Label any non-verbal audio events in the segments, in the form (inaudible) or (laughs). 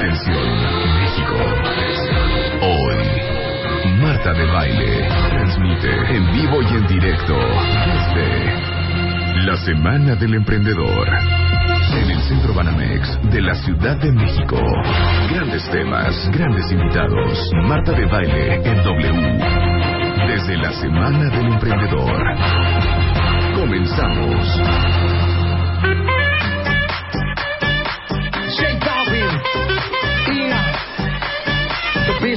Atención, México. Hoy, Marta de Baile transmite en vivo y en directo desde la Semana del Emprendedor. En el Centro Banamex de la Ciudad de México. Grandes temas, grandes invitados. Marta de Baile en W. Desde la Semana del Emprendedor. Comenzamos.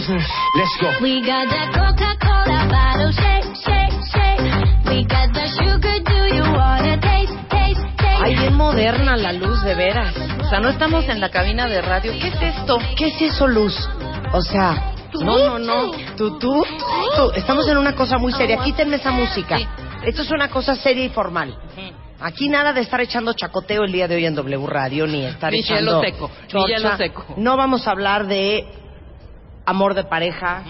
Business. Let's go. We got that Coca-Cola bottle shake, shake, shake. We got the sugar, do you wanna taste, taste, taste? Ay, bien moderna la luz, de veras. O sea, no estamos en la cabina de radio. ¿Qué es esto? ¿Qué es eso, Luz? O sea, no, no, no. Tú, tú, tú. Estamos en una cosa muy seria. Quítenme esa música. Esto es una cosa seria y formal. Aquí nada de estar echando chacoteo el día de hoy en W Radio, ni estar Ni echando hielo seco, ni hielo seco. No vamos a hablar de amor de pareja.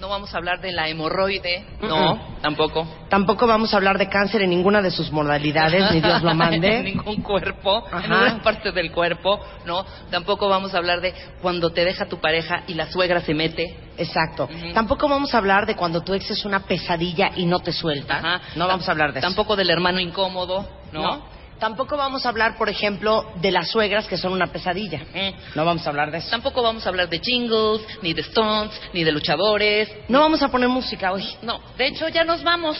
No vamos a hablar de la hemorroide. No, tampoco. Tampoco vamos a hablar de cáncer en ninguna de sus modalidades, ni Dios lo (laughs) en mande. ningún cuerpo, en ninguna parte del cuerpo, ¿no? Tampoco vamos a hablar de cuando te deja tu pareja y la suegra se mete. Exacto. Tampoco vamos a hablar de cuando tu ex es una pesadilla y no te suelta. Ajá. No vamos a hablar de eso. Tampoco del hermano incómodo, ¿no? No. Tampoco vamos a hablar, por ejemplo, de las suegras que son una pesadilla. Ujú. No vamos a hablar de eso. Tampoco vamos a hablar de jingles, ni de stunts, ni de luchadores. No vamos a poner música hoy. No, de hecho ya nos vamos.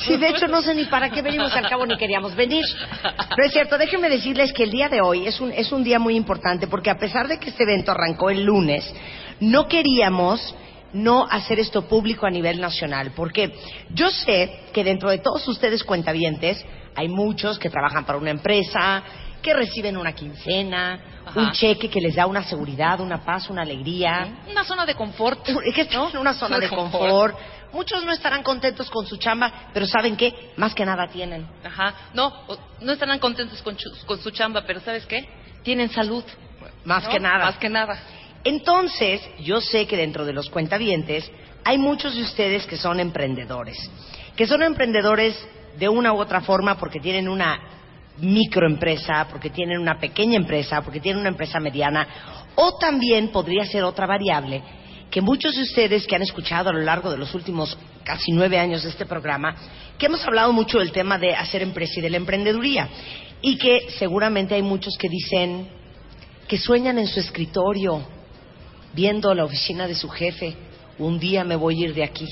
Sí, de hecho no sé ni para qué venimos, al cabo ni queríamos venir. No es cierto, déjenme decirles que el día de hoy es un, es un día muy importante porque a pesar de que este evento arrancó el lunes, no queríamos no hacer esto público a nivel nacional, porque yo sé que dentro de todos ustedes cuentavientes hay muchos que trabajan para una empresa, que reciben una quincena, Ajá. un cheque que les da una seguridad, una paz, una alegría. Una zona de confort. (laughs) Es que están en una zona de confort. Muchos no estarán contentos con su chamba, pero ¿saben qué? Más que nada tienen. Ajá. No, no estarán contentos con, con su chamba, pero ¿sabes qué? Tienen salud. Más ¿no? que nada. Más que nada. Entonces, yo sé que dentro de los cuentavientes hay muchos de ustedes que son emprendedores. Que son emprendedores de una u otra forma porque tienen una microempresa, porque tienen una pequeña empresa, porque tienen una empresa mediana. O también podría ser otra variable que muchos de ustedes que han escuchado a lo largo de los últimos casi nueve años de este programa, que hemos hablado mucho del tema de hacer empresa y de la emprendeduría. Y que seguramente hay muchos que dicen que sueñan en su escritorio, viendo la oficina de su jefe, un día me voy a ir de aquí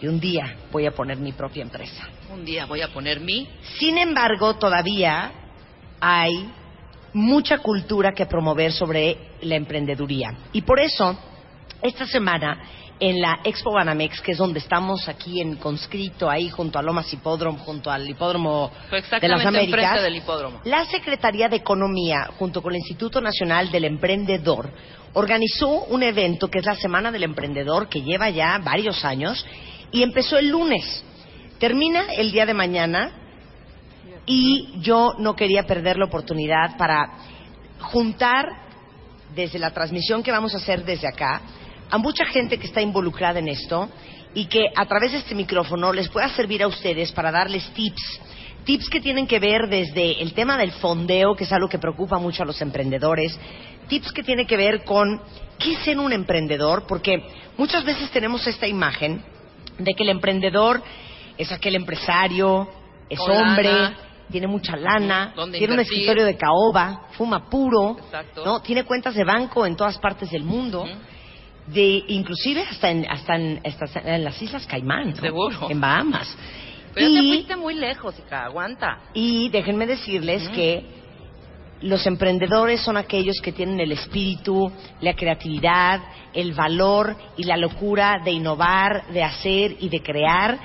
y un día voy a poner mi propia empresa. Un día voy a poner mi... Sin embargo, todavía hay mucha cultura que promover sobre la emprendeduría. Y por eso, esta semana, en la Expo Banamex, que es donde estamos aquí en conscrito, ahí junto a Lomas Hipódromo, junto al Hipódromo de las Américas, del hipódromo. la Secretaría de Economía, junto con el Instituto Nacional del Emprendedor, organizó un evento que es la Semana del Emprendedor, que lleva ya varios años, y empezó el lunes. Termina el día de mañana y yo no quería perder la oportunidad para juntar desde la transmisión que vamos a hacer desde acá a mucha gente que está involucrada en esto y que a través de este micrófono les pueda servir a ustedes para darles tips. Tips que tienen que ver desde el tema del fondeo, que es algo que preocupa mucho a los emprendedores. Tips que tienen que ver con qué es ser un emprendedor, porque muchas veces tenemos esta imagen de que el emprendedor es aquel empresario, es Con hombre, lana. tiene mucha lana, ¿Dónde tiene un escritorio de caoba, fuma puro, Exacto. ¿no? tiene cuentas de banco en todas partes del mundo, de inclusive hasta en, hasta en, hasta en las Islas Caimán, ¿no? Seguro. en Bahamas. Pero ya te y, fuiste muy lejos, hija. Aguanta. y déjenme decirles que los emprendedores son aquellos que tienen el espíritu, la creatividad, el valor y la locura de innovar, de hacer y de crear,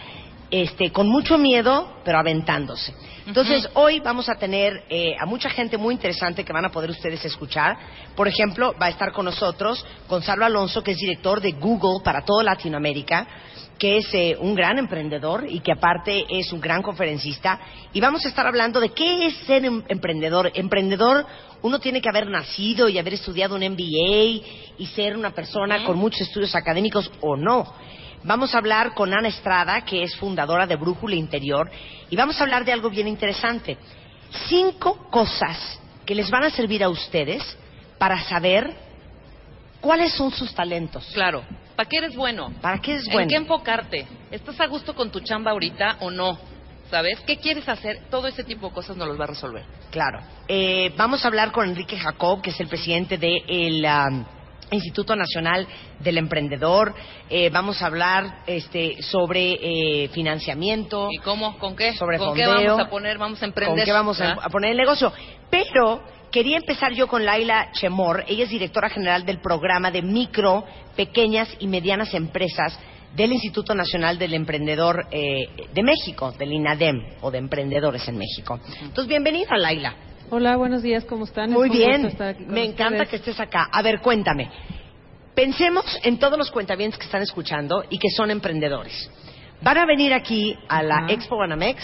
este, con mucho miedo, pero aventándose. Entonces, hoy vamos a tener eh, a mucha gente muy interesante que van a poder ustedes escuchar. Por ejemplo, va a estar con nosotros Gonzalo Alonso, que es director de Google para toda Latinoamérica que es eh, un gran emprendedor y que aparte es un gran conferencista. Y vamos a estar hablando de qué es ser em- emprendedor. Emprendedor, uno tiene que haber nacido y haber estudiado un MBA y ser una persona con muchos estudios académicos o no. Vamos a hablar con Ana Estrada, que es fundadora de Brújula Interior, y vamos a hablar de algo bien interesante. Cinco cosas que les van a servir a ustedes para saber ¿Cuáles son sus talentos? Claro. ¿Para qué eres bueno? ¿Para qué es ¿En bueno? qué enfocarte? ¿Estás a gusto con tu chamba ahorita o no? ¿Sabes? ¿Qué quieres hacer? Todo ese tipo de cosas nos los va a resolver. Claro. Eh, vamos a hablar con Enrique Jacob, que es el presidente del Instituto Nacional del Emprendedor. Eh, vamos a hablar este, sobre eh, financiamiento. ¿Y cómo? ¿Con qué? Sobre ¿Con qué vamos a poner? Vamos a emprender. ¿Con qué vamos a, ¿verdad? a poner el negocio? Pero quería empezar yo con Laila Chemor. Ella es directora general del programa de micro, pequeñas y medianas empresas del Instituto Nacional del Emprendedor eh, de México, del INADEM, o de Emprendedores en México. Entonces, bienvenida, Laila. Hola, buenos días, ¿cómo están? Muy Es bien, estar aquí me encanta ustedes. que estés acá. A ver, cuéntame. Pensemos en todos los cuentavientes que están escuchando y que son emprendedores. Van a venir aquí a la Ajá. Expo Banamex,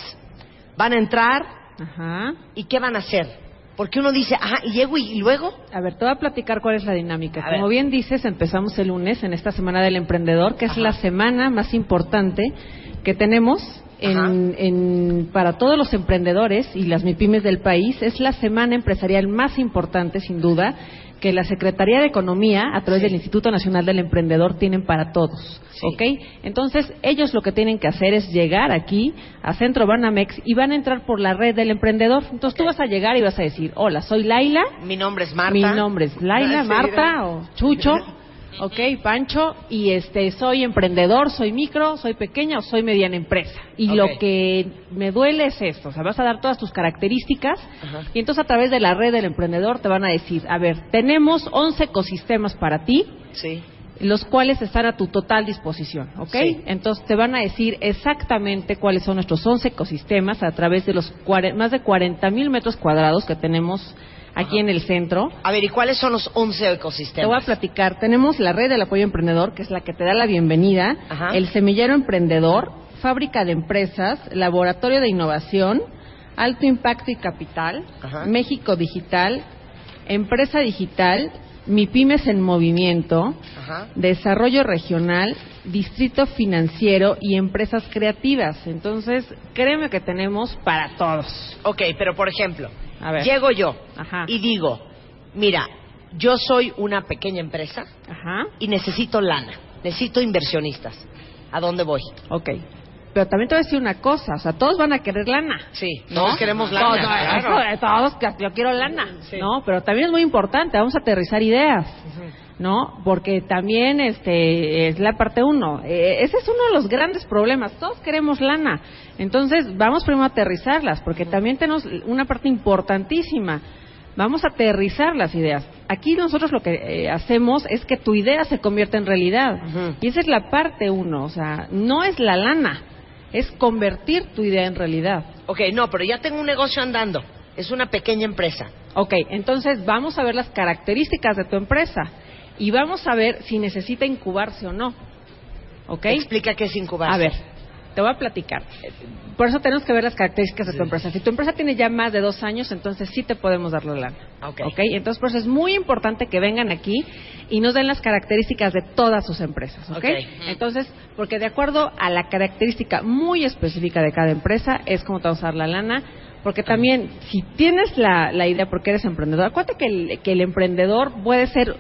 van a entrar Ajá. y ¿qué van a hacer? Porque uno dice, ajá, y llego y luego. A ver, te voy a platicar cuál es la dinámica. A Como ver. bien dices, empezamos el lunes en esta Semana del Emprendedor, que es la semana más importante que tenemos en- en- para todos los emprendedores y las MIPIMES del país. Es la semana empresarial más importante, sin duda, que la Secretaría de Economía, a través Sí. del Instituto Nacional del Emprendedor, tienen para todos. Sí. ¿Ok? Entonces, ellos lo que tienen que hacer es llegar aquí a Centro Banamex y van a entrar por la red del emprendedor. Entonces, tú Ok. vas a llegar y vas a decir, hola, soy Laila. Mi nombre es Marta. Mi nombre es Laila, (laughs) Marta o Chucho, (laughs) ok, Pancho, y este soy emprendedor, soy micro, soy pequeña o soy mediana empresa. Y lo que me duele es esto, o sea, vas a dar todas tus características Ajá. y entonces a través de la red del emprendedor te van a decir, a ver, tenemos 11 ecosistemas para ti, Sí. los cuales están a tu total disposición, ¿ok? Sí. Entonces te van a decir exactamente cuáles son nuestros 11 ecosistemas a través de los más de 40 mil metros cuadrados que tenemos aquí en el centro. A ver, ¿y cuáles son los 11 Te voy a ecosistemas? platicar. Tenemos la red del apoyo emprendedor, que es la que te da la bienvenida, Ajá. el semillero emprendedor, fábrica de empresas, laboratorio de innovación, alto impacto y capital, Ajá. México digital, empresa digital, MIPIMES en movimiento, Ajá. desarrollo regional, distrito financiero y empresas creativas. Entonces, créeme que tenemos para todos. Ok, pero por ejemplo, A ver. llego yo Ajá. y digo, mira, yo soy una pequeña empresa Ajá. y necesito lana, necesito inversionistas. ¿A dónde voy? Ok. Pero también te voy a decir una cosa, o sea, todos van a querer lana. Sí, ¿no? todos queremos lana. Claro. eso, (laughs) todos, yo quiero lana, Sí. ¿no? Pero también es muy importante, vamos a aterrizar ideas, ¿no? Porque también este es la parte uno. Eh, ese es uno de los grandes problemas, todos queremos lana. Entonces, vamos primero a aterrizarlas, porque también tenemos una parte importantísima. Vamos a aterrizar las ideas. Aquí nosotros lo que eh, hacemos es que tu idea se convierta en realidad. Y esa es la parte uno, o sea, no es la lana, es convertir tu idea en realidad. Ok, no, pero ya tengo un negocio andando. Es una pequeña empresa. Ok, entonces vamos a ver las características de tu empresa y vamos a ver si necesita incubarse o no. ¿Ok? Explica qué es incubar. A ver, te voy a platicar. Por eso tenemos que ver las características de tu empresa. Si tu empresa tiene ya más de dos años, entonces sí te podemos dar la lana. Ok. Entonces, por eso es muy importante que vengan aquí y nos den las características de todas sus empresas. ¿ok? Ok. Entonces, porque de acuerdo a la característica muy específica de cada empresa, es como te vamos a dar la lana. Porque también, si tienes la, la idea porque eres emprendedor, acuérdate que el, que el emprendedor puede ser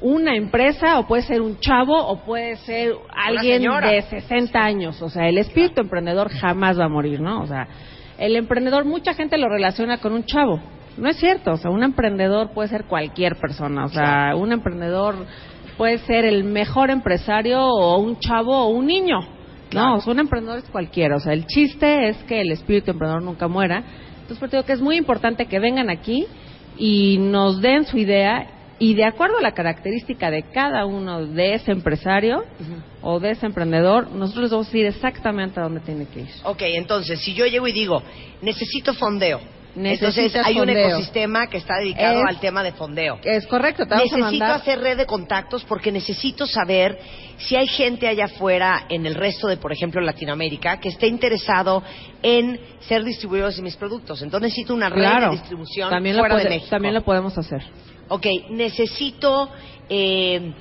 una empresa o puede ser un chavo o puede ser alguien de 60 años. O sea, el espíritu emprendedor jamás va a morir, ¿no? O sea, el emprendedor, mucha gente lo relaciona con un chavo. No es cierto, o sea, un emprendedor puede ser cualquier persona. O sea, un emprendedor puede ser el mejor empresario o un chavo o un niño. Claro. No, o sea, un emprendedor es cualquiera. O sea, el chiste es que el espíritu emprendedor nunca muera. Entonces, por eso digo que es muy importante que vengan aquí y nos den su idea y de acuerdo a la característica de cada uno de ese empresario o de ese emprendedor, nosotros les vamos a decir exactamente a dónde tiene que ir. Ok, entonces, si yo llego y digo, necesito fondeo. Entonces, hay un ecosistema que está dedicado Es- al tema de fondeo. Es correcto, te vamos a Necesito mandar... hacer red de contactos porque necesito saber si hay gente allá afuera en el resto de, por ejemplo, Latinoamérica que esté interesado en ser distribuidores de mis productos. Entonces necesito una red Claro, de distribución también lo, fuera de puede- México. también lo podemos hacer. Ok, necesito eh,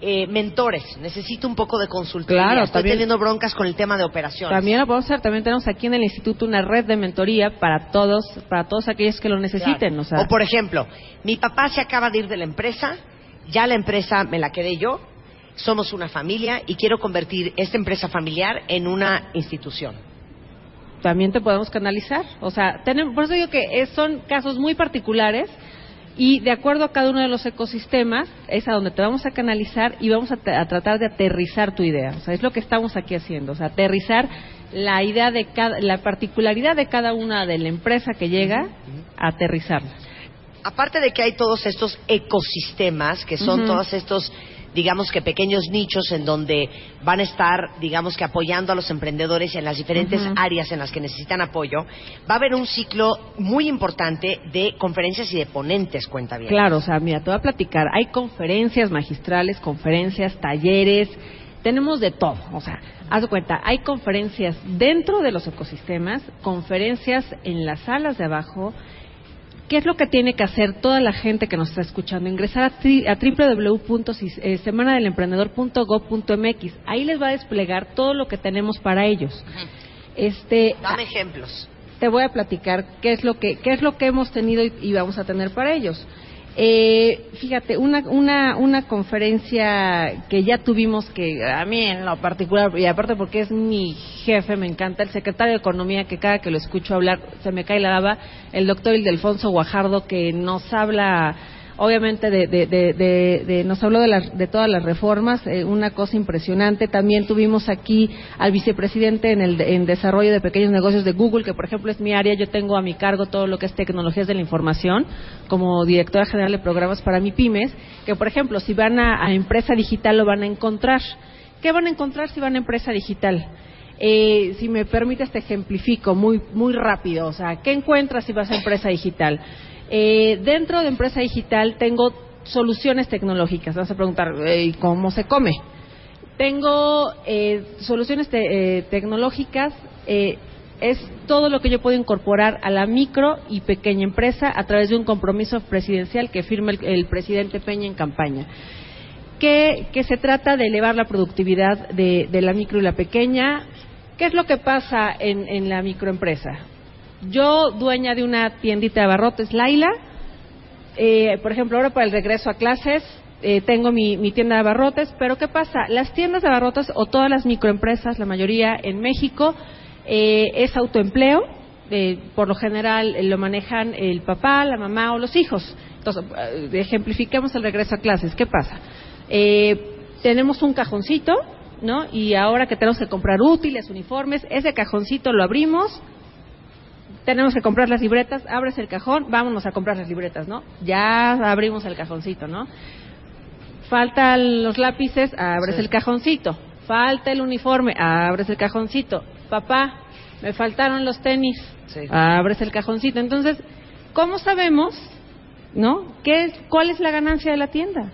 eh, mentores, necesito un poco de consultoría. Claro, Estoy también- teniendo broncas con el tema de operaciones. También lo podemos hacer, también tenemos aquí en el instituto una red de mentoría para todos, para todos aquellos que lo necesiten. Claro. O sea, por ejemplo, mi papá se acaba de ir de la empresa ya la empresa me la quedé yo, somos una familia y quiero convertir esta empresa familiar en una institución. también te podemos canalizar. O sea, tenemos, por eso digo que son casos muy particulares y de acuerdo a cada uno de los ecosistemas es a donde te vamos a canalizar y vamos a, a tratar de aterrizar tu idea. O sea, es lo que estamos aquí haciendo. O sea, aterrizar la idea de cada, la particularidad de cada una de la empresa que llega, aterrizarla. Aparte de que hay todos estos ecosistemas, que son todos estos, digamos que pequeños nichos en donde van a estar, digamos que apoyando a los emprendedores en las diferentes áreas en las que necesitan apoyo, va a haber un ciclo muy importante de conferencias y de ponentes, cuenta bien. Claro, o sea, mira, te voy a platicar. Hay conferencias magistrales, conferencias, talleres, tenemos de todo. O sea, haz de cuenta, hay conferencias dentro de los ecosistemas, conferencias en las salas de abajo. ¿Qué es lo que tiene que hacer toda la gente que nos está escuchando? Ingresar a, tri- a www.semanadelemprendedor.gov.mx. Ahí les va a desplegar todo lo que tenemos para ellos. Este, Dame ejemplos. te voy a platicar qué es lo que qué es lo que hemos tenido y, y vamos a tener para ellos. Eh, fíjate, una, una, una conferencia que ya tuvimos que a mí en lo particular, y aparte porque es mi jefe, me encanta, el secretario de Economía, que cada que lo escucho hablar se me cae la baba, el doctor Ildefonso Guajardo, que nos habla obviamente de, de- de- nos habló de, de todas las reformas, eh, una cosa impresionante. También tuvimos aquí al vicepresidente en el desarrollo de pequeños negocios de Google, que por ejemplo es mi área. Yo tengo a mi cargo todo lo que es tecnologías de la información, como directora general de programas para mi pymes, que por ejemplo si van a, a empresa digital lo van a encontrar. ¿Qué van a encontrar si van a empresa digital? Eh, si me permites te ejemplifico muy muy rápido. O sea, ¿qué encuentras si vas a empresa digital? Eh, dentro de empresa digital tengo soluciones tecnológicas. Vas a preguntar, eh, ¿y ¿cómo se come? Tengo eh, soluciones eh, tecnológicas. eh, es todo lo que yo puedo incorporar a la micro y pequeña empresa a través de un compromiso presidencial que firma el, el presidente Peña en campaña. Que, se trata de elevar la productividad de, de la micro y la pequeña. ¿Qué es lo que pasa en, en la microempresa? Yo, dueña de una tiendita de abarrotes, Laila, eh, por ejemplo, ahora para el regreso a clases, eh, tengo mi, tienda de abarrotes, pero ¿qué pasa? Las tiendas de abarrotes o todas las microempresas, la mayoría en México, eh, es autoempleo. eh, por lo general eh, lo manejan el papá, la mamá o los hijos. Entonces, eh, ejemplifiquemos el regreso a clases. ¿Qué pasa? Tenemos un cajoncito, ¿no? Y ahora que tenemos que comprar útiles, uniformes, ese cajoncito lo abrimos, tenemos que comprar las libretas, abres el cajón, vámonos a comprar las libretas, ¿no? Ya abrimos el cajoncito, ¿no? Faltan los lápices, abres Sí. el cajoncito. Falta el uniforme, abres el cajoncito. Papá, me faltaron los tenis, Sí. abres el cajoncito. Entonces, ¿cómo sabemos, no? ¿Qué es, ¿Cuál es la ganancia de la tienda?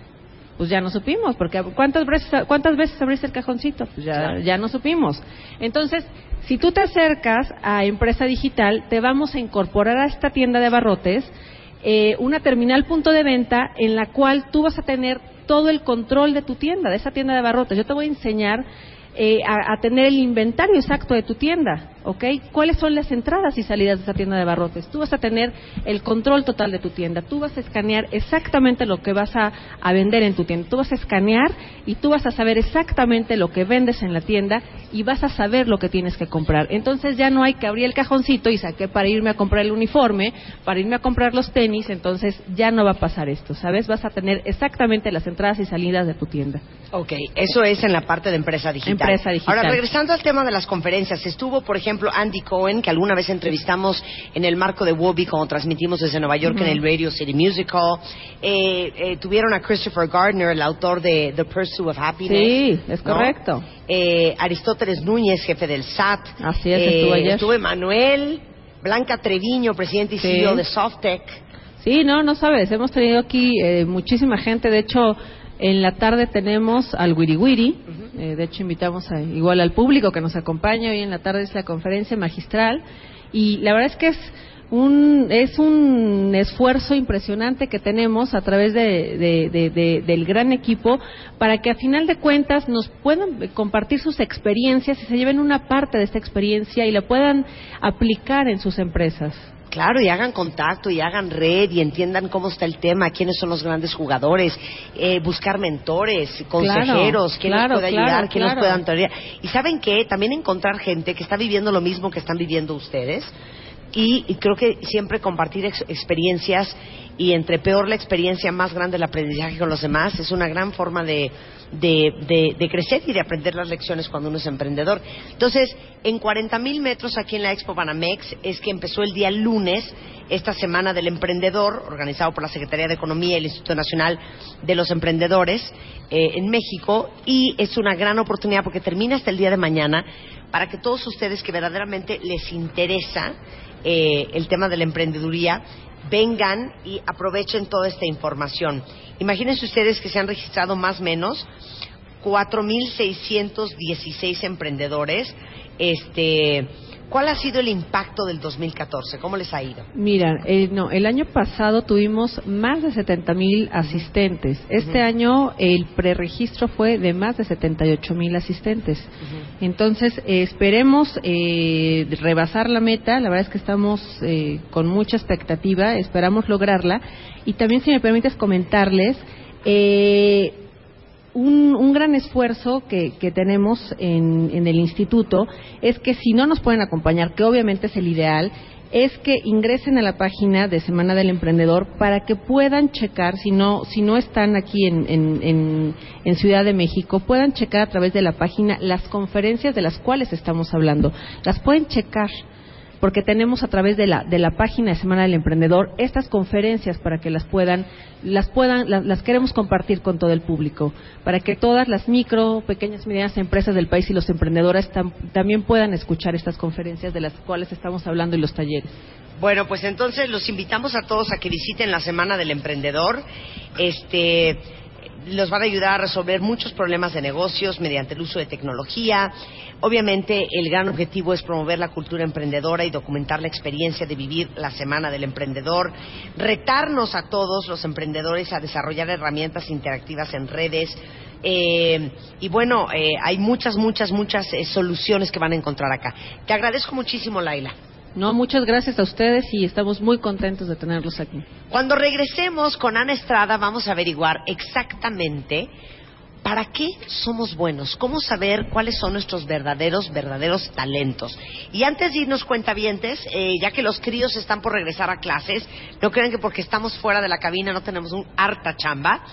Pues ya no supimos, porque ¿cuántas veces, cuántas veces abriste el cajoncito? Pues ya, Claro. ya no supimos. Entonces, si tú te acercas a Empresa Digital, te vamos a incorporar a esta tienda de barrotes eh, una terminal punto de venta en la cual tú vas a tener todo el control de tu tienda, de esa tienda de barrotes. Yo te voy a enseñar eh, a, a tener el inventario exacto de tu tienda, ¿ok? ¿Cuáles son las entradas y salidas de esa tienda de barrotes? Tú vas a tener el control total de tu tienda. Tú vas a escanear exactamente lo que vas a, a vender en tu tienda. Tú vas a escanear y tú vas a saber exactamente lo que vendes en la tienda y vas a saber lo que tienes que comprar. Entonces ya no hay que abrir el cajoncito y saqué para irme a comprar el uniforme, para irme a comprar los tenis, entonces ya no va a pasar esto, ¿sabes? Vas a tener exactamente las entradas y salidas de tu tienda. Ok, eso es en la parte de empresa digital. Empresa digital. Ahora, regresando al tema de las conferencias, estuvo, por ejemplo, Andy Cohen, que alguna vez entrevistamos en el marco de Wobby, como transmitimos desde Nueva York en el Radio City Musical. Eh, eh, tuvieron a Christopher Gardner, el autor de The Pursuit of Happiness. Sí, es ¿no? correcto. Eh, Aristóteles Núñez, jefe del SAT. Así es, Eh, estuvo ayer. Estuvo Manuel, Blanca Treviño, presidente y Sí. CEO de Softec. Sí, no, no sabes. Hemos tenido aquí eh, muchísima gente. De hecho, en la tarde tenemos al Wiri Wiri. Eh, de hecho, invitamos a- igual al público que nos acompaña. Hoy en la tarde es la conferencia magistral. Y la verdad es que es un, es un esfuerzo impresionante que tenemos a través de, de- de- de- del gran equipo para que a final de cuentas nos puedan compartir sus experiencias y se lleven una parte de esta experiencia y la puedan aplicar en sus empresas. Claro, y hagan contacto y hagan red y entiendan cómo está el tema, quiénes son los grandes jugadores, eh, buscar mentores, consejeros, quién claro, nos puede claro, ayudar, quién nos claro. puede. Y saben qué, también encontrar gente que está viviendo lo mismo que están viviendo ustedes. Y, y creo que siempre compartir ex- experiencias y entre peor la experiencia, más grande el aprendizaje con los demás, es una gran forma de, de, de- de crecer y de aprender las lecciones cuando uno es emprendedor. Entonces, en 40 mil metros aquí en la Expo Banamex es que empezó el día lunes esta semana del emprendedor, organizado por la Secretaría de Economía y el Instituto Nacional de los Emprendedores eh, en México, y es una gran oportunidad porque termina hasta el día de mañana para que todos ustedes que verdaderamente les interesa eh, el tema de la emprendeduría vengan y aprovechen toda esta información. Imagínense ustedes que se han registrado más o menos 4.616 emprendedores. Este, ¿Cuál ha sido el impacto del 2014? ¿Cómo les ha ido? Mira, eh, no, el año pasado tuvimos más de 70 mil asistentes. Este año el preregistro fue de más de 78 mil asistentes. Entonces, eh, esperemos eh, rebasar la meta. La verdad es que estamos eh, con mucha expectativa, esperamos lograrla. Y también, si me permites comentarles, eh, un, un gran esfuerzo que, que tenemos en, en el instituto es que si no nos pueden acompañar, que obviamente es el ideal, es que ingresen a la página de Semana del Emprendedor para que puedan checar, si no, si no están aquí en, en, en, Ciudad de México, puedan checar a través de la página las conferencias de las cuales estamos hablando. Las pueden checar porque tenemos a través de la, de la página de Semana del Emprendedor estas conferencias para que las puedan, las puedan, las, las queremos compartir con todo el público, para que todas las micro, pequeñas medianas empresas del país y los emprendedores tam- también puedan escuchar estas conferencias de las cuales estamos hablando y los talleres. Bueno, pues entonces los invitamos a todos a que visiten la Semana del Emprendedor. Este los van a ayudar a resolver muchos problemas de negocios mediante el uso de tecnología. Obviamente, el gran objetivo es promover la cultura emprendedora y documentar la experiencia de vivir la Semana del Emprendedor, retarnos a todos los emprendedores a desarrollar herramientas interactivas en redes. Eh, y bueno, eh, hay muchas, muchas, muchas eh, soluciones que van a encontrar acá. Te agradezco muchísimo, Laila. No, muchas gracias a ustedes y estamos muy contentos de tenerlos aquí. Cuando regresemos con Ana Estrada vamos a averiguar exactamente para qué somos buenos, cómo saber cuáles son nuestros verdaderos, verdaderos talentos. Y antes de irnos cuentavientes, eh, ya que los críos están por regresar a clases, no crean que porque estamos fuera de la cabina no tenemos un harta chamba.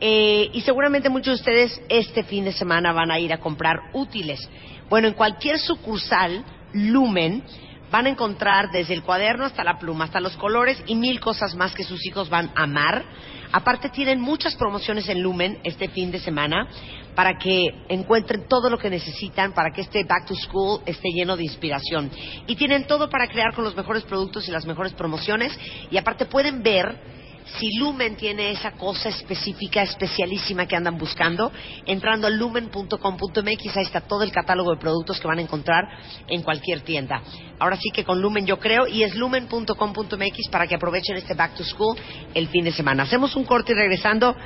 Eh, y seguramente muchos de ustedes este fin de semana van a ir a comprar útiles. Bueno, en cualquier sucursal, Lumen, van a encontrar desde el cuaderno hasta la pluma, hasta los colores y mil cosas más que sus hijos van a amar. Aparte tienen muchas promociones en Lumen este fin de semana para que encuentren todo lo que necesitan para que este Back to School esté lleno de inspiración. Y tienen todo para crear con los mejores productos y las mejores promociones y aparte pueden ver si Lumen tiene esa cosa específica, especialísima que andan buscando, entrando a lumen.com.mx, ahí está todo el catálogo de productos que van a encontrar en cualquier tienda. Ahora sí que con Lumen yo creo, y es lumen.com.mx para que aprovechen este Back to School el fin de semana. Hacemos un corte y regresando,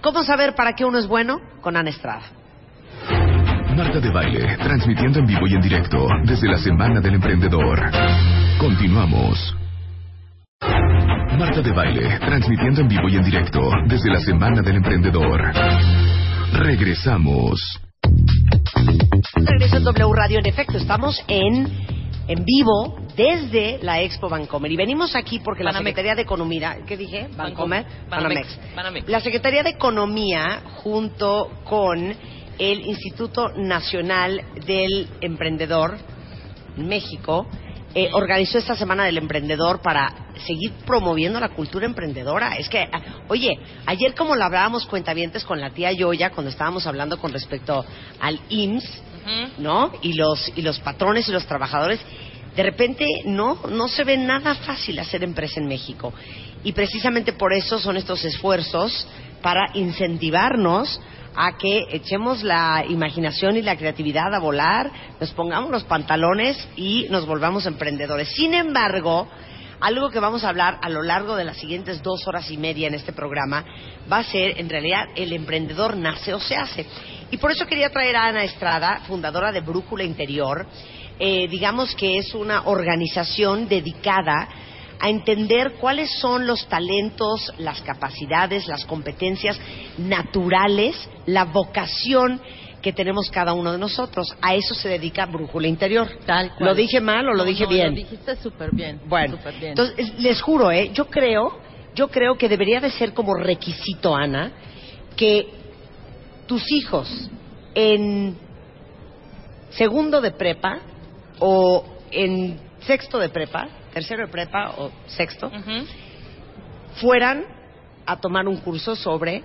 ¿cómo saber para qué uno es bueno? Con Ana Estrada. Marta de Baile, transmitiendo en vivo y en directo desde la Semana del Emprendedor. Continuamos. Marta de Baile, transmitiendo en vivo y en directo desde la Semana del Emprendedor. Regresamos. Regreso en W Radio, en efecto, estamos en, en vivo desde la Expo Bancomer. Y venimos aquí porque la Banamex. Secretaría de Economía, ¿qué dije? Bancomer, Banamex. Banamex. La Secretaría de Economía, junto con el Instituto Nacional del Emprendedor, México, eh, organizó esta Semana del Emprendedor para seguir promoviendo la cultura emprendedora. Es que, ah, oye, ayer como lo hablábamos cuentavientes con la tía Yoya, cuando estábamos hablando con respecto al IMSS. ¿no? Y los, y los patrones y los trabajadores, de repente no, no se ve nada fácil hacer empresa en México. Y precisamente por eso son estos esfuerzos para incentivarnos a que echemos la imaginación y la creatividad a volar, nos pongamos los pantalones y nos volvamos emprendedores. Sin embargo, algo que vamos a hablar a lo largo de las siguientes dos horas y media en este programa va a ser, en realidad, el emprendedor nace o se hace. Y por eso quería traer a Ana Estrada, fundadora de Brújula Interior. Eh, digamos que es una organización dedicada a entender cuáles son los talentos, las capacidades, las competencias naturales, la vocación que tenemos cada uno de nosotros. A eso se dedica Brújula Interior. Tal cual. ¿Lo dije mal o lo No, dije no, bien? Lo dijiste súper bien. Bueno, bien. entonces es- les juro, ¿eh? yo creo, yo creo que debería de ser como requisito, Ana, que tus hijos en segundo de prepa o en sexto de prepa, tercero de prepa o sexto, fueran a tomar un curso sobre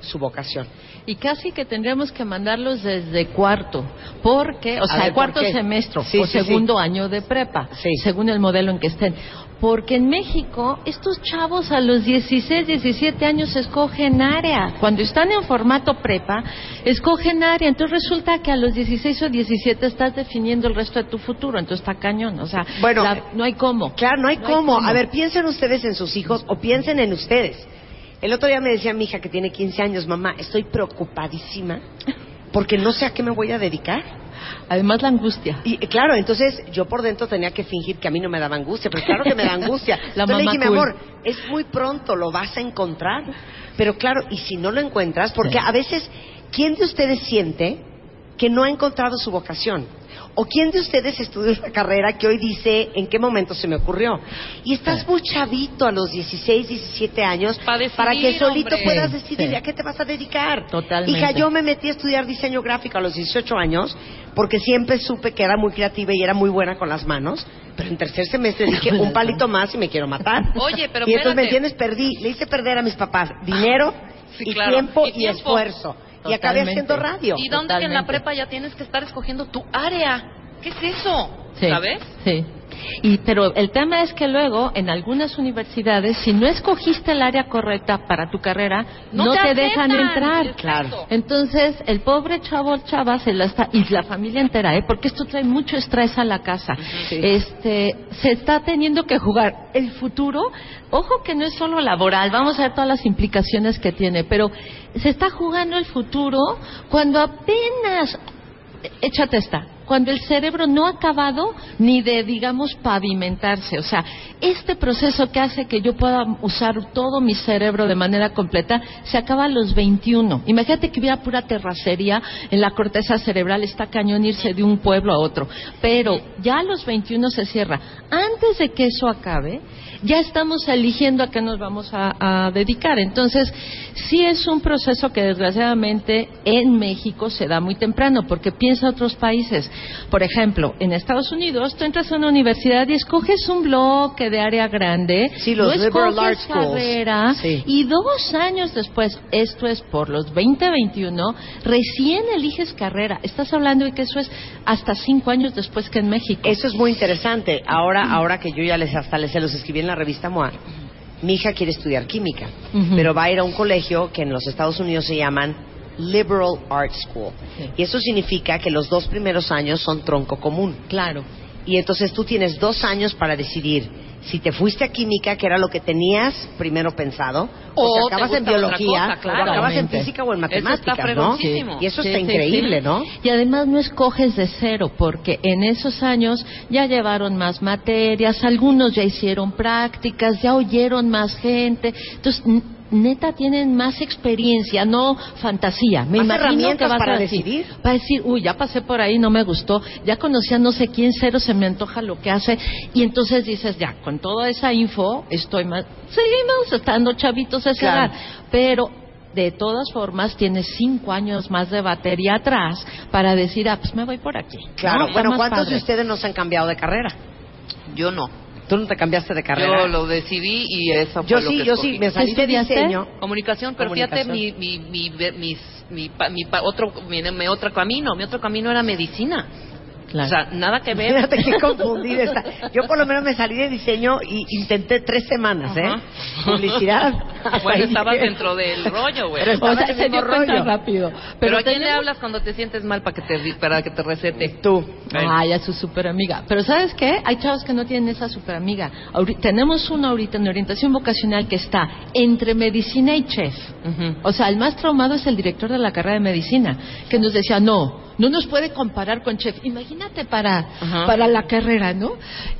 su vocación. Y casi que tendríamos que mandarlos desde cuarto, porque, o A sea, ver, cuarto semestre Sí, o sí, sí. segundo año de prepa, según el modelo en que estén. Porque en México, estos chavos a los 16, 17 años escogen área. Cuando están en formato prepa, escogen área. Entonces resulta que a los 16 o 17 estás definiendo el resto de tu futuro. Entonces está cañón. O sea, Bueno, la- no hay cómo. Claro, no hay, No hay cómo. cómo. A ver, piensen ustedes en sus hijos o piensen en ustedes. El otro día me decía mi hija que tiene 15 años, mamá, estoy preocupadísima porque no sé a qué me voy a dedicar. Además la angustia. Y claro, entonces yo por dentro tenía que fingir que a mí no me daba angustia, pero claro que me da angustia. (laughs) La Entonces le mamá dije, mi amor, es muy pronto, lo vas a encontrar. Pero claro, y si no lo encuentras, porque Sí. a veces, ¿quién de ustedes siente que no ha encontrado su vocación? ¿O quién de ustedes estudió una carrera que hoy dice en qué momento se me ocurrió? Y estás muy chavito a los 16, 17 años decidir, para que solito hombre. puedas decidir sí. a qué te vas a dedicar. Totalmente. Hija, yo me metí a estudiar diseño gráfico a los 18 años porque siempre supe que era muy creativa y era muy buena con las manos. Pero en tercer semestre dije (laughs) un palito más y me quiero matar. Oye, pero y entonces me entiendes perdí, le hice perder a mis papás dinero Sí, y, claro. tiempo Y y, tiempo. esfuerzo y acabé haciendo radio. ¿Y dónde que en la prepa ya tienes que estar escogiendo tu área? ¿Qué es eso? Sí, ¿Sabes? Sí. Y, pero el tema es que luego, en algunas universidades, si no escogiste el área correcta para tu carrera, no, No te te, dejan entrar. Exacto. Entonces, el pobre chavo chava se la está, y la familia entera, ¿eh? porque esto trae mucho estrés a la casa. Sí. Este, se está teniendo que jugar el futuro. Ojo que no es solo laboral, vamos a ver todas las implicaciones que tiene, pero se está jugando el futuro cuando apenas échate esta, cuando el cerebro no ha acabado ni de, digamos, pavimentarse. O sea, este proceso que hace que yo pueda usar todo mi cerebro de manera completa se acaba a los 21. Imagínate que hubiera pura terracería en la corteza cerebral, está cañón irse de un pueblo a otro. Pero ya a los 21 se cierra. Antes de que eso acabe, ya estamos eligiendo a qué nos vamos a, a dedicar. Entonces, sí es un proceso que desgraciadamente en México se da muy temprano, porque piensa otros países. Por ejemplo, en Estados Unidos, tú entras a una universidad y escoges un bloque de área grande, Sí, los no escoges carrera, Sí. y dos años después, esto es por los 2021, recién eliges carrera. Estás hablando de que eso es hasta cinco años después que en México. Eso es muy interesante. Ahora, ahora que yo ya les hasta les se los escribí en la revista MOA, mi hija quiere estudiar química, pero va a ir a un colegio que en los Estados Unidos se llaman Liberal Arts School. Sí. Y eso significa que los dos primeros años son tronco común. Claro. Y entonces tú tienes dos años para decidir si te fuiste a química, que era lo que tenías primero pensado, o, O si te acabas en biología, cosa, claro. o acabas en física o en Eso está matemáticas, ¿no? Y eso Sí, está sí, increíble, sí. ¿no? Y además no escoges de cero, porque en esos años ya llevaron más materias, algunos ya hicieron prácticas, ya oyeron más gente. Entonces, neta, tienen más experiencia, no fantasía. Me Más imagino que herramientas va a para ser así. decidir. Va a decir, uy, ya pasé por ahí, no me gustó, ya conocí a no sé quién, cero se me antoja lo que hace. Y entonces dices, ya, con toda esa info, estoy más. Seguimos estando chavitos a esa Claro. edad, pero de todas formas tienes cinco años más de batería atrás para decir, ah, pues me voy por aquí. Claro, bueno, ¿cuántos padre. de ustedes no se han cambiado de carrera? Yo no. Tú no te cambiaste de carrera. Yo lo decidí y eso Yo fue lo sí, que yo escogí. sí, me salí de diseño. Comunicación, pero fíjate, mi, mi, mi, mis- mi, pa- mi pa- otro, mi, mi otro camino, mi otro camino era medicina. Claro. O sea, nada que ver. Fíjate qué confundida está. Yo por lo menos me salí de diseño y intenté tres semanas, ¿eh? Ajá. Publicidad. (laughs) Bueno, estabas dentro del rollo, güey. Pero o sea, se dio mismo cuenta rollo. rápido. Pero, ¿a quién le hablas cuando te sientes mal para que te, para que te recete? Tú. Ay, a su super amiga. Pero ¿sabes qué? Hay chavos que no tienen esa super amiga. tenemos uno ahorita en orientación vocacional que está entre medicina y chef. Ujú. O sea, el más traumado es el director de la carrera de medicina, que nos decía, no, no nos puede comparar con chef. Imagínate para, Ajá. para la carrera, ¿no?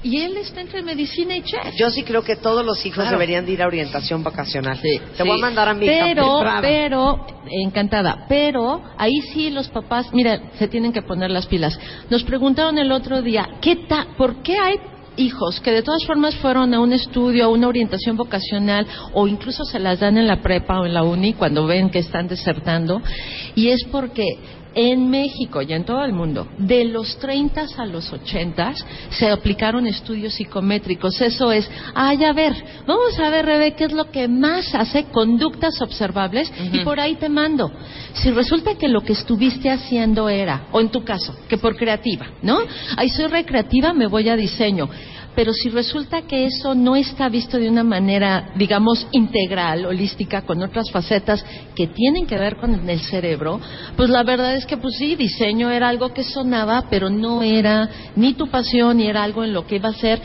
Y él está entre medicina y chef. Yo sí creo que todos los hijos Claro. deberían de ir a orientación vocacional. Sí, Te voy a mandar a mi pero, pero, encantada, pero ahí sí los papás, mira, se tienen que poner las pilas. Nos preguntaron el otro día, ¿qué ta, ¿por qué hay hijos que de todas formas fueron a un estudio, a una orientación vocacional o incluso se las dan en la prepa o en la uni cuando ven que están desertando? Y es porque en México y en todo el mundo, de los 30 a los 80 se aplicaron estudios psicométricos. Eso es, ay, a ver, vamos a ver, Rebe, qué es lo que más hace conductas observables y por ahí te mando. Si resulta que lo que estuviste haciendo era, o en tu caso, que por creativa, ¿no? Ay, soy recreativa, me voy a diseño. Pero si resulta que eso no está visto de una manera, digamos, integral, holística, con otras facetas que tienen que ver con el cerebro, pues la verdad es que, pues sí, diseño era algo que sonaba, pero no era ni tu pasión, ni era algo en lo que iba a ser,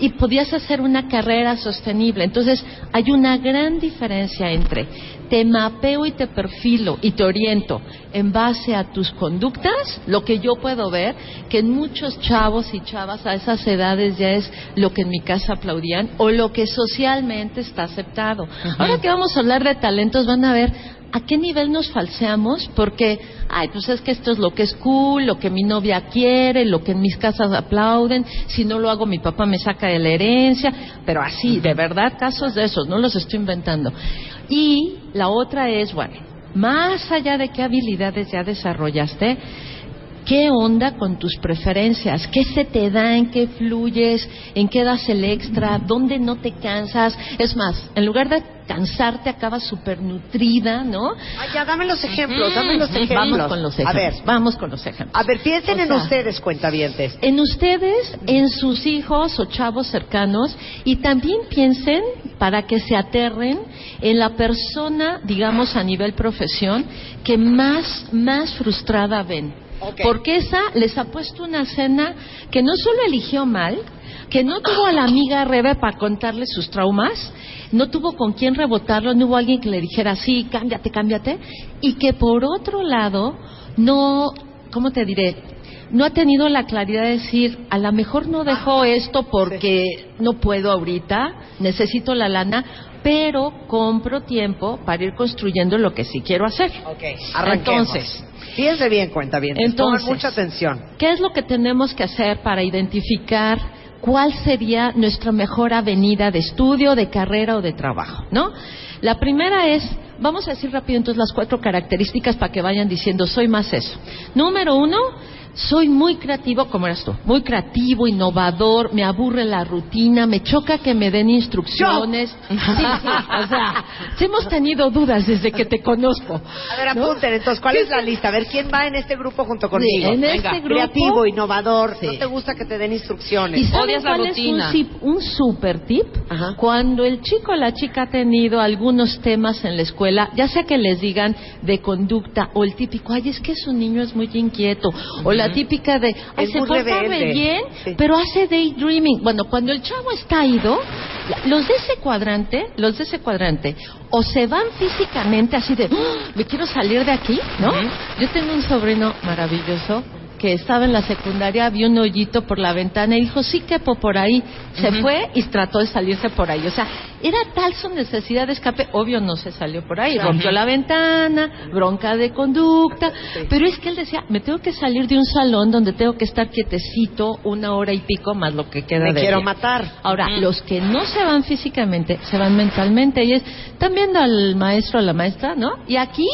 y podías hacer una carrera sostenible. Entonces, hay una gran diferencia entre te mapeo y te perfilo y te oriento en base a tus conductas, lo que yo puedo ver, que en muchos chavos y chavas a esas edades ya es lo que en mi casa aplaudían o lo que socialmente está aceptado. Ahora que vamos a hablar de talentos, van a ver a qué nivel nos falseamos, porque, ay, pues es que esto es lo que es cool, lo que mi novia quiere, lo que en mis casas aplauden, si no lo hago mi papá me saca de la herencia, pero así, de verdad, casos de esos, no los estoy inventando. Y la otra es, bueno, más allá de qué habilidades ya desarrollaste, ¿Qué onda con tus preferencias? ¿Qué se te da? ¿En qué fluyes? ¿En qué das el extra? ¿Dónde no te cansas? Es más, en lugar de cansarte, acabas súper nutrida, ¿no? Ay, ya, dame los ejemplos, dame los ejemplos. Vamos con los ejemplos. A ver, vamos con los ejemplos. a ver, piensen O en ustedes, cuentavientes. en ustedes, en sus hijos o chavos cercanos y también piensen para que se aterren en la persona, digamos a nivel profesión, que más, más frustrada ven. Porque esa les ha puesto una cena que no solo eligió mal, que no tuvo a la amiga Rebe para contarle sus traumas, no tuvo con quién rebotarlo, no hubo alguien que le dijera, sí, cámbiate, cámbiate, y que por otro lado, no, ¿cómo te diré? No ha tenido la claridad de decir, a lo mejor no dejo esto porque no puedo ahorita, necesito la lana, pero compro tiempo para ir construyendo lo que sí quiero hacer. Entonces, Fíjense bien, cuentavientes. Entonces, Pongan mucha atención. ¿Qué es lo que tenemos que hacer para identificar cuál sería nuestra mejor avenida de estudio, de carrera o de trabajo? ¿No? La primera es, vamos a decir rápido entonces las cuatro características para que vayan diciendo, soy más eso. Número uno, soy muy creativo, como eras tú, muy creativo, innovador, me aburre la rutina, me choca que me den instrucciones. Sí, sí, o sea, sí hemos tenido dudas desde que te conozco. A ver, ¿no? apunten. Entonces, ¿cuál es la lista? A ver, ¿quién va en este grupo junto conmigo? en Venga. este grupo- Creativo, innovador. Sí. No te gusta que te den instrucciones. ¿Y saben Odias la cuál rutina. es un, tip- un super tip? Ajá. Cuando el chico o la chica ha tenido algunos temas en la escuela, ya sea que les digan de conducta o el típico, ay, es que su niño es muy inquieto, o la típica de, ay, Es se porta rebelde. bien, Sí. pero hace daydreaming. Bueno, cuando el chavo está ido, los de ese cuadrante, los de ese cuadrante, o se van físicamente así de, "Ah, me quiero salir de aquí, ¿no? Yo tengo un sobrino maravilloso que estaba en la secundaria, vio un hoyito por la ventana y dijo, sí quepo por ahí. Se fue y trató de salirse por ahí. O sea, era tal su necesidad de escape, obvio no se salió por ahí, rompió la ventana, bronca de conducta, pero es que él decía, me tengo que salir de un salón donde tengo que estar quietecito una hora y pico más lo que queda Me de quiero día". matar. Ahora, los que no se van físicamente, se van mentalmente. Y es, viendo al maestro o la maestra, ¿no? Y aquí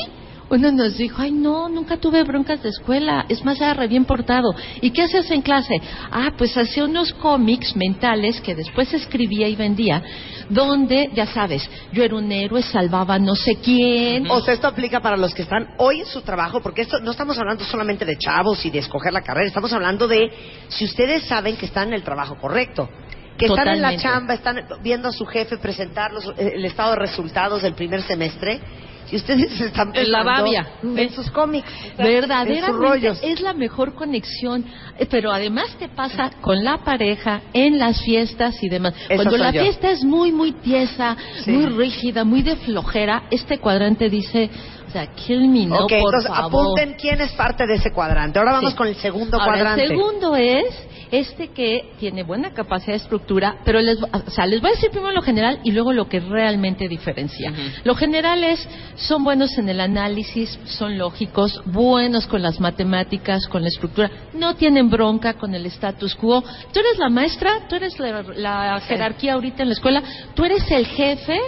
uno nos dijo, ay, no, nunca tuve broncas de escuela. Es más, era re bien portado. ¿Y qué haces en clase? Ah, pues hacía unos cómics mentales que después escribía y vendía, donde, ya sabes, yo era un héroe, salvaba a no sé quién. O sea, esto aplica para los que están hoy en su trabajo, porque esto no estamos hablando solamente de chavos y de escoger la carrera, estamos hablando de si ustedes saben que están en el trabajo correcto. Que están en la chamba, están viendo a su jefe presentar los- eh, el estado de resultados del primer semestre Y ustedes (laughs) están En la pensando babia. en sus cómics, sus Verdaderamente rollos. es la mejor conexión, Eh, pero además te pasa con la pareja, en las fiestas y demás. Cuando la yo. fiesta es muy, muy tiesa, Sí. muy rígida, muy de flojera, este cuadrante dice, o sea, kill me, no, ok, por entonces favor. apunten quién es parte de ese cuadrante. Ahora vamos Sí. con el segundo Ahora, cuadrante. El segundo es este que tiene buena capacidad de estructura, pero les, o sea, les voy a decir primero lo general y luego lo que realmente diferencia. Lo general es, son buenos en el análisis, son lógicos, buenos con las matemáticas, con la estructura, no tienen bronca con el status quo. Tú eres la maestra, tú eres la, la jerarquía ahorita en la escuela, tú eres el jefe,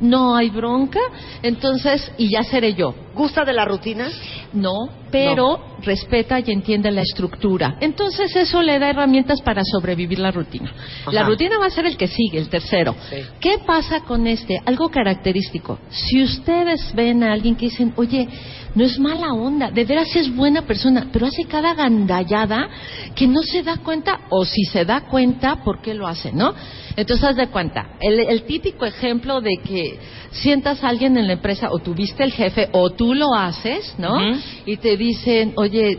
no hay bronca, entonces, y ya seré yo. ¿Gusta de la rutina? No, pero respeta y entiende la estructura. Entonces eso le da herramientas para sobrevivir la rutina. La rutina va a ser el que sigue, el tercero. Sí. ¿Qué pasa con este? Algo característico. Si ustedes ven a alguien que dicen, oye, no es mala onda, de veras es buena persona, pero hace cada gandallada que no se da cuenta, o si se da cuenta, ¿por qué lo hace, no? Entonces, haz de cuenta, el, el típico ejemplo de que sientas a alguien en la empresa, o tuviste el jefe, o tú lo haces, ¿no? Y te dicen, oye,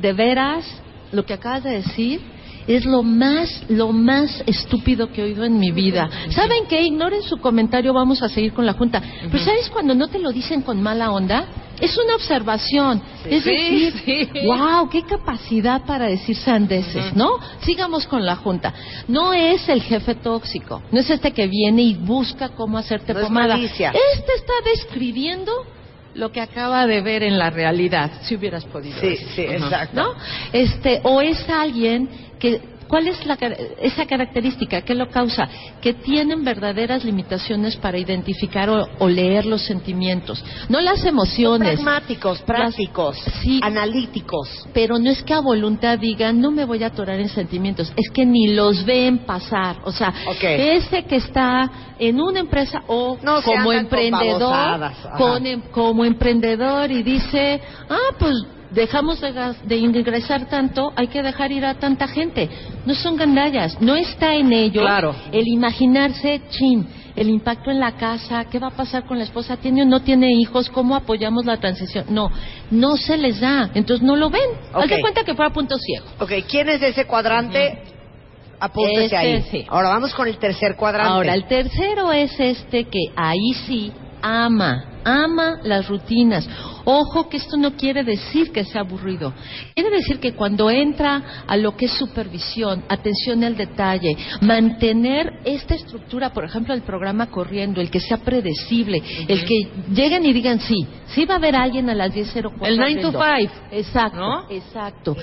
de veras, lo que acabas de decir es lo más, lo más estúpido que he oído en mi vida. ¿Saben qué? Ignoren su comentario, vamos a seguir con la junta. Pero ¿sabes cuando no te lo dicen con mala onda? Es una observación. Es decir, sí. wow, qué capacidad para decir sandeces, ¿no? Sigamos con la junta. No es el jefe tóxico, no es este que viene y busca cómo hacerte No es pomada. malicia. Este está describiendo lo que acaba de ver en la realidad, si hubieras podido. Sí, decir. sí, exacto. ¿no? Este, o es alguien que ¿Cuál es la, esa característica? ¿Qué lo causa? Que tienen verdaderas limitaciones para identificar o, o leer los sentimientos. No las Son emociones. pragmáticos, prácticos, sí. analíticos. Pero no es que a voluntad digan, no me voy a atorar en sentimientos, es que ni los ven pasar. O sea, ese que está en una empresa o No como con emprendedor, con como emprendedor y dice, ah, pues dejamos de, ingresar tanto, hay que dejar ir a tanta gente. No son gandallas, no está en ello Claro. el imaginarse, chin, el impacto en la casa, qué va a pasar con la esposa, tiene o no tiene hijos, cómo apoyamos la transición. No, no se les da, entonces no lo ven. Haz Ok. de cuenta que fue a punto ciego. Ok, ¿quién es de ese cuadrante? Apúntese Este, ahí. sí. Ahora vamos con el tercer cuadrante. Ahora, el tercero es este que ahí sí ama, ama las rutinas. Ojo que esto no quiere decir que sea aburrido. Quiere decir que cuando entra a lo que es supervisión, atención al detalle, mantener esta estructura, por ejemplo, el programa corriendo, el que sea predecible, el que lleguen y digan sí, sí va a haber alguien a las 10.04. El nine to abriendo. five, Exacto, ¿no? exacto.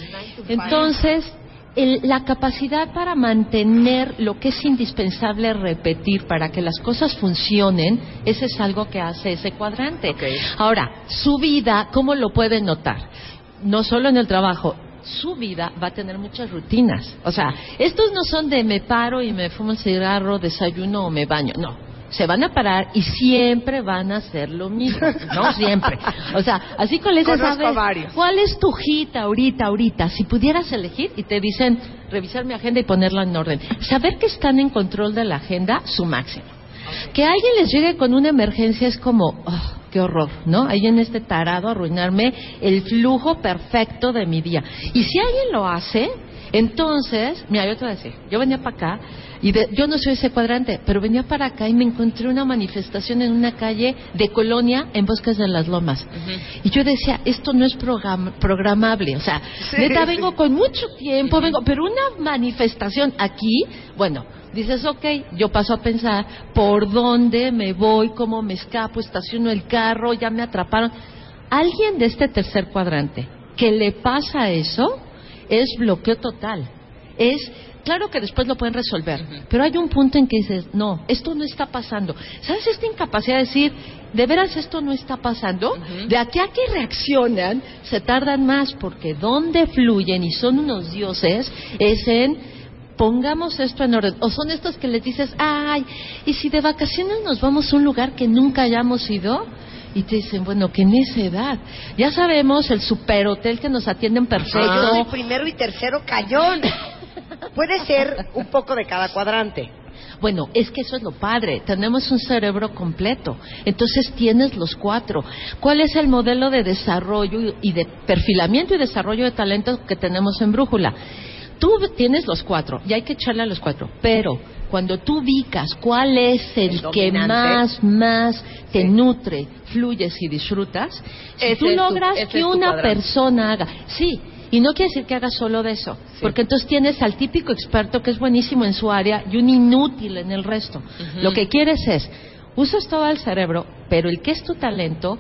Entonces, el- la capacidad para mantener lo que es indispensable repetir para que las cosas funcionen, ese es algo que hace ese cuadrante. Ahora, su vida, ¿cómo lo pueden notar? No solo en el trabajo. Su vida va a tener muchas rutinas. O sea, estos no son de me paro y me fumo el cigarro, desayuno o me baño. No. Se van a parar y siempre van a hacer lo mismo. No (laughs) siempre. O sea, así con les sabes varios. ¿Cuál es tu hit ahorita, ahorita? Si pudieras elegir y te dicen revisar mi agenda y ponerla en orden. Saber que están en control de la agenda, su máximo. Que alguien les llegue con una emergencia es como, oh, qué horror, ¿no? Ahí en este tarado arruinarme el flujo perfecto de mi día. Y si alguien lo hace, entonces, mira, yo te voy a decir, yo venía para acá y de- yo no soy ese cuadrante, pero venía para acá y me encontré una manifestación en una calle de colonia en Bosques de las Lomas. Y yo decía, esto no es programa- programable, o sea, Sí, neta sí. vengo con mucho tiempo, vengo, pero una manifestación aquí, bueno, dices, ok, yo paso a pensar por dónde me voy, cómo me escapo, estaciono el carro, ya me atraparon. Alguien de este tercer cuadrante que le pasa eso es bloqueo total. Es claro que después lo pueden resolver, pero hay un punto en que dices, no, esto no está pasando. ¿Sabes esta incapacidad de decir, de veras esto no está pasando? De aquí a que reaccionan, se tardan más porque donde fluyen y son unos dioses es en pongamos esto en orden. O son estos que les dices, ay, ¿y si de vacaciones nos vamos a un lugar que nunca hayamos ido? Y te dicen, bueno, que en esa edad. Ya sabemos el superhotel que nos atienden perfecto. Yo soy primero y tercero cayón. (laughs) Puede ser un poco de cada cuadrante. Bueno, es que eso es lo padre. Tenemos un cerebro completo. Entonces tienes los cuatro. ¿Cuál es el modelo de desarrollo y de perfilamiento y desarrollo de talento que tenemos en Brújula? Tú tienes los cuatro y hay que echarle a los cuatro. Pero cuando tú ubicas cuál es el, El que más, más te Sí. nutre, fluyes y disfrutas, si tú tu- logras que una persona haga, sí, y no quiere decir que haga solo de eso, porque entonces tienes al típico experto que es buenísimo en su área y un inútil en el resto. Lo que quieres es, usas todo el cerebro, pero el que es tu talento,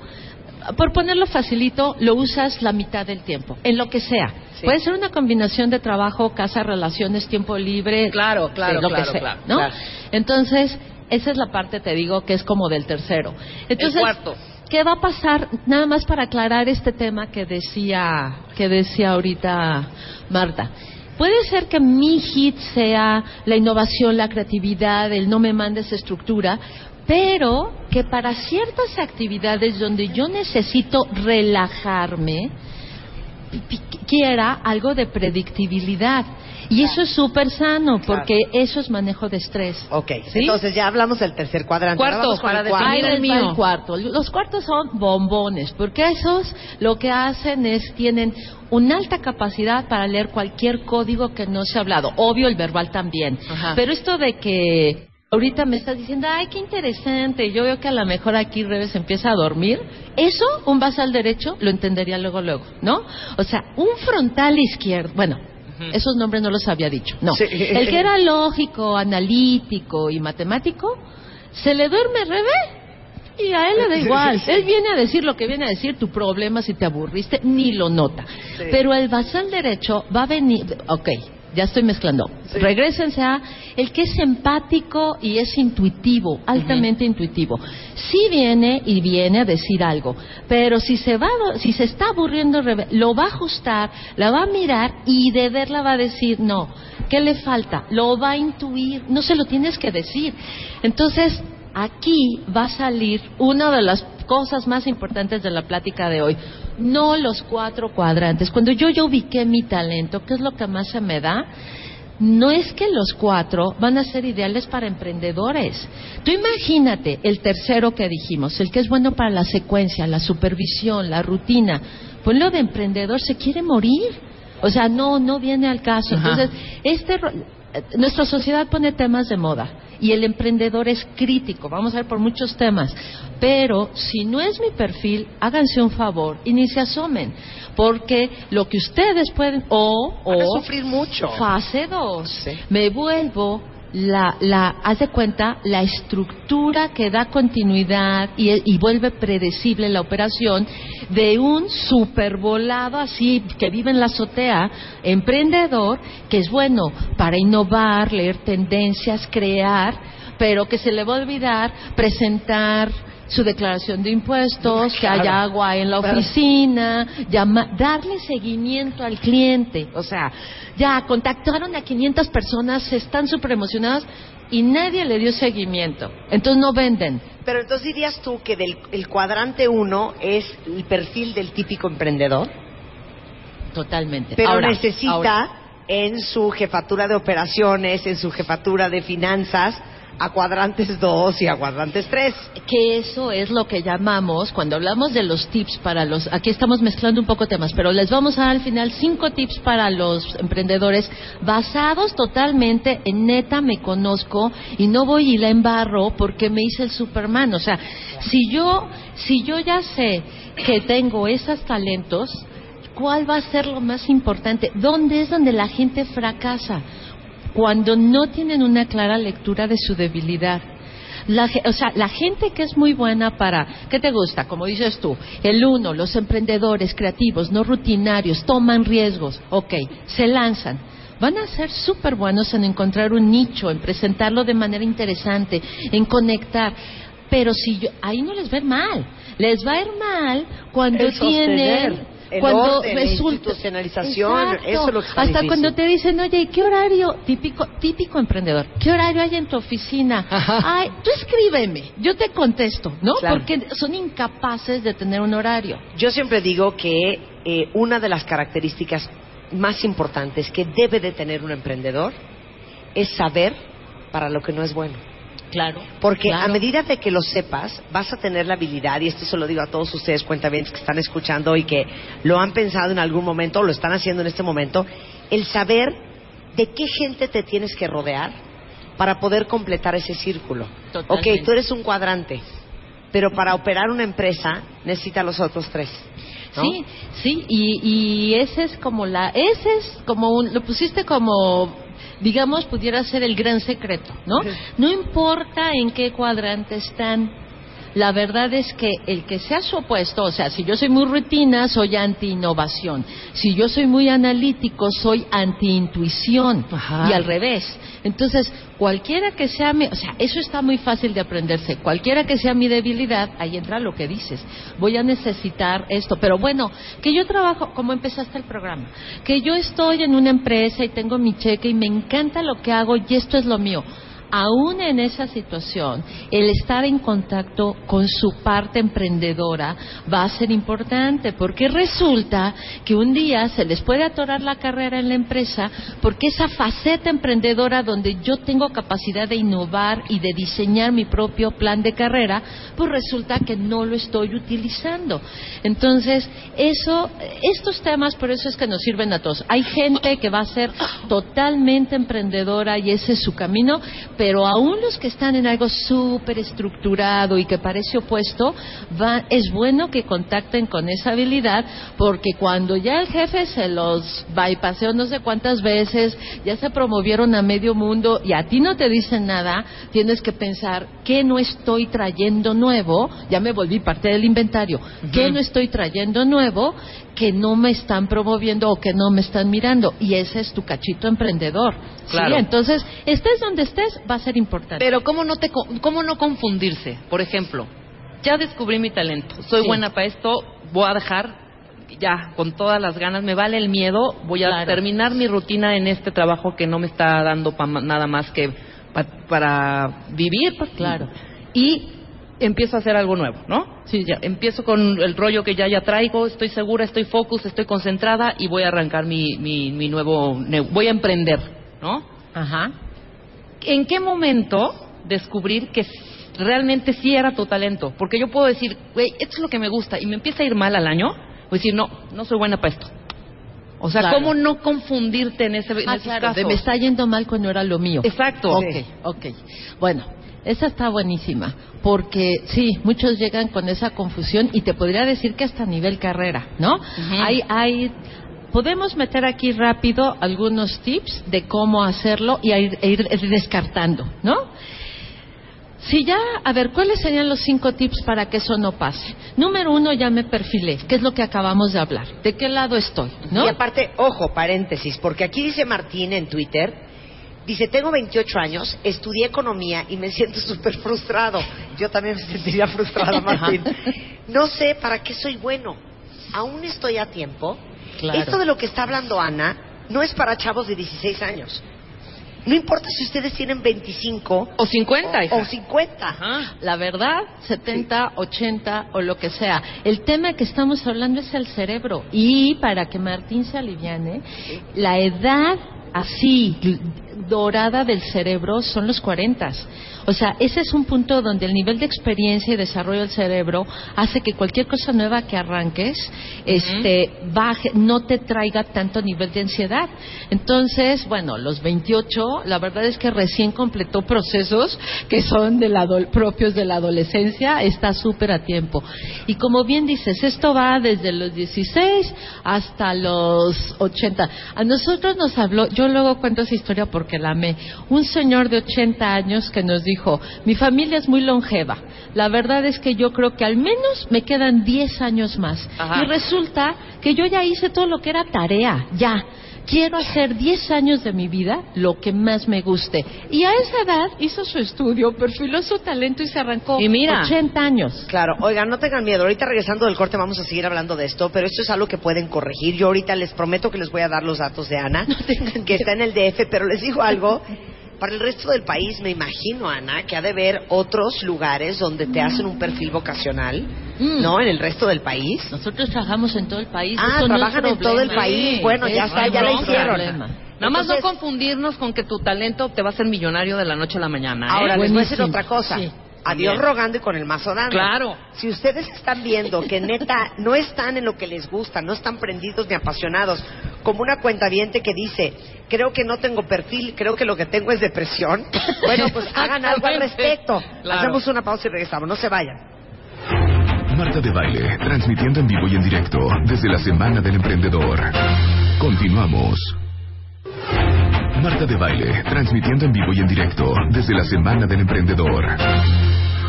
por ponerlo facilito, lo usas la mitad del tiempo, en lo que sea. Sí. Puede ser una combinación de trabajo, casa, relaciones, tiempo libre, Claro, claro, lo claro, que sea, claro, ¿no? claro. Entonces, esa es la parte, te digo, que es como del tercero. Entonces, cuarto. ¿Qué va a pasar? Nada más para aclarar este tema que decía, que decía ahorita Marta. Puede ser que mi hit sea la innovación, la creatividad, el no me mandes estructura, pero que para ciertas actividades donde yo necesito relajarme, quiera algo de predictibilidad. Y eso es súper sano, porque eso es manejo de estrés. Ok, ¿Sí? entonces ya hablamos del tercer cuadrante. Cuarto, para definir el mío. el cuarto. Los cuartos son bombones, porque esos lo que hacen es tienen una alta capacidad para leer cualquier código que no se ha hablado. Obvio, el verbal también. Ajá. Pero esto de que ahorita me estás diciendo, ay, qué interesante, yo veo que a lo mejor aquí Reves empieza a dormir, eso, un basal derecho, lo entendería luego, luego, ¿no? O sea, un frontal izquierdo, bueno, esos nombres no los había dicho, no. Sí. El que era lógico, analítico y matemático, se le duerme Rebe y a él le da igual. (laughs) Él viene a decir lo que viene a decir, tu problema si te aburriste, ni lo nota. Pero el basal derecho va a venir, ok, ya estoy mezclando. Sí. Regrésense a el que es empático y es intuitivo, altamente intuitivo. Sí viene y viene a decir algo, pero si se va, si se está aburriendo, lo va a ajustar, la va a mirar y de verla va a decir no. ¿Qué le falta? Lo va a intuir, no se lo tienes que decir. Entonces, aquí va a salir una de las cosas más importantes de la plática de hoy. No los cuatro cuadrantes. Cuando yo ya ubiqué mi talento, ¿qué es lo que más se me da? No es que los cuatro van a ser ideales para emprendedores. Tú imagínate el tercero que dijimos, el que es bueno para la secuencia, la supervisión, la rutina. Ponlo de emprendedor, se quiere morir. O sea, no, no viene al caso. Entonces, este, eh, nuestra sociedad pone temas de moda y el emprendedor es crítico. Vamos a ver por muchos temas. Pero si no es mi perfil, háganse un favor y ni se asomen. Porque lo que ustedes pueden, o, Van a o sufrir mucho. fase 2, Sí. me vuelvo la, la, haz de cuenta, la estructura que da continuidad y, y vuelve predecible la operación de un supervolado así que vive en la azotea, emprendedor, que es bueno para innovar, leer tendencias, crear, pero que se le va a olvidar presentar su declaración de impuestos, que haya agua en la oficina, llama- darle seguimiento al cliente. O sea, ya contactaron a 500 personas, están súper emocionadas y nadie le dio seguimiento. Entonces no venden. Pero entonces dirías tú que del el cuadrante uno es el perfil del típico emprendedor, Totalmente. pero Ahora, necesita ahora, en su jefatura de operaciones, en su jefatura de finanzas, a cuadrantes 2 y a cuadrantes 3. que eso es lo que llamamos, cuando hablamos de los tips para los, aquí estamos mezclando un poco temas, pero les vamos a dar al final cinco tips para los emprendedores basados totalmente en neta me conozco y no voy y la embarro porque me hice el Superman. O sea, si yo, si yo ya sé que tengo esos talentos, ¿cuál va a ser lo más importante? ¿Dónde es donde la gente fracasa? Cuando no tienen una clara lectura de su debilidad. La, o sea, la gente que es muy buena para, ¿qué te gusta? Como dices tú, el uno, los emprendedores creativos, no rutinarios, toman riesgos, ok, se lanzan. Van a ser súper buenos en encontrar un nicho, en presentarlo de manera interesante, en conectar. Pero si yo, ahí no les va a ir mal. Les va a ir mal cuando tienen el cuando orden, resulta institucionalización, Exacto. eso es lo que está hasta difícil. cuando te dicen oye ¿y qué horario típico típico emprendedor qué horario hay en tu oficina ay tú escríbeme yo te contesto no Claro. porque son incapaces de tener un horario Yo siempre digo que eh, una de las características más importantes que debe de tener un emprendedor es saber para lo que no es bueno. Claro. Porque claro. a medida de que lo sepas, vas a tener la habilidad, y esto se lo digo a todos ustedes cuentavientes que están escuchando y que lo han pensado en algún momento, o lo están haciendo en este momento, el saber de qué gente te tienes que rodear para poder completar ese círculo. Totalmente. Ok, tú eres un cuadrante, pero para operar una empresa necesita los otros tres. ¿no? Sí, sí, y, y ese es como la, ese es como un, lo pusiste como, digamos, pudiera ser el gran secreto, ¿no? No importa en qué cuadrante están. La verdad es que el que sea su opuesto, o sea, si yo soy muy rutina, soy anti-innovación. Si yo soy muy analítico, soy anti-intuición. Y al revés. Entonces, cualquiera que sea mi, o sea, eso está muy fácil de aprenderse. Cualquiera que sea mi debilidad, ahí entra lo que dices. Voy a necesitar esto. Pero bueno, que yo trabajo, como empezaste el programa, que yo estoy en una empresa y tengo mi cheque y me encanta lo que hago y esto es lo mío. Aún en esa situación, el estar en contacto con su parte emprendedora va a ser importante porque resulta que un día se les puede atorar la carrera en la empresa porque esa faceta emprendedora donde yo tengo capacidad de innovar y de diseñar mi propio plan de carrera, pues resulta que no lo estoy utilizando. Entonces, eso, estos temas, por eso es que nos sirven a todos. Hay gente que va a ser totalmente emprendedora y ese es su camino, aún los que están en algo súper estructurado y que parece opuesto, va, es bueno que contacten con esa habilidad porque cuando ya el jefe se los bypaseó no sé cuántas veces, ya se promovieron a medio mundo y a ti no te dicen nada, tienes que pensar, ¿qué no estoy trayendo nuevo? Ya me volví parte del inventario. ¿Qué no estoy trayendo nuevo que no me están promoviendo o que no me están mirando? Y ese es tu cachito emprendedor. ¿sí? Claro. Entonces, estés donde estés, va a ser importante. Pero ¿cómo no, te, cómo no confundirse? Por ejemplo, ya descubrí mi talento, soy Sí. buena para esto, voy a dejar ya con todas las ganas, me vale el miedo, voy a Claro. terminar mi rutina en este trabajo que no me está dando pa- nada más que pa- para vivir. pues, Claro. Y empiezo a hacer algo nuevo, ¿no? Sí. Ya, empiezo con el rollo que ya ya traigo, estoy segura, estoy focus, estoy concentrada y voy a arrancar mi, mi, mi nuevo, voy a emprender, ¿no? Ajá. ¿En qué momento descubrir que realmente sí era tu talento? Porque yo puedo decir, güey, esto es lo que me gusta y me empieza a ir mal al año, o decir, no, no soy buena para esto. O sea, Claro. ¿cómo no confundirte en ese en Ah, esos claro, de casos? me está yendo mal cuando era lo mío. Exacto. Ok, ok. Bueno, esa está buenísima, porque sí, muchos llegan con esa confusión y te podría decir que hasta nivel carrera, ¿no? Hay, hay, podemos meter aquí rápido algunos tips de cómo hacerlo y ir, e ir descartando, ¿no? Si ya, a ver, ¿cuáles serían los cinco tips para que eso no pase? Número uno, ya me perfilé, que es lo que acabamos de hablar. ¿De qué lado estoy? ¿no? Y aparte, ojo, paréntesis, porque aquí dice Martín en Twitter, dice, tengo 28 años, estudié economía y me siento (laughs) súper frustrado. Yo también me sentiría frustrada, Martín. No sé para qué soy bueno. Aún estoy a tiempo. Claro. Esto de lo que está hablando Ana no es para chavos de 16 años. No importa si ustedes tienen 25 O 50, hija. o 50. Ajá. La verdad, 70, 80 o lo que sea. El tema que estamos hablando es el cerebro. Y para que Martín se aliviane, la edad así dorada del cerebro son los 40. O sea, ese es un punto donde el nivel de experiencia y desarrollo del cerebro hace que cualquier cosa nueva que arranques este baje, no te traiga tanto nivel de ansiedad. Entonces, bueno, los 28, la verdad es que recién completó procesos que son de la propios de la adolescencia, está súper a tiempo. Y como bien dices, esto va desde los 16 hasta los 80. A nosotros nos habló, yo luego cuento esa historia porque la amé, un señor de 80 años que nos dijo, mi familia es muy longeva, la verdad es que yo creo que al menos me quedan 10 años más. Ajá. Y resulta que yo ya hice todo lo que era tarea, ya. Quiero hacer 10 años de mi vida lo que más me guste. Y a esa edad hizo su estudio, perfiló su talento y se arrancó Y mira. 80 años. Claro, oigan, no tengan miedo. Ahorita regresando del corte vamos a seguir hablando de esto, pero esto es algo que pueden corregir. Yo ahorita les prometo que les voy a dar los datos de Ana, (laughs) que está en el DF, pero les digo algo. Para el resto del país, me imagino, Ana, que ha de haber otros lugares donde te hacen un perfil vocacional, Mm. ¿no? En el resto del país. Nosotros trabajamos en todo el país. Ah, eso no es trabajan en todo el país. Bueno, ya está, ya la hicieron. problema. Nada más no confundirnos con que tu talento te va a hacer millonario de la noche a la mañana. ¿eh? Ahora les voy a decir otra cosa. Sí. A Dios Bien. rogando y con el mazo dando. Claro. Si ustedes están viendo que neta no están en lo que les gusta, no están prendidos ni apasionados, como una cuentaviente que dice, creo que no tengo perfil, creo que lo que tengo es depresión, (laughs) bueno, pues hagan algo al respecto. Claro. Hacemos una pausa y regresamos, no se vayan. Marta de Baile, transmitiendo en vivo y en directo desde la Semana del Emprendedor. Continuamos. Marta de Baile, transmitiendo en vivo y en directo desde la Semana del Emprendedor.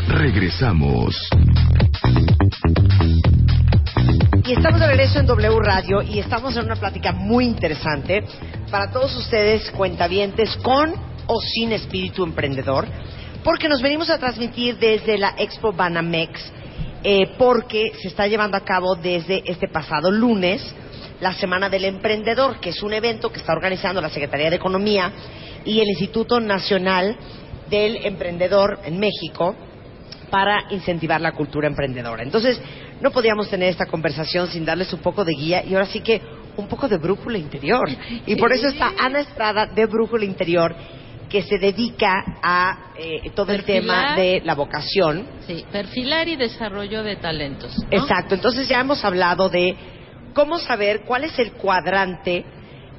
Regresamos. Y estamos de regreso en W Radio y estamos en una plática muy interesante para todos ustedes, cuentavientes, con o sin espíritu emprendedor, porque nos venimos a transmitir desde la Expo Banamex, eh, porque se está llevando a cabo desde este pasado lunes la Semana del Emprendedor, que es un evento que está organizando la Secretaría de Economía y el Instituto Nacional del Emprendedor en México para incentivar la cultura emprendedora. Entonces, no podíamos tener esta conversación sin darles un poco de guía y ahora sí que un poco de brújula interior. Y por eso está Ana Estrada de Brújula Interior, que se dedica a eh, todo el tema de la vocación. Sí, perfilar y desarrollo de talentos. ¿no? Exacto, entonces ya hemos hablado de cómo saber cuál es el cuadrante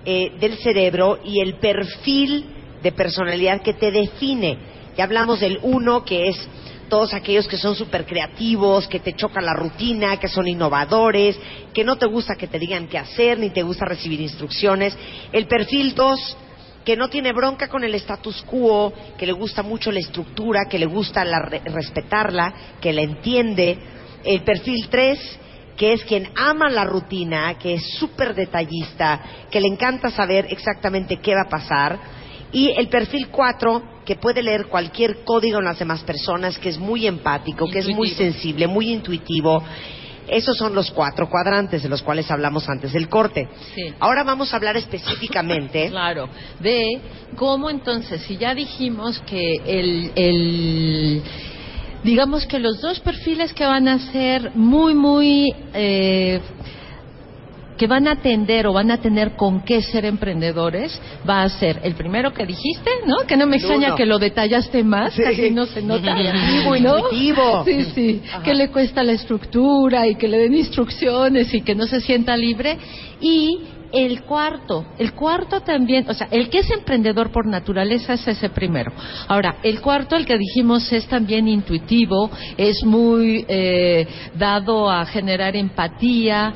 eh, del cerebro y el perfil de personalidad que te define. Ya hablamos del uno, que es todos aquellos que son súper creativos, que te choca la rutina, que son innovadores, que no te gusta que te digan qué hacer, ni te gusta recibir instrucciones. El perfil dos, que no tiene bronca con el status quo, que le gusta mucho la estructura, que le gusta la re- respetarla, que la entiende. El perfil 3, que es quien ama la rutina, que es súper detallista, que le encanta saber exactamente qué va a pasar. Y el perfil 4, que puede leer cualquier código en las demás personas, que es muy empático, que es muy sensible, muy intuitivo. Esos son los cuatro cuadrantes de los cuales hablamos antes del corte. Sí. Ahora vamos a hablar específicamente (laughs) Claro, de cómo entonces, si ya dijimos que el, el- digamos que los dos perfiles que van a ser muy, muy, eh, que van a atender o van a tener con qué ser emprendedores, va a ser el primero que dijiste, ¿no? Que no me extraña uno. que lo detallaste más, Sí. casi no se nota. Intuitivo, ¿no? intuitivo. Sí, sí, Ajá. que le cuesta la estructura y que le den instrucciones y que no se sienta libre. Y el cuarto, el cuarto también, o sea, el que es emprendedor por naturaleza es ese primero. Ahora, el cuarto, el que dijimos, es también intuitivo, es muy eh, dado a generar empatía.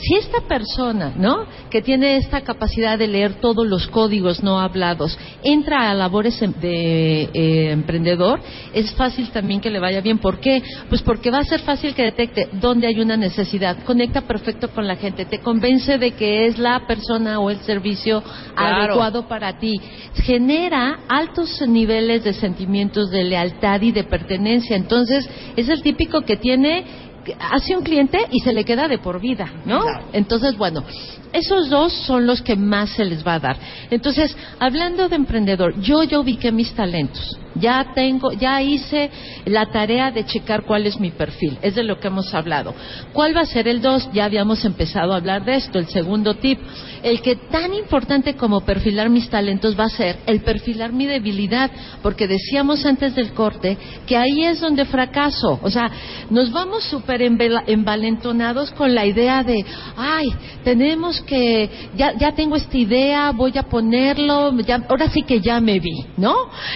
Si esta persona, ¿no? Que tiene esta capacidad de leer todos los códigos no hablados, entra a labores em- de eh, emprendedor, es fácil también que le vaya bien. ¿Por qué? Pues porque va a ser fácil que detecte dónde hay una necesidad, conecta perfecto con la gente, te convence de que es la persona o el servicio Claro. adecuado para ti, genera altos niveles de sentimientos de lealtad y de pertenencia. Entonces, es el típico que tiene hace un cliente y se le queda de por vida, ¿no? Claro. Entonces, bueno, esos dos son los que más se les va a dar. Entonces, hablando de emprendedor, yo ya ubiqué mis talentos. Ya tengo, ya hice la tarea de checar cuál es mi perfil. Es de lo que hemos hablado. ¿Cuál va a ser el dos? Ya habíamos empezado a hablar de esto. El segundo tip. El que tan importante como perfilar mis talentos va a ser el perfilar mi debilidad. Porque decíamos antes del corte que ahí es donde fracaso. O sea, nos vamos súper envalentonados con la idea de, ay, tenemos que, ya, ya tengo esta idea, voy a ponerlo, ahora sí que ya me vi, ¿no?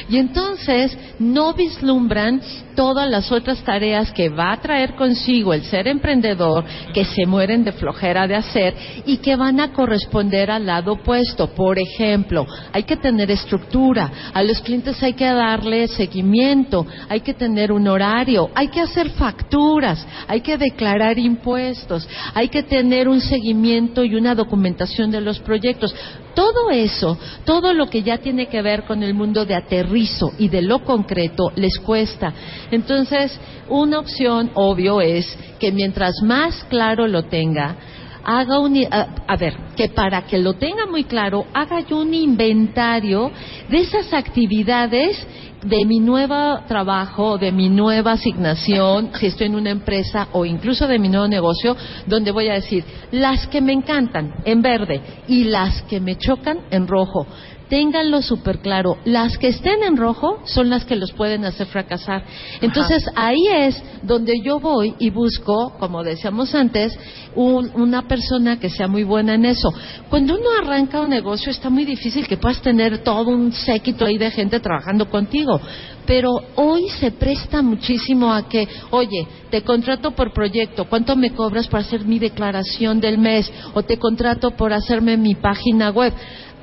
Y entonces no vislumbran todas las otras tareas que va a traer consigo el ser emprendedor, que se mueren de flojera de hacer y que van a corresponder al lado opuesto. Por ejemplo, hay que tener estructura, a los clientes hay que darle seguimiento, hay que tener un horario, hay que hacer facturas, hay que declarar impuestos, hay que tener un seguimiento y una documentación de los proyectos. Todo eso, todo lo que ya tiene que ver con el mundo de aterrizo y de lo concreto, les cuesta. Entonces, una opción obvio es que mientras más claro lo tenga, haga un, a, a ver, que para que lo tenga muy claro, haga yo un inventario de esas actividades de mi nuevo trabajo, de mi nueva asignación, si estoy en una empresa o incluso de mi nuevo negocio, donde voy a decir las que me encantan en verde y las que me chocan en rojo. Ténganlo súper claro. Las que estén en rojo son las que los pueden hacer fracasar. Entonces ahí es donde yo voy y busco, como decíamos antes, un- una persona que sea muy buena en eso. Cuando uno arranca un negocio está muy difícil que puedas tener todo un séquito ahí de gente trabajando contigo. Pero hoy se presta muchísimo a que, oye, te contrato por proyecto, ¿cuánto me cobras para hacer mi declaración del mes? O te contrato por hacerme mi página web.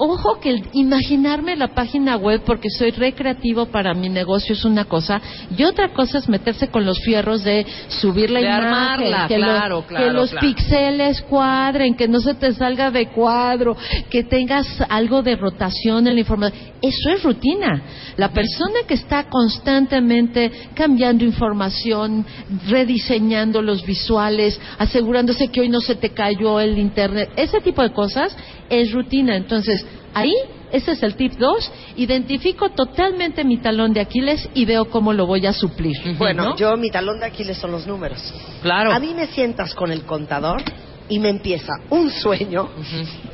Ojo que el imaginarme la página web porque soy recreativo para mi negocio es una cosa y otra cosa es meterse con los fierros de subir la De imagen, armarla, que, claro, claro, que los claro. píxeles cuadren, que no se te salga de cuadro, que tengas algo de rotación en la información. Eso es rutina. La persona que está constantemente cambiando información, rediseñando los visuales, asegurándose que hoy no se te cayó el internet, ese tipo de cosas es rutina. Entonces, ahí ese es el tip 2. Identifico totalmente mi talón de Aquiles y veo cómo lo voy a suplir. Bueno, ¿no? yo mi talón de Aquiles son los números. Claro. A mí me sientas con el contador y me empieza un sueño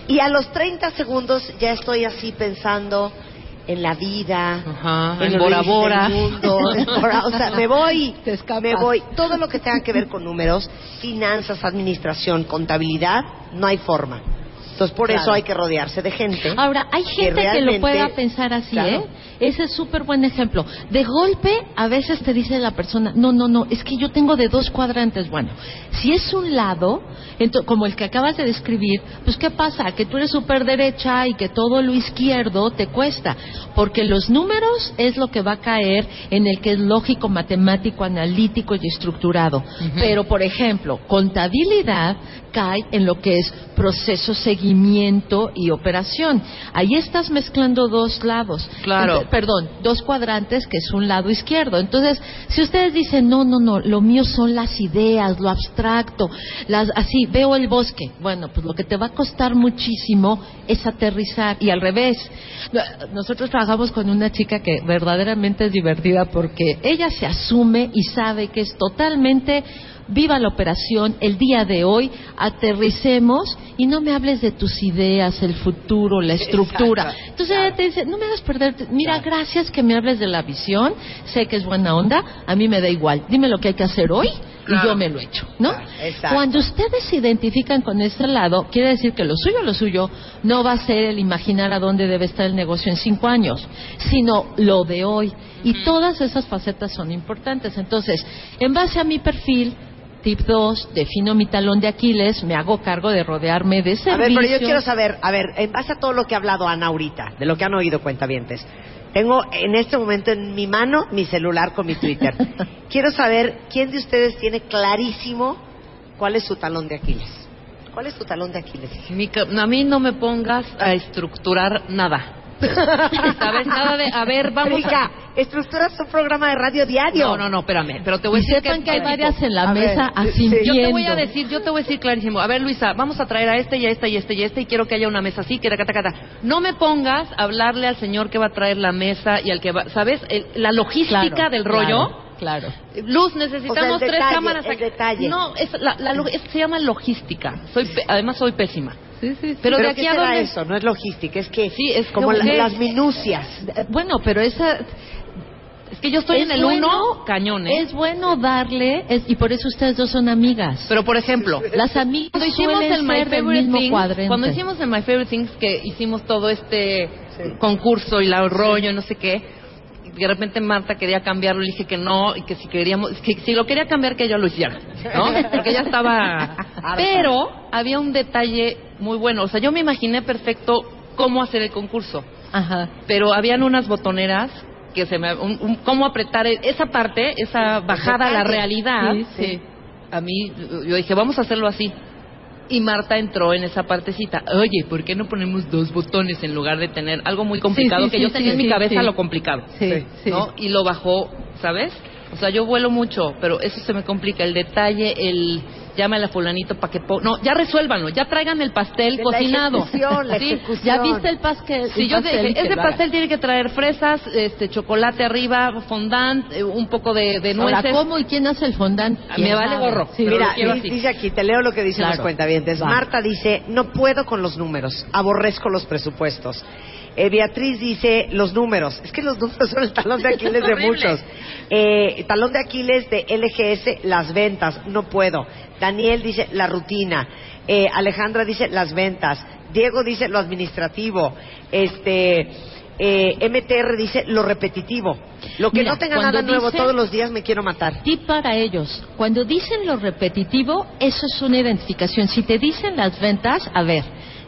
y a los 30 segundos ya estoy así pensando en la vida, Ajá, en, en Bora mundo, en Bora- o sea, me voy, (laughs) Te me voy. Todo lo que tenga que ver con números, finanzas, administración, contabilidad, no hay forma. Entonces por Claro. eso hay que rodearse de gente. Ahora, hay gente que, lo pueda pensar así, Claro. ¿eh? Ese es súper buen ejemplo. De golpe, a veces te dice la persona, no, no, no, es que yo tengo de dos cuadrantes. Bueno, si es un lado, como el que acabas de describir, pues ¿qué pasa? Que tú eres súper derecha y que todo lo izquierdo te cuesta. Porque los números es lo que va a caer en el que es lógico, matemático, analítico y estructurado. Pero, por ejemplo, contabilidad cae en lo que es proceso, seguimiento y operación. Ahí estás mezclando dos lados. Claro. Ent- perdón, dos cuadrantes que es un lado izquierdo. Entonces, si ustedes dicen, no, no, no, lo mío son las ideas, lo abstracto, las, así, veo el bosque. Bueno, pues lo que te va a costar muchísimo es aterrizar. Y al revés, No- nosotros trabajamos con una chica que verdaderamente es divertida porque ella se asume y sabe que es totalmente viva la operación el día de hoy, aterricemos y no me hables de tus ideas, el futuro, la estructura. Exacto, Entonces ella te dice, no me hagas perder, mira, gracias que me hables de la visión, sé que es buena onda, a mí me da igual, dime lo que hay que hacer hoy y yo me lo echo, ¿no? Cuando ustedes se identifican con este lado, quiere decir que lo suyo, lo suyo, no va a ser el imaginar a dónde debe estar el negocio en cinco años, sino lo de hoy. Y todas esas facetas son importantes. Entonces, en base a mi perfil, tip 2, defino mi talón de Aquiles, me hago cargo de rodearme de A servicios. ver, pero yo quiero saber, a ver, en base a todo lo que ha hablado Ana ahorita, de lo que han oído cuentavientes, tengo en este momento en mi mano mi celular con mi Twitter. (laughs) quiero saber quién de ustedes tiene clarísimo cuál es su talón de Aquiles. ¿Cuál es tu talón de Aquiles? Mi ca- a mí no me pongas a estructurar nada. ¿Sabes? Nada de, a ver, vamos a... estructuras un programa de radio diario. No, no, no, espérame, pero te voy a decir sepan que hay qué varias en la A ver, mesa sí, asintiendo. Yo te voy a decir, yo te voy a decir clarísimo. A ver, Luisa, vamos a traer a este y a este y a este y a este y quiero que haya una mesa así, que cata, cata. No me pongas a hablarle al señor que va a traer la mesa y al que va, ¿sabes? El- la logística Claro, del rollo. Claro. Luz, necesitamos O sea, el tres detalle, cámaras el aquí. detalle. No, es la, la es- se llama logística. Soy pe- además soy pésima. Sí, sí, sí. Pero, Pero, de ¿qué aquí a dónde eso? No es logística, es que Sí, es como la- las minucias. Bueno, pero esa Es que yo estoy Es en el bueno, uno, cañón, ¿eh? Es bueno darle, es- y por eso ustedes dos son amigas. Pero por ejemplo, Las amigas cuando hicimos el My Favorite Things, cuando hicimos el My Favorite Things que hicimos todo este concurso y la rollo, no sé qué, de repente Marta quería cambiarlo, le dije que no y que si queríamos, que si lo quería cambiar que ella lo hiciera, ¿no? (laughs) Porque ella estaba, pero había un detalle muy bueno, o sea, yo me imaginé perfecto cómo hacer el concurso, Ajá. pero habían unas botoneras que se me, un- un- cómo apretar esa parte, esa bajada a la realidad, Sí, sí. a mí, yo dije, vamos a hacerlo así. Y Marta entró en esa partecita. Oye, ¿por qué no ponemos dos botones en lugar de tener algo muy complicado sí, que sí, yo tenía sí, en mi cabeza lo complicado? Sí, sí. ¿No? Y lo bajó, ¿sabes? O sea, yo vuelo mucho, pero eso se me complica. El detalle, el llámale a fulanito para que... po- No, ya resuélvanlo, ya traigan el pastel De la cocinado. ejecución, la ¿Sí? ejecución. ¿Ya viste el pastel? Si el yo pastel? dije, ese pastel tiene que traer fresas, este chocolate arriba, fondant, eh, un poco de, de Ahora, nueces. ¿cómo y quién hace el fondant? Me ¿Quién vale gorro. Sí, Mira, dice aquí, te leo lo que dicen Claro. los cuentavientes. Va. Marta dice, no puedo con los números, aborrezco los presupuestos. Eh, Beatriz dice, los números. Es que los números son el talón de (laughs) Aquiles de muchos. Eh, talón de Aquiles de LGS, las ventas, no puedo. Daniel dice, la rutina. Eh, Alejandra dice, las ventas. Diego dice, lo administrativo. Este... eh, MTR dice lo repetitivo. Lo que Mira, no tenga nada nuevo dice- todos los días me quiero matar. Tip para ellos. Cuando dicen lo repetitivo, eso es una identificación. Si te dicen las ventas, a ver,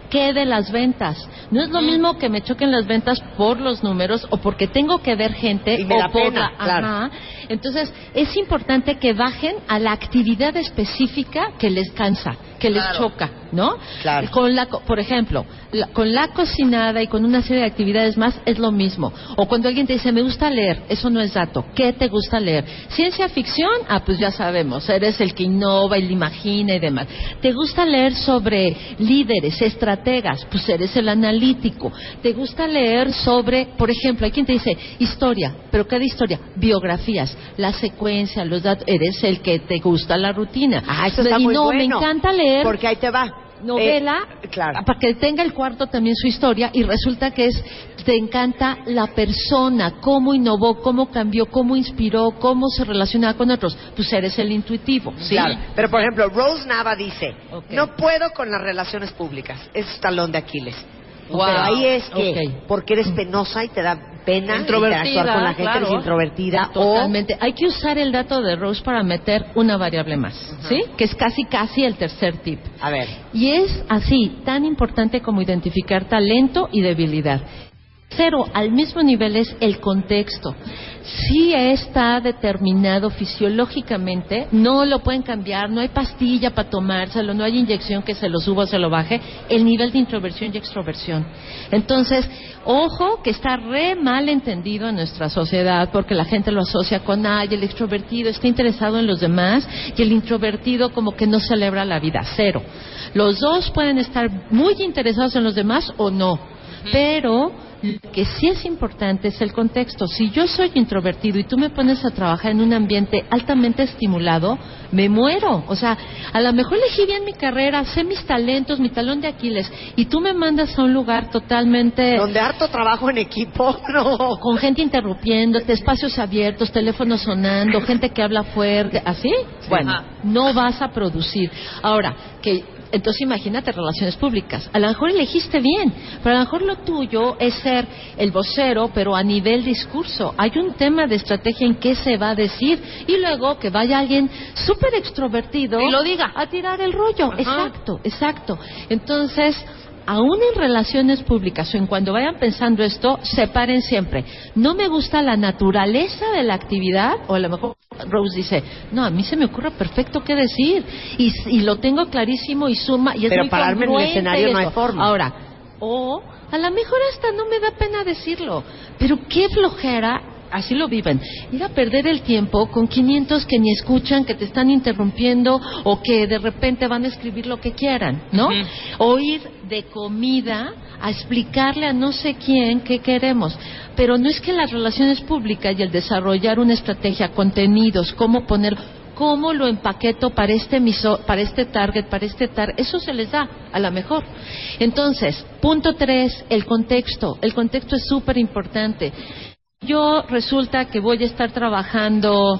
¿qué de las ventas? No es lo mismo que me choquen las ventas por los números o porque tengo que ver gente Y me o por pena, la- claro. Ajá. Entonces, es importante que bajen a la actividad específica que les cansa, que les choca, ¿no? Claro. Con la, por ejemplo, la- con la cocinada y con una serie de actividades más es lo mismo. O cuando alguien te dice, me gusta leer, eso no es dato. ¿Qué te gusta leer? Ciencia ficción, ah, pues ya sabemos, eres el que innova y le imagina y demás. ¿Te gusta leer sobre líderes, estrategas? Pues eres el analítico. ¿Te gusta leer sobre, por ejemplo, hay quien te dice, historia, pero ¿qué de historia? Biografías, la secuencia, los datos, eres el que te gusta la rutina. Ah, eso está y muy no, bueno. me encanta leer Porque ahí te va. Novela Eh, claro. para que tenga el cuarto también su historia y resulta que es te encanta la persona, cómo innovó, cómo cambió, cómo inspiró, cómo se relacionaba con otros. Pues eres el intuitivo, ¿sí? Claro. Pero, por ejemplo, Rose Nava dice, no puedo con las relaciones públicas. Es talón de Aquiles. Wow. Pero ahí es que, porque eres penosa y te da pena interactuar con la gente, claro. eres introvertida. Totalmente. Hay que usar el dato de Rose para meter una variable más, ¿sí? Que es casi casi el tercer tip. A ver, Y es así, tan importante como identificar talento y debilidad. Cero, al mismo nivel es el contexto. Si está determinado fisiológicamente, no lo pueden cambiar, no hay pastilla para tomárselo, no hay inyección que se lo suba o se lo baje, el nivel de introversión y extroversión. Entonces, ojo que está re mal entendido en nuestra sociedad porque la gente lo asocia con, ay, el extrovertido está interesado en los demás y el introvertido como que no celebra la vida. Cero. Los dos pueden estar muy interesados en los demás o no, pero que sí es importante es el contexto. Si yo soy introvertido y tú me pones a trabajar en un ambiente altamente estimulado, me muero. O sea, a lo mejor elegí bien mi carrera, sé mis talentos, mi talón de Aquiles, y tú me mandas a un lugar totalmente donde harto trabajo en equipo, (laughs) no. con gente interrumpiéndote, espacios abiertos, teléfonos sonando, gente que habla fuerte, ¿así? Bueno, no vas a producir. Ahora, que entonces imagínate relaciones públicas. A lo mejor elegiste bien, pero a lo mejor lo tuyo es ser el vocero, pero a nivel discurso. Hay un tema de estrategia en qué se va a decir y luego que vaya alguien súper extrovertido Y lo diga. a tirar el rollo. Ajá. Exacto, exacto. Entonces, aún en relaciones públicas o en cuando vayan pensando esto, separen siempre. No me gusta la naturaleza de la actividad, o a lo mejor Rose dice, no, a mí se me ocurre perfecto qué decir, y, y lo tengo clarísimo y suma, y es Pero muy pararme en el escenario no hay forma. Ahora, o a lo mejor hasta no me da pena decirlo, pero qué flojera así lo viven. Ir a perder el tiempo con 500 que ni escuchan, que te están interrumpiendo o que de repente van a escribir lo que quieran, ¿no? Ujú. O ir de comida a explicarle a no sé quién qué queremos. Pero no es que las relaciones públicas y el desarrollar una estrategia, contenidos, cómo poner cómo lo empaqueto para este miso- para este target, para este tar, eso se les da a lo mejor. Entonces, punto tres, el contexto. El contexto es súper importante. Yo resulta que voy a estar trabajando,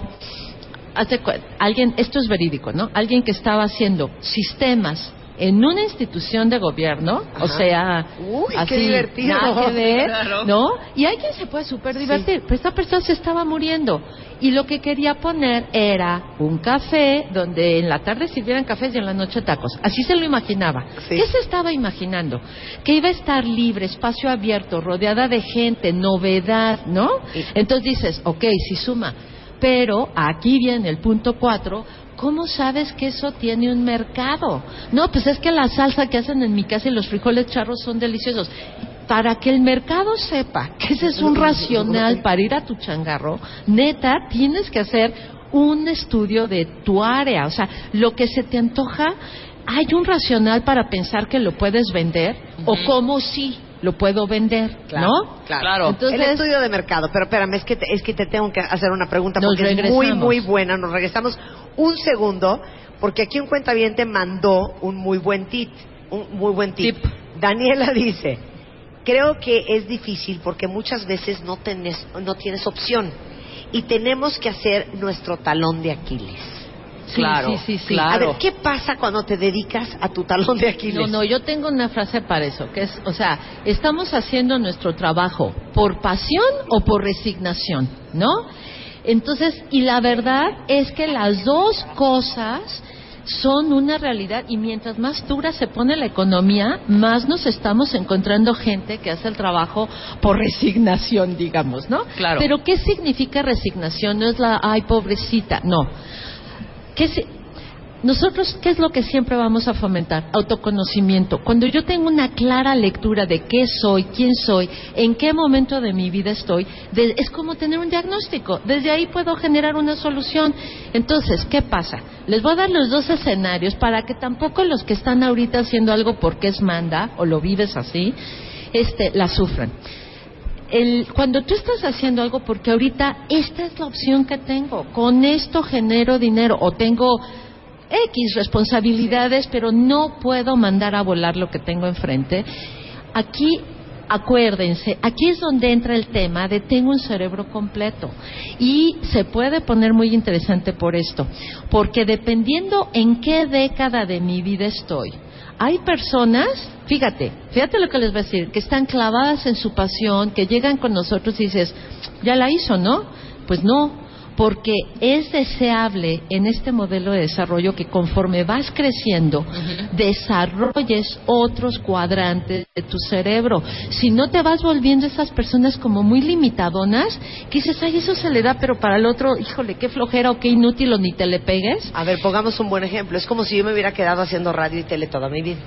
alguien, esto es verídico, ¿no? Alguien que estaba haciendo sistemas en una institución de gobierno, o sea, Uy, qué así, divertido. nada que (laughs) ver, Claro. ¿no? Y alguien se puede súper divertir, pero esta persona se estaba muriendo y lo que quería poner era un café donde en la tarde sirvieran cafés y en la noche tacos. Así se lo imaginaba. Sí. ¿Qué se estaba imaginando? Que iba a estar libre, espacio abierto, rodeada de gente, novedad, ¿no? Sí. Entonces dices, ok, sí suma. Pero aquí viene el punto cuatro. ¿Cómo sabes que eso tiene un mercado? No, pues es que la salsa que hacen en mi casa y los frijoles charros son deliciosos. Para que el mercado sepa que ese es un racional para ir a tu changarro, neta, tienes que hacer un estudio de tu área, o sea, lo que se te antoja, hay un racional para pensar que lo puedes vender o cómo sí lo puedo vender, Claro, ¿no? claro. Entonces, el estudio de mercado, pero espérame, es que te, es que te tengo que hacer una pregunta porque es muy, muy buena. Nos regresamos un segundo, porque aquí un cuentaviente mandó un muy buen tip. Un muy buen tip. Tip. Daniela dice, creo que es difícil porque muchas veces no, tenés, no tienes opción y tenemos que hacer nuestro talón de Aquiles. Sí, sí, sí, sí. A ver, ¿qué pasa cuando te dedicas a tu talón de Aquiles? No, no, yo tengo una frase para eso, que es, o sea, estamos haciendo nuestro trabajo por pasión o por resignación, ¿no? Entonces, y la verdad es que las dos cosas son una realidad y mientras más dura se pone la economía, más nos estamos encontrando gente que hace el trabajo por resignación, digamos, ¿no? Claro. Pero ¿qué significa resignación? No es la, ay, pobrecita, no. ¿Qué nosotros, ¿qué es lo que siempre vamos a fomentar? Autoconocimiento. Cuando yo tengo una clara lectura de qué soy, quién soy, en qué momento de mi vida estoy, de- es como tener un diagnóstico. Desde ahí puedo generar una solución. Entonces, ¿qué pasa? Les voy a dar los dos escenarios para que tampoco los que están ahorita haciendo algo porque es manda o lo vives así, este, la sufran el, cuando tú estás haciendo algo porque ahorita esta es la opción que tengo, con esto genero dinero o tengo X responsabilidades, pero no puedo mandar a volar lo que tengo enfrente, aquí acuérdense, aquí es donde entra el tema de tengo un cerebro completo y se puede poner muy interesante por esto, porque dependiendo en qué década de mi vida estoy, hay personas, fíjate, fíjate lo que les voy a decir, que están clavadas en su pasión, que llegan con nosotros y dices, ya la hizo, ¿no? Pues no, porque es deseable en este modelo de desarrollo que conforme vas creciendo, desarrolles otros cuadrantes de tu cerebro. Si no te vas volviendo esas personas como muy limitadonas, que dices, ay, eso se le da, pero para el otro, híjole, qué flojera o qué inútil o ni te le pegues. A ver, pongamos un buen ejemplo. Es como si yo me hubiera quedado haciendo radio y tele toda mi vida.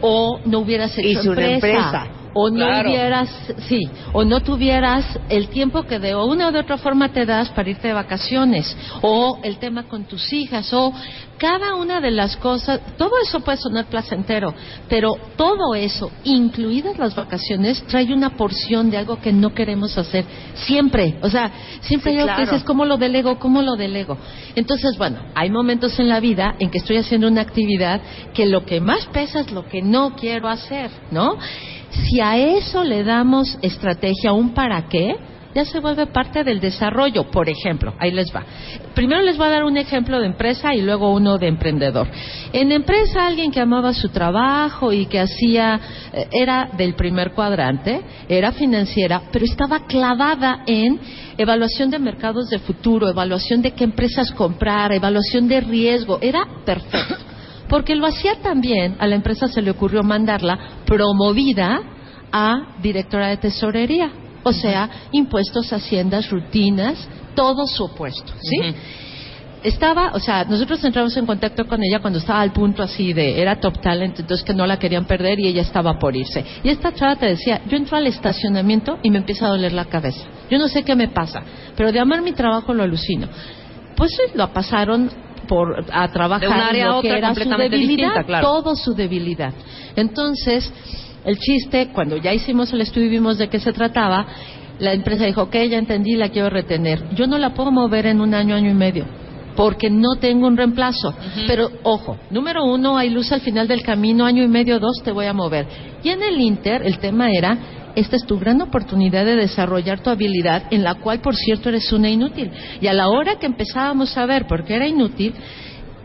o no hubieras hecho Hice una empresa. O no Claro. hubieras sí o no tuvieras el tiempo que de una o de otra forma te das para irte de vacaciones o el tema con tus hijas o cada una de las cosas todo eso puede sonar placentero pero todo eso incluidas las vacaciones trae una porción de algo que no queremos hacer siempre. O sea siempre Sí, hay algo que dices cómo lo delego cómo lo delego entonces bueno hay momentos en la vida en que estoy haciendo una actividad que lo que más pesa es lo que no quiero hacer no si a eso le damos estrategia, un para qué, ya se vuelve parte del desarrollo. Por ejemplo, ahí les va. Primero les voy a dar un ejemplo de empresa y luego uno de emprendedor. En empresa, alguien que amaba su trabajo y que hacía, eh, era del primer cuadrante, era financiera, pero estaba clavada en evaluación de mercados de futuro, evaluación de qué empresas comprar, evaluación de riesgo. Era perfecto. Porque lo hacía también, a la empresa se le ocurrió mandarla promovida a directora de tesorería. O sea, impuestos, haciendas, rutinas, todo su opuesto, ¿sí? Estaba, o sea, nosotros entramos en contacto con ella cuando estaba al punto así de, era top talent, entonces que no la querían perder y ella estaba por irse. Y esta chava te decía, yo entro al estacionamiento y me empieza a doler la cabeza. Yo no sé qué me pasa, pero de amar mi trabajo lo alucino. Pues lo pasaron por, a trabajar De un área en a lo que era su debilidad, distinta, claro. todo su debilidad. Entonces, el chiste, cuando ya hicimos el estudio y vimos de qué se trataba, la empresa dijo, ok, ya entendí, la quiero retener. Yo no la puedo mover en un año, año y medio, porque no tengo un reemplazo. Pero, ojo, número uno, hay luz al final del camino, año y medio, dos, te voy a mover. Y en el Inter, el tema era, esta es tu gran oportunidad de desarrollar tu habilidad, en la cual, por cierto, eres una inútil. Y a la hora que empezábamos a ver por qué era inútil,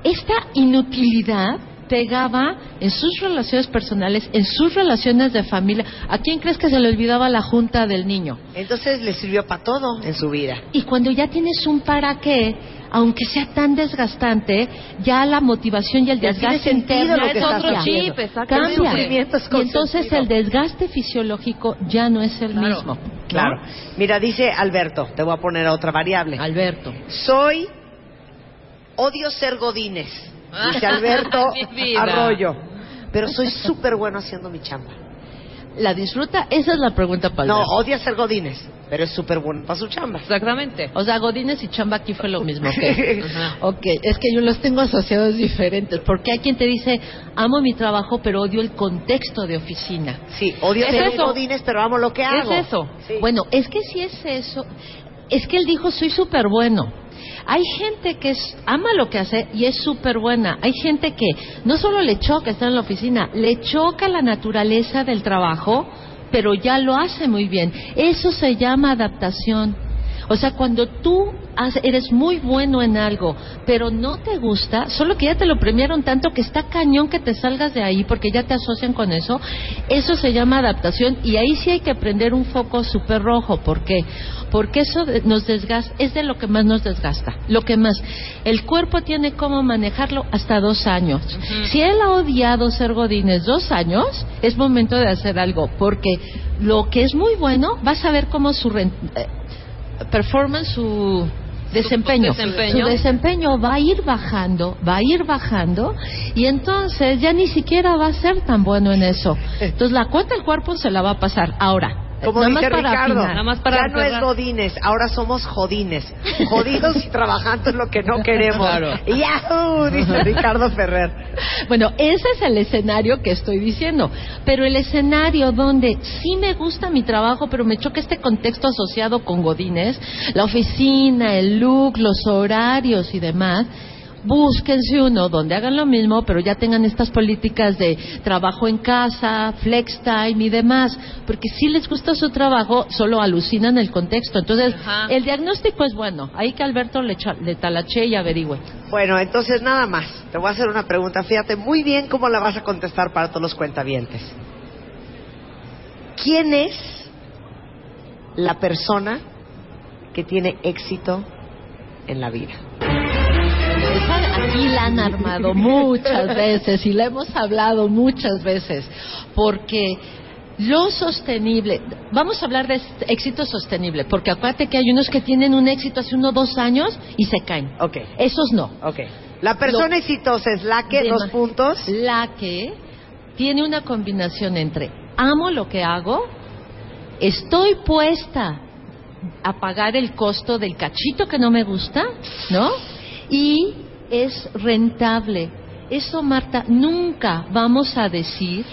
esta inutilidad pegaba en sus relaciones personales, en sus relaciones de familia. ¿A quién crees que se le olvidaba la junta del niño? Entonces le sirvió para todo en su vida. Y cuando ya tienes un para qué, aunque sea tan desgastante, ya la motivación y el desgaste interno cambia. haciendo. chip, Cambia. es Y entonces el desgaste fisiológico ya no es el Claro, mismo. ¿no? Claro. Mira, dice Alberto, te voy a poner otra variable. Alberto. Soy odio ser godines, (laughs) dice Alberto. Arroyo, pero soy súper bueno haciendo mi chamba. ¿La disfruta? Esa es la pregunta para No, odia ser Godines, pero es súper bueno para su chamba. Exactamente. O sea, Godines y Chamba aquí fue lo mismo. ok. (laughs) Ajá. ok, es que yo los tengo asociados diferentes. Porque hay quien te dice, amo mi trabajo, pero odio el contexto de oficina. Sí, odio Es ser eso. Godines, pero amo lo que hago. Es eso. Sí. Bueno, es que si es eso, es que él dijo, soy súper bueno. Hay gente que es, ama lo que hace y es súper buena. Hay gente que no solo le choca estar en la oficina, le choca la naturaleza del trabajo, pero ya lo hace muy bien. Eso se llama adaptación. O sea, cuando tú eres muy bueno en algo, pero no te gusta, solo que ya te lo premiaron tanto que está cañón que te salgas de ahí porque ya te asocian con eso, eso se llama adaptación y ahí sí hay que prender un foco súper rojo. ¿Por qué? Porque eso nos desgasta, es de lo que más nos desgasta, lo que más. El cuerpo tiene cómo manejarlo hasta dos años. Si él ha odiado ser Godines dos años, es momento de hacer algo, porque lo que es muy bueno, vas a ver cómo su eh, performance, su desempeño, desempeño. su desempeño va a ir bajando, va a ir bajando y entonces ya ni siquiera va a ser tan bueno en eso. Entonces la cuota del cuerpo se la va a pasar. Ahora, Como nada dice Ricardo, afinar. Nada más para ya no es. Godines, ahora somos Jodines. Jodidos y trabajando es lo que no queremos. Claro. ¡Yahoo! Dice Ricardo Ferrer. Bueno, ese es el escenario que estoy diciendo. Pero el escenario donde sí me gusta mi trabajo, pero me choca este contexto asociado con Godines, la oficina, el look, los horarios y demás. Búsquense uno donde hagan lo mismo, pero ya tengan estas políticas de trabajo en casa, flex time y demás, porque si les gusta su trabajo, solo alucinan el contexto. Entonces, Ajá. el diagnóstico es bueno. Ahí que Alberto le, le talache y averigüe. Bueno, entonces nada más. Te voy a hacer una pregunta. Fíjate muy bien cómo la vas a contestar para todos los cuentavientes. ¿Quién es la persona que tiene éxito en la vida? Aquí la han armado muchas veces y la hemos hablado muchas veces, porque lo sostenible, vamos a hablar de éxito sostenible, porque acuérdate que hay unos que tienen un éxito hace uno o dos años y se caen. Ok, Esos no. ok. La persona Lo- exitosa es la que, dos puntos. La que tiene una combinación entre amo lo que hago, estoy puesta a pagar el costo del cachito que no me gusta, ¿no? Y es rentable. Eso, Marta, nunca vamos a decir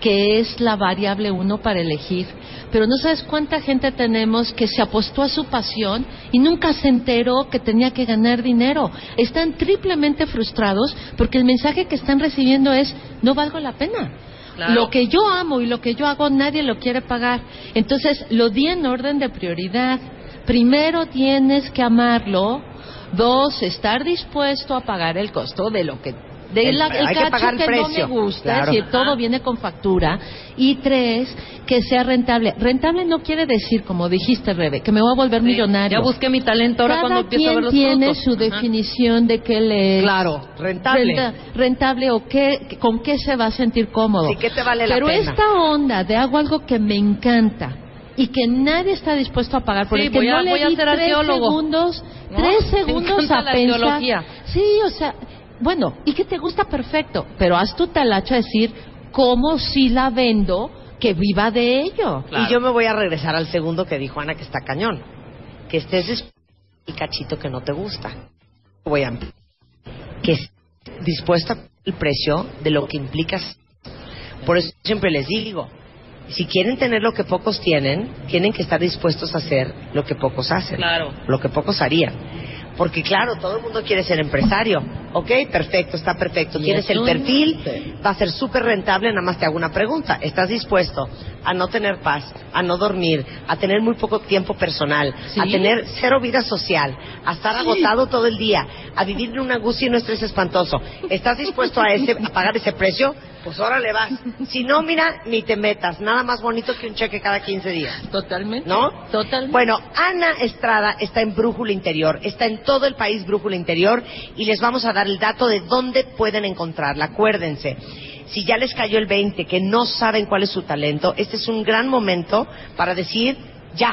que es la variable uno para elegir. Pero no sabes cuánta gente tenemos que se apostó a su pasión y nunca se enteró que tenía que ganar dinero. Están triplemente frustrados porque el mensaje que están recibiendo es no valgo la pena. Claro. Lo que yo amo y lo que yo hago nadie lo quiere pagar. Entonces lo di en orden de prioridad. Primero tienes que amarlo. Dos, estar dispuesto a pagar el costo de lo que de El- la, el hay que cacho pagar el que precio. no me gusta, Claro. es decir, todo viene con factura. Y tres, que sea rentable. Rentable no quiere decir, como dijiste, Rebe, que me voy a volver Sí, millonario. Ya busqué mi talento ahora Cada cuando empiezo a quien ver los tiene su Ajá. definición de qué le es Claro, rentable. renta- rentable o qué, con qué se va a sentir cómodo. Sí, ¿qué te vale la Pero pena? esta onda de hago algo que me encanta y que nadie está dispuesto a pagar por Sí, el que voy a- no le voy a di ser tres arqueólogo. segundos, ¿No? tres (laughs) segundos a la pensar. Sí, o sea, bueno, y que te gusta perfecto, pero haz tu talacha a decir cómo si la vendo que viva de ello. Y yo me voy a regresar al segundo que dijo Ana, que está cañón. Que estés dispuesto el cachito que no te gusta. Voy a... Que estés dispuesta a pagar el precio de lo que implicas. Por eso siempre les digo, si quieren tener lo que pocos tienen, tienen que estar dispuestos a hacer lo que pocos hacen. Claro. Lo que pocos harían. Porque claro, todo el mundo quiere ser empresario. Ok, perfecto, está perfecto. Tienes es el perfil, va a ser súper rentable, nada más te hago una pregunta. ¿Estás dispuesto a no tener paz, a no dormir, a tener muy poco tiempo personal, Sí. a tener cero vida social, a estar agotado todo el día, a vivir en una angustia y un estrés espantoso? ¿Estás dispuesto a, ese, a pagar ese precio? Pues ahora le vas. Si no, mira, ni te metas. Nada más bonito que un cheque cada 15 días. Totalmente. ¿No? Totalmente. Bueno, Ana Estrada está en Brújula Interior, está en todo el país Brújula Interior y les vamos a dar el dato de dónde pueden encontrarla. Acuérdense, si ya les cayó el 20, que no saben cuál es su talento, este es un gran momento para decir, ya,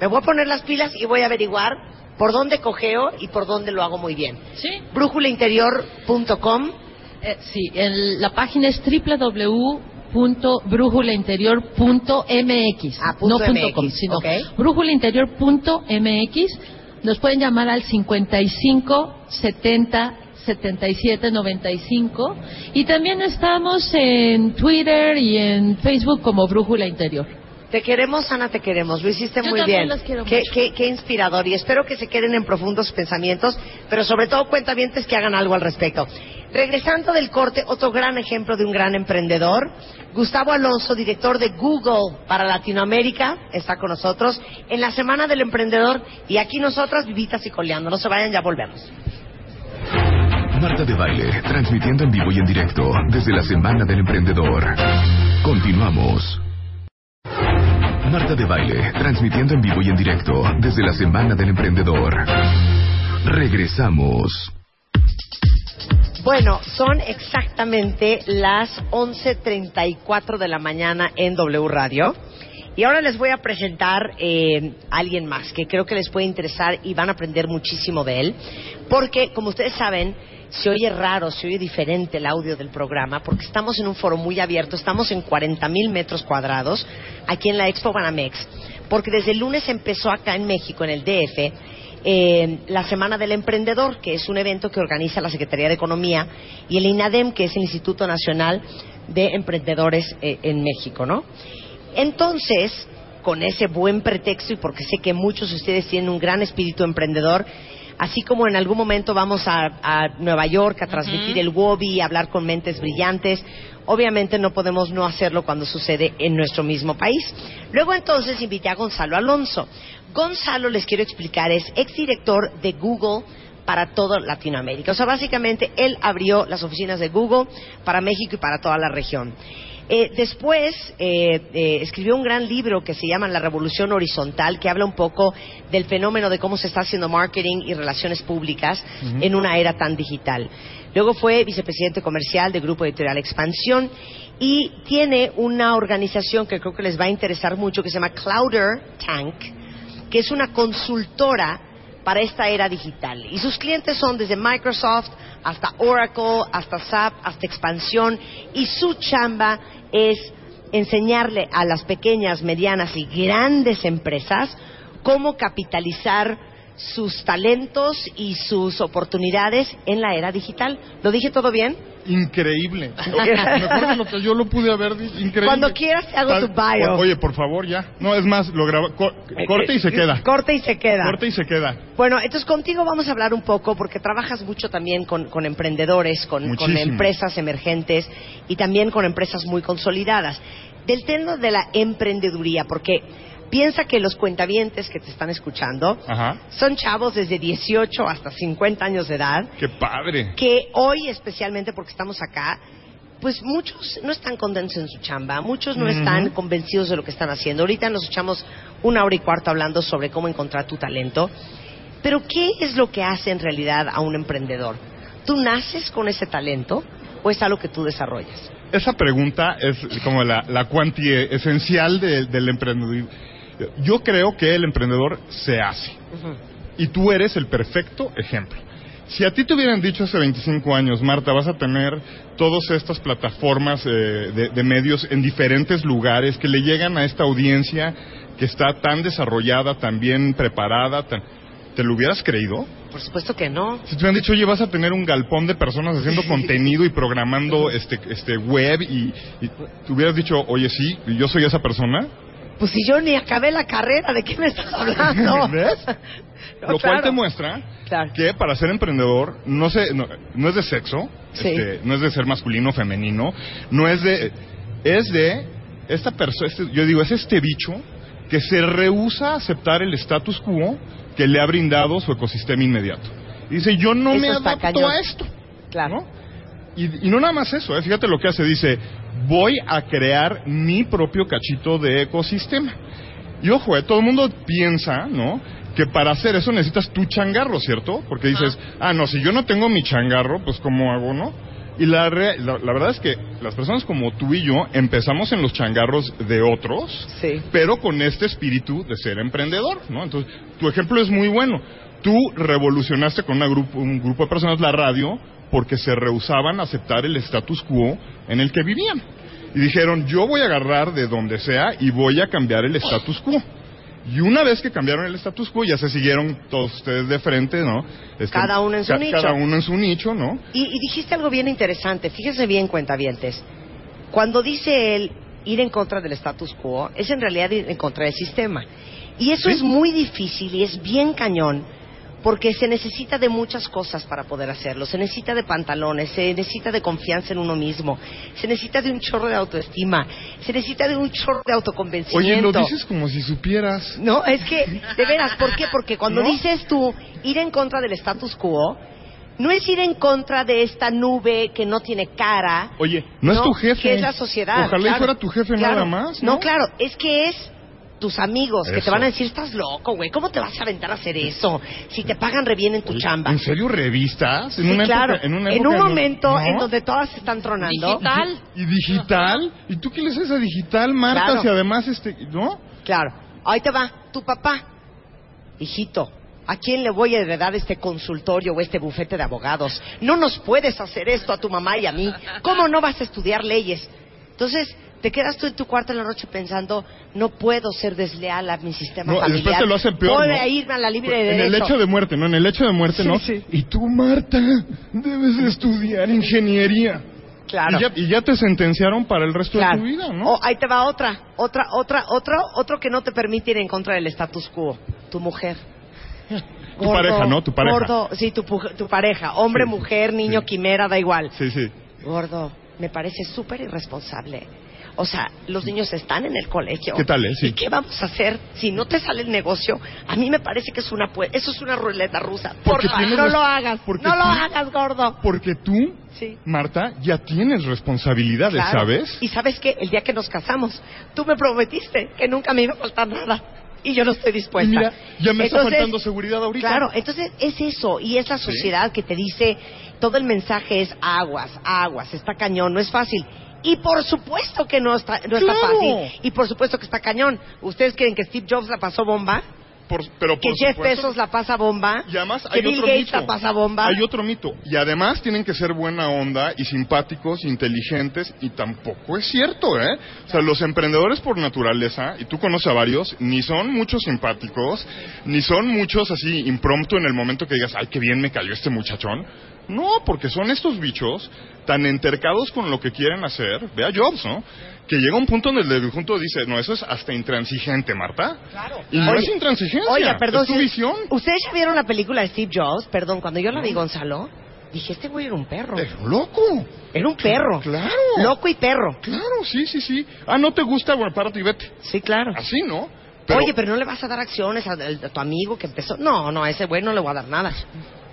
me voy a poner las pilas y voy a averiguar por dónde cogeo y por dónde lo hago muy bien. sí. Brújulainterior.com Eh, sí, el- la página es punto brújulainterior.mx. Ah, punto no punto com, sino ok. brújulainterior.mx. Nos pueden llamar al 55 70 77 95 y también estamos en Twitter y en Facebook como Brújula Interior. Te queremos, Ana, te queremos. Lo hiciste Yo muy bien. las quiero qué, mucho. qué- qué inspirador. Y espero que se queden en profundos pensamientos, pero sobre todo cuentavientes que hagan algo al respecto. Regresando del corte, otro gran ejemplo de un gran emprendedor. Gustavo Alonso, director de Google para Latinoamérica, está con nosotros en la Semana del Emprendedor. Y aquí nosotras, vivitas y coleando. No se vayan, ya volvemos. Marta de Baile, transmitiendo en vivo y en directo desde la Semana del Emprendedor. Continuamos. Marta de Baile, transmitiendo en vivo y en directo desde la Semana del Emprendedor. Regresamos. Bueno, son exactamente las 11.34 de la mañana en W Radio. Y ahora les voy a presentar eh, a alguien más que creo que les puede interesar y van a aprender muchísimo de él. Porque, como ustedes saben, se oye raro, se oye diferente el audio del programa, porque estamos en un foro muy abierto, estamos en 40 mil metros cuadrados, aquí en la Expo Banamex. Porque desde el lunes empezó acá en México, en el DF, eh, la Semana del Emprendedor, que es un evento que organiza la Secretaría de Economía, y el INADEM, que es el Instituto Nacional de Emprendedores eh, en México, ¿no? Entonces, con ese buen pretexto y porque sé que muchos de ustedes tienen un gran espíritu emprendedor, así como en algún momento vamos a, a Nueva York a transmitir el WOBI, a hablar con mentes brillantes, obviamente no podemos no hacerlo cuando sucede en nuestro mismo país. Luego entonces invité a Gonzalo Alonso. Gonzalo, les quiero explicar, es exdirector de Google para toda Latinoamérica. O sea, básicamente él abrió las oficinas de Google para México y para toda la región. Eh, después eh, eh, escribió un gran libro que se llama La Revolución Horizontal, que habla un poco del fenómeno de cómo se está haciendo marketing y relaciones públicas en una era tan digital. Luego fue vicepresidente comercial del Grupo Editorial Expansión y tiene una organización que creo que les va a interesar mucho que se llama Clouder Tank, que es una consultora para esta era digital. Y sus clientes son desde Microsoft hasta Oracle, hasta SAP, hasta Expansión. Y su chamba es enseñarle a las pequeñas, medianas y grandes empresas cómo capitalizar sus talentos y sus oportunidades en la era digital. ¿Lo dije todo bien? Increíble. (laughs) Mejor de lo que yo lo pude haber dicho. Increíble. Cuando quieras hago tu bio. Oye, por favor, ya. No, es más, lo graba. co- corte y se queda. Corte y se queda. Corte y se queda. Bueno, entonces contigo vamos a hablar un poco porque trabajas mucho también con, con emprendedores, con, con empresas emergentes y también con empresas muy consolidadas. Del tema de la emprendeduría, porque piensa que los cuentavientes que te están escuchando Ajá. son chavos desde 18 hasta 50 años de edad Qué padre. que hoy, especialmente porque estamos acá, pues muchos no están contentos en su chamba, muchos no están convencidos de lo que están haciendo. Ahorita nos echamos una hora y cuarto hablando sobre cómo encontrar tu talento. Pero ¿qué es lo que hace en realidad a un emprendedor? ¿Tú naces con ese talento o es algo que tú desarrollas? Esa pregunta es como la, la cuanti esencial de- del emprendedor. Yo creo que el emprendedor se hace. Y tú eres el perfecto ejemplo. Si a ti te hubieran dicho hace 25 años, Marta, vas a tener todas estas plataformas eh, de, de medios en diferentes lugares que le llegan a esta audiencia que está tan desarrollada, tan bien preparada, tan- ¿te lo hubieras creído? Por supuesto que no. Si te hubieran dicho, oye, vas a tener un galpón de personas haciendo (laughs) contenido y programando este, este web y, y te hubieras dicho, oye, sí, yo soy esa persona, Pues si yo ni acabé la carrera, ¿de qué me estás hablando? (laughs) ¿Ves? (laughs) No, Lo cual te muestra Claro. que para ser emprendedor no, se, no, no es de sexo, Sí. este, no es de ser masculino o femenino, no es de... Es de esta persona, yo digo, es este bicho que se rehúsa a aceptar el status quo que le ha brindado su ecosistema inmediato. Y dice, yo no Eso me adapto cañón. a esto. Claro. ¿no? Y, y no nada más eso, ¿eh? fíjate lo que hace, dice, voy a crear mi propio cachito de ecosistema. Y ojo, ¿eh? todo el mundo piensa, ¿no? Que para hacer eso necesitas tu changarro, ¿cierto? Porque dices, ah, no, si yo no tengo mi changarro, pues ¿cómo hago, no? Y la, re- la, la verdad es que las personas como tú y yo empezamos en los changarros de otros, Sí. pero con este espíritu de ser emprendedor, ¿no? Entonces, tu ejemplo es muy bueno. Tú revolucionaste con una grupo, un grupo de personas la radio porque se rehusaban a aceptar el status quo en el que vivían. Y dijeron, yo voy a agarrar de donde sea y voy a cambiar el status quo. Y una vez que cambiaron el status quo, ya se siguieron todos ustedes de frente, ¿no? Este, Cada uno en su nicho. Cada uno en su nicho, ¿no? Y, y dijiste algo bien interesante, fíjese bien, cuentavientes. Cuando dice él ir en contra del status quo, es en realidad ir en contra del sistema. Y eso Sí. es muy difícil y es bien cañón, porque se necesita de muchas cosas para poder hacerlo. Se necesita de pantalones, se necesita de confianza en uno mismo, se necesita de un chorro de autoestima, se necesita de un chorro de Oye, autoconvencimiento. lo dices como si supieras. No, es que, de veras, ¿por qué? Porque cuando (laughs) ¿No? dices tú ir en contra del status quo, no es ir en contra de esta nube que no tiene cara. Oye, no, es tu jefe. Que es la sociedad. Ojalá y claro. fuera tu jefe Claro. nada más. No, No, claro, es que es tus amigos que te van a decir, estás loco, güey, ¿cómo te vas a aventar a hacer eso? Si te pagan re bien en tu chamba. ¿En serio revistas? Sí, ¿En una claro. época- en, una en época un momento ¿no? en donde todas se están tronando. Digital. ¿Y digital? ¿Y tú qué le haces a digital, Marta? Claro. Si además, este, ¿no? Claro. Ahí te va, tu papá. Hijito, ¿a quién le voy a heredar este consultorio o este bufete de abogados? No nos puedes hacer esto a tu mamá y a mí. ¿Cómo no vas a estudiar leyes? Entonces, te quedas tú en tu cuarto en la noche pensando, no puedo ser desleal a mi sistema No, familiar. después te lo hacen peor, Voy ¿no? a irme a la libre de En el hecho de muerte, ¿no? En el hecho de muerte, Sí, ¿no? sí. Y tú, Marta, debes de estudiar ingeniería. Claro. Y ya, y ya te sentenciaron para el resto Claro. de tu vida, ¿no? O ahí te va otra, otra, otra, otro, otro que no te permite ir en contra del status quo. Tu mujer. (laughs) Tu pareja, ¿no? Tu pareja. Gordo, sí, tu, tu pareja. Hombre, Sí, mujer, niño, quimera, da igual. Sí, sí. Gordo, me parece súper irresponsable. O sea, los niños están en el colegio. ¿Qué tal, eh? Sí. ¿Y qué vamos a hacer si no te sale el negocio? A mí me parece que es una eso es una ruleta rusa. Porque tienes no lo hagas. porque No lo hagas, gordo. Porque tú, Sí. Marta, ya tienes responsabilidades, Claro. ¿sabes? Y sabes que el día que nos casamos, tú me prometiste que nunca me iba a faltar nada. Y yo no estoy dispuesta. Mira, ya me está faltando seguridad ahorita. Claro, entonces es eso. Y es la Sí. sociedad que te dice, todo el mensaje es aguas, aguas, está cañón, no es fácil. Y por supuesto que no está, no está Claro. fácil. Y por supuesto que está cañón. ¿Ustedes creen que Steve Jobs la pasó bomba? Por- pero ¿Que por Jeff supuesto- Bezos la pasa bomba? Y además ¿Que hay Bill otro Gates mito. la pasa bomba? Hay otro mito. Y además tienen que ser buena onda y simpáticos, inteligentes, y tampoco es cierto, ¿eh? O sea, los emprendedores por naturaleza, y tú conoces a varios, ni son muchos simpáticos, ni son muchos así impromptu en el momento que digas, ay, qué bien me cayó este muchachón. No, porque son estos bichos tan entercados con lo que quieren hacer. Ve a Jobs, ¿no? Que llega un punto donde el junto dice, no, eso es hasta intransigente, Marta. Claro. Y no Oye, es intransigencia, Oiga, perdón. es tu visión. ¿Ustedes ya vieron la película de Steve Jobs? Perdón, cuando yo la vi, Gonzalo, dije, este güey era un perro. Es loco. Era un perro. Claro. Loco y perro. Claro, sí, sí, sí. Ah, ¿no te gusta? Bueno, párate y vete. Sí, claro. Así, ¿no? Oye, pero no le vas a dar acciones a, a tu amigo que empezó. No, no, a ese güey no le voy a dar nada.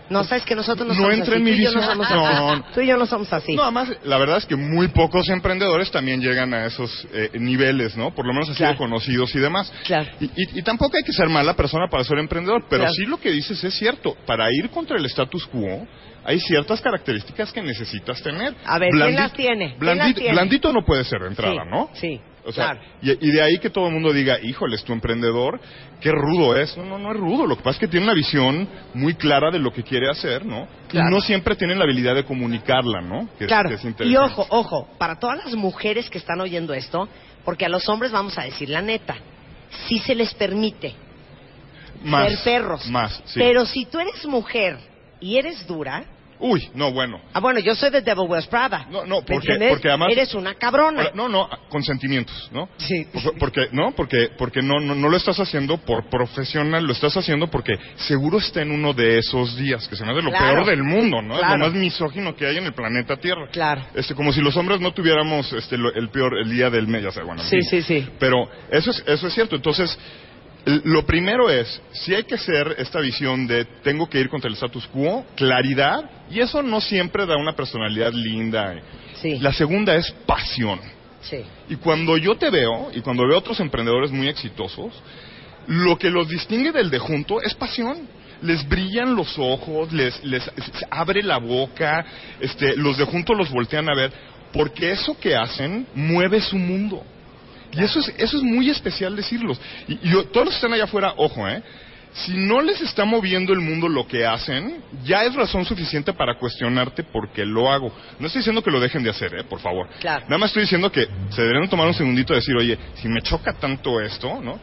No, sabes que nosotros no, No somos así. en mi Tú y yo no somos No. así. Tú y yo no somos así. No, además, la verdad es que muy pocos emprendedores también llegan a esos eh, niveles, ¿no? Por lo menos así Claro. de conocidos y demás. Claro. Y, y- y tampoco hay que ser mala persona para ser emprendedor, pero Claro. sí lo que dices es cierto. Para ir contra el status quo, hay ciertas características que necesitas tener. A ver, ¿quién las tiene? ¿Quién blandi- las tiene? Blandito no puede ser de entrada, Sí, ¿no? Sí, O sea, claro. y, y de ahí que todo el mundo diga, híjoles, tu emprendedor, qué rudo es. No, no, no es rudo. Lo que pasa es que tiene una visión muy clara de lo que quiere hacer, ¿no? Claro. Y no siempre tiene la habilidad de comunicarla, ¿no? Que, Claro. que es Y ojo, ojo, para todas las mujeres que están oyendo esto, porque a los hombres vamos a decir la neta, sí se les permite Más, ser perros. Más, sí. Pero si tú eres mujer y eres dura, Uy, no, bueno. ah, bueno, yo soy de Devil Wears Prada. No, no, ¿me porque- porque además- Eres una cabrona. No, no, con sentimientos, ¿no? Sí. Por- Porque, no, porque, porque no, no, no lo estás haciendo por profesional, lo estás haciendo porque seguro está en uno de esos días, que se me hace lo Claro. peor del mundo, ¿no? Claro. Es lo más misógino que hay en el planeta Tierra. Claro. Este, como si los hombres no tuviéramos este, lo- el peor, el día del mes, ya sé, bueno. en Sí, sí, sí. Pero eso es, eso es cierto. Entonces, lo primero es, si hay que hacer esta visión de tengo que ir contra el status quo, claridad, y eso no siempre da una personalidad linda. Sí. La segunda es pasión. Sí. Y cuando yo te veo, y cuando veo otros emprendedores muy exitosos, lo que los distingue del de junto es pasión. Les brillan los ojos, les, les abre la boca, este, los de junto los voltean a ver, porque eso que hacen mueve su mundo. Y eso es, eso es muy especial decirlos. Y, y yo- todos los que están allá afuera, ojo, ¿eh? si no les está moviendo el mundo lo que hacen, ya es razón suficiente para cuestionarte por qué lo hago. No estoy diciendo que lo dejen de hacer, ¿eh? por favor. Claro. Nada más estoy diciendo que se deberían tomar un segundito y decir, oye, si me choca tanto esto, ¿no?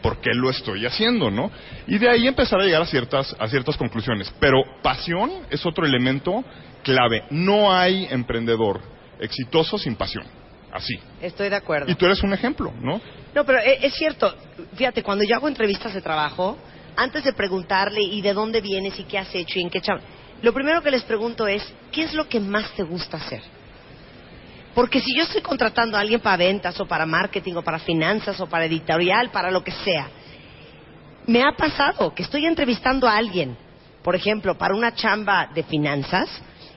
¿Por qué lo estoy haciendo, no? Y de ahí empezar a llegar a ciertas, a ciertas conclusiones. Pero pasión es otro elemento clave. No hay emprendedor exitoso sin pasión. Así. Estoy de acuerdo. Y tú eres un ejemplo, ¿no? No, pero e- es cierto. Fíjate, cuando yo hago entrevistas de trabajo, antes de preguntarle y de dónde vienes y qué has hecho y en qué chamba, lo primero que les pregunto es, ¿qué es lo que más te gusta hacer? Porque si yo estoy contratando a alguien para ventas o para marketing o para finanzas o para editorial, para lo que sea, me ha pasado que estoy entrevistando a alguien, por ejemplo, para una chamba de finanzas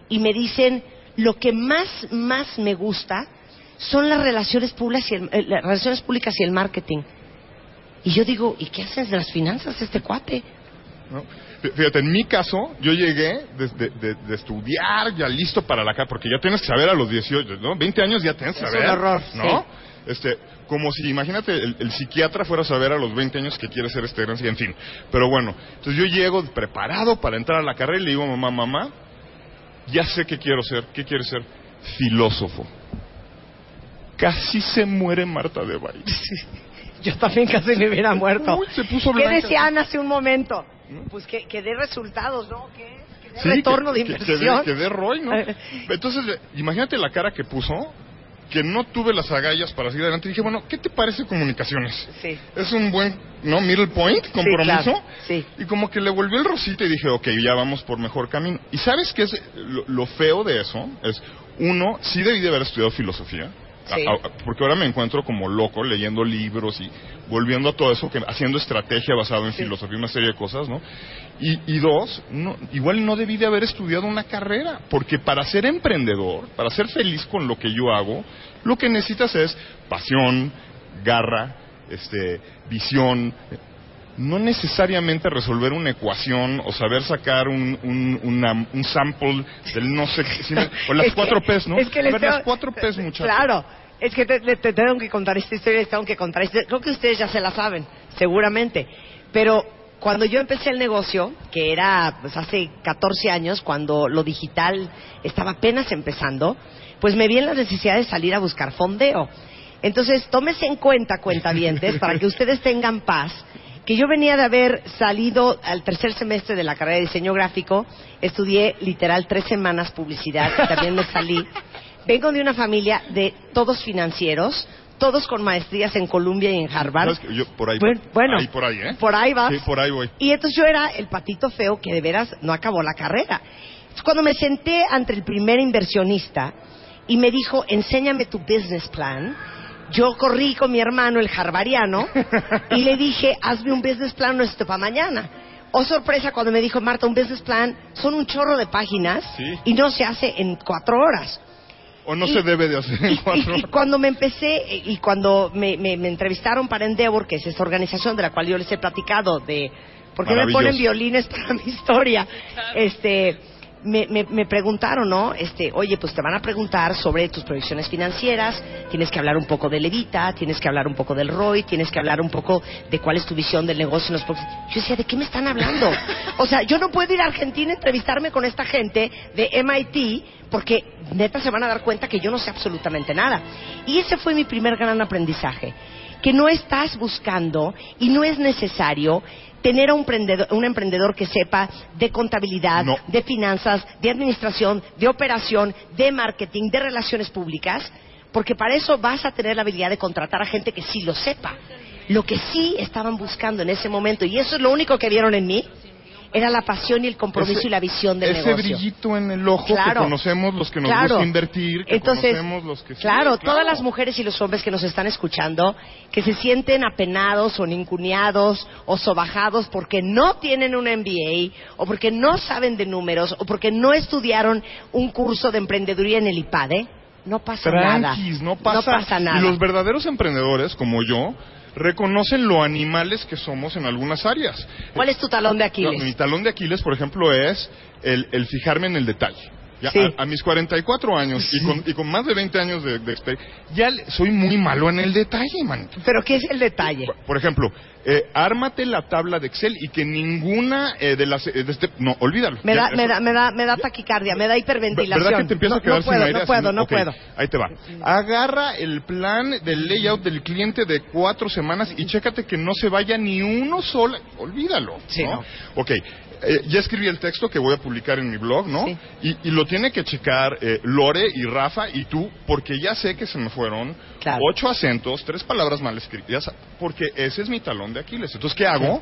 y me dicen, lo que más, más me gusta son las relaciones públicas y el, eh, las relaciones públicas y el marketing. Y yo digo, ¿y qué haces de las finanzas este cuate? ¿no? Fí- Fíjate, en mi caso, yo llegué desde de, de estudiar ya listo para la porque ya tienes que saber a los 18, ¿no? 20 años ya tienes que Es saber, un horror, ¿no? Este, como si, imagínate, el, el psiquiatra fuera a saber a los 20 años que quiere ser este gran, en fin. Pero bueno, entonces yo llego preparado para entrar a la carrera y le digo, mamá, mamá, ya sé qué quiero ser, ¿qué quieres ser? Filósofo. Casi se muere Marta de Valle. (laughs) Yo también casi me hubiera muerto. Uy, se puso ¿Qué decían hace un momento? Pues que, que dé resultados, ¿no? Que, que dé Sí, retorno que- de que- que inversión. dé- Que dé ROI, ¿no? (laughs) Entonces, imagínate la cara que puso, que no tuve las agallas para seguir adelante. Dije, bueno, ¿qué te parece comunicaciones? Sí. Es un buen, ¿no? Middle point, compromiso. claro, sí. Y como que le volvió el rosita y dije, ok, ya vamos por mejor camino. ¿Y sabes qué es lo, lo feo de eso? Es, uno, sí debí de haber estudiado filosofía. Sí. A- a- porque ahora me encuentro como loco leyendo libros y volviendo a todo eso, que haciendo estrategia basado en filosofía, una serie de cosas, ¿no? Y, y dos, no, igual no debí de haber estudiado una carrera, porque para ser emprendedor, para ser feliz con lo que yo hago, lo que necesitas es pasión, garra, este, visión, no necesariamente resolver una ecuación o saber sacar un, un, una- un sample del no sé qué, sino- (laughs) o las cuatro P's, ¿no? Es que A les ver, tengo- las cuatro P's, muchachos. Claro, es que te, te- te tengo que contar esta historia, les tengo que contar esta Creo que ustedes ya se la saben, seguramente. Pero cuando yo empecé el negocio, que era pues, hace 14 años, cuando lo digital estaba apenas empezando, pues me vi en la necesidad de salir a buscar fondeo. Entonces, tómese en cuenta, cuentavientes, para que (laughs) ustedes tengan paz, que yo venía de haber salido al tercer semestre de la carrera de diseño gráfico, estudié literal tres semanas publicidad y también me salí. (laughs) Vengo de una familia de todos financieros, todos con maestrías en Columbia y en Harvard. ¿Sabes qué? Yo por ahí, Bueno, bueno, ahí por ahí, ¿eh? por ahí vas. Sí, por ahí voy. Y entonces yo era el patito feo que de veras no acabó la carrera. Cuando me senté ante el primer inversionista y me dijo, enséñame tu business plan, yo corrí con mi hermano, el harvariano, y le dije, hazme un business plan nuestro para mañana. Oh, sorpresa, cuando me dijo, Marta, un business plan son un chorro de páginas Sí. y no se hace en cuatro horas. O no Y- se debe de hacer en Y, cuatro y- y horas. cuando me empecé, y cuando me, me- me entrevistaron para Endeavor, que es esa organización de la cual yo les he platicado, de por qué me ponen violines para mi historia, este, me, me- me preguntaron, ¿no? Este, oye, pues te van a preguntar sobre tus proyecciones financieras, tienes que hablar un poco de Levita, tienes que hablar un poco del ROI, tienes que hablar un poco de cuál es tu visión del negocio en los próximos... Yo decía, ¿de qué me están hablando? (laughs) O sea, yo no puedo ir a Argentina a entrevistarme con esta gente de MIT porque neta se van a dar cuenta que yo no sé absolutamente nada. Y ese fue mi primer gran aprendizaje, que no estás buscando y no es necesario tener a un emprendedor, un emprendedor que sepa de contabilidad, No. de finanzas, de administración, de operación, de marketing, de relaciones públicas, porque para eso vas a tener la habilidad de contratar a gente que sí lo sepa. Lo que sí estaban buscando en ese momento, y eso es lo único que vieron en mí, era la pasión y el compromiso Ese- y la visión del ese negocio. brillito en el ojo Claro. que conocemos los que nos Claro. gusta invertir, que Entonces, conocemos los que sí, claro, todas las mujeres y los hombres que nos están escuchando, que se sienten apenados o nincuneados o sobajados porque no tienen un MBA o porque no saben de números o porque no estudiaron un curso de emprendeduría en el IPADE, no pasa nada. No pasa, No pasa nada. Y los verdaderos emprendedores, como yo, reconocen lo animales que somos en algunas áreas. ¿Cuál es tu talón de No, Aquiles? mi talón de Aquiles, por ejemplo, es el, el fijarme en el detalle. Ya Sí. a, a mis 44 años y, con, y con más de 20 años de, de experiencia, ya le- soy muy malo en el detalle, manito. Pero ¿qué es el detalle? Por- Por ejemplo, eh, ármate la tabla de Excel y que ninguna eh, de las... eh, de este- no, olvídalo. Me Ya, da, me eso- da, me da, me da taquicardia, me da hiperventilación. ¿Verdad que te empieza no, a quedar no puedo, sin aire? No puedo, no puedo. Ahí te va. Agarra el plan del layout del cliente de cuatro semanas y chécate que no se vaya ni uno solo. Olvídalo. Sí, no. Ok. Eh, ya escribí el texto que voy a publicar en mi blog, ¿no? Sí. Y, y lo tiene que checar eh, Lore y Rafa y tú, porque ya sé que se me fueron Claro. ocho acentos, tres palabras mal escritas, porque ese es mi talón de Aquiles. Entonces, ¿qué hago?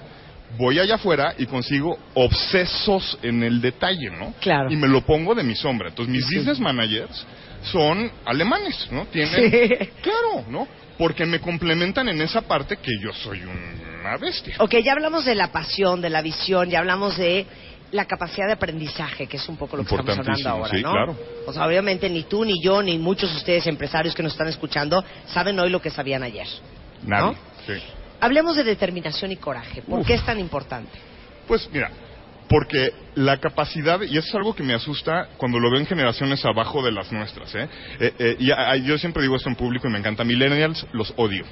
Voy allá afuera y consigo obsesos en el detalle, ¿no? Claro. Y me lo pongo de mi sombra. Entonces, mis business managers son alemanes, ¿no? Tienen, Sí. claro, ¿no? Porque me complementan en esa parte que yo soy una bestia. Ok, ya hablamos de la pasión, de la visión, ya hablamos de la capacidad de aprendizaje, que es un poco lo que estamos hablando ahora, sí, ¿no? claro. O sea, obviamente ni tú, ni yo, ni muchos de ustedes empresarios que nos están escuchando saben hoy lo que sabían ayer. Nadie. ¿no? Sí. Hablemos de determinación y coraje. ¿Por Uf. qué es tan importante? Pues mira, porque la capacidad, y eso es algo que me asusta cuando lo veo en generaciones abajo de las nuestras, ¿eh? Eh, eh, y a- a- yo siempre digo esto en público y me encanta, millennials los odio.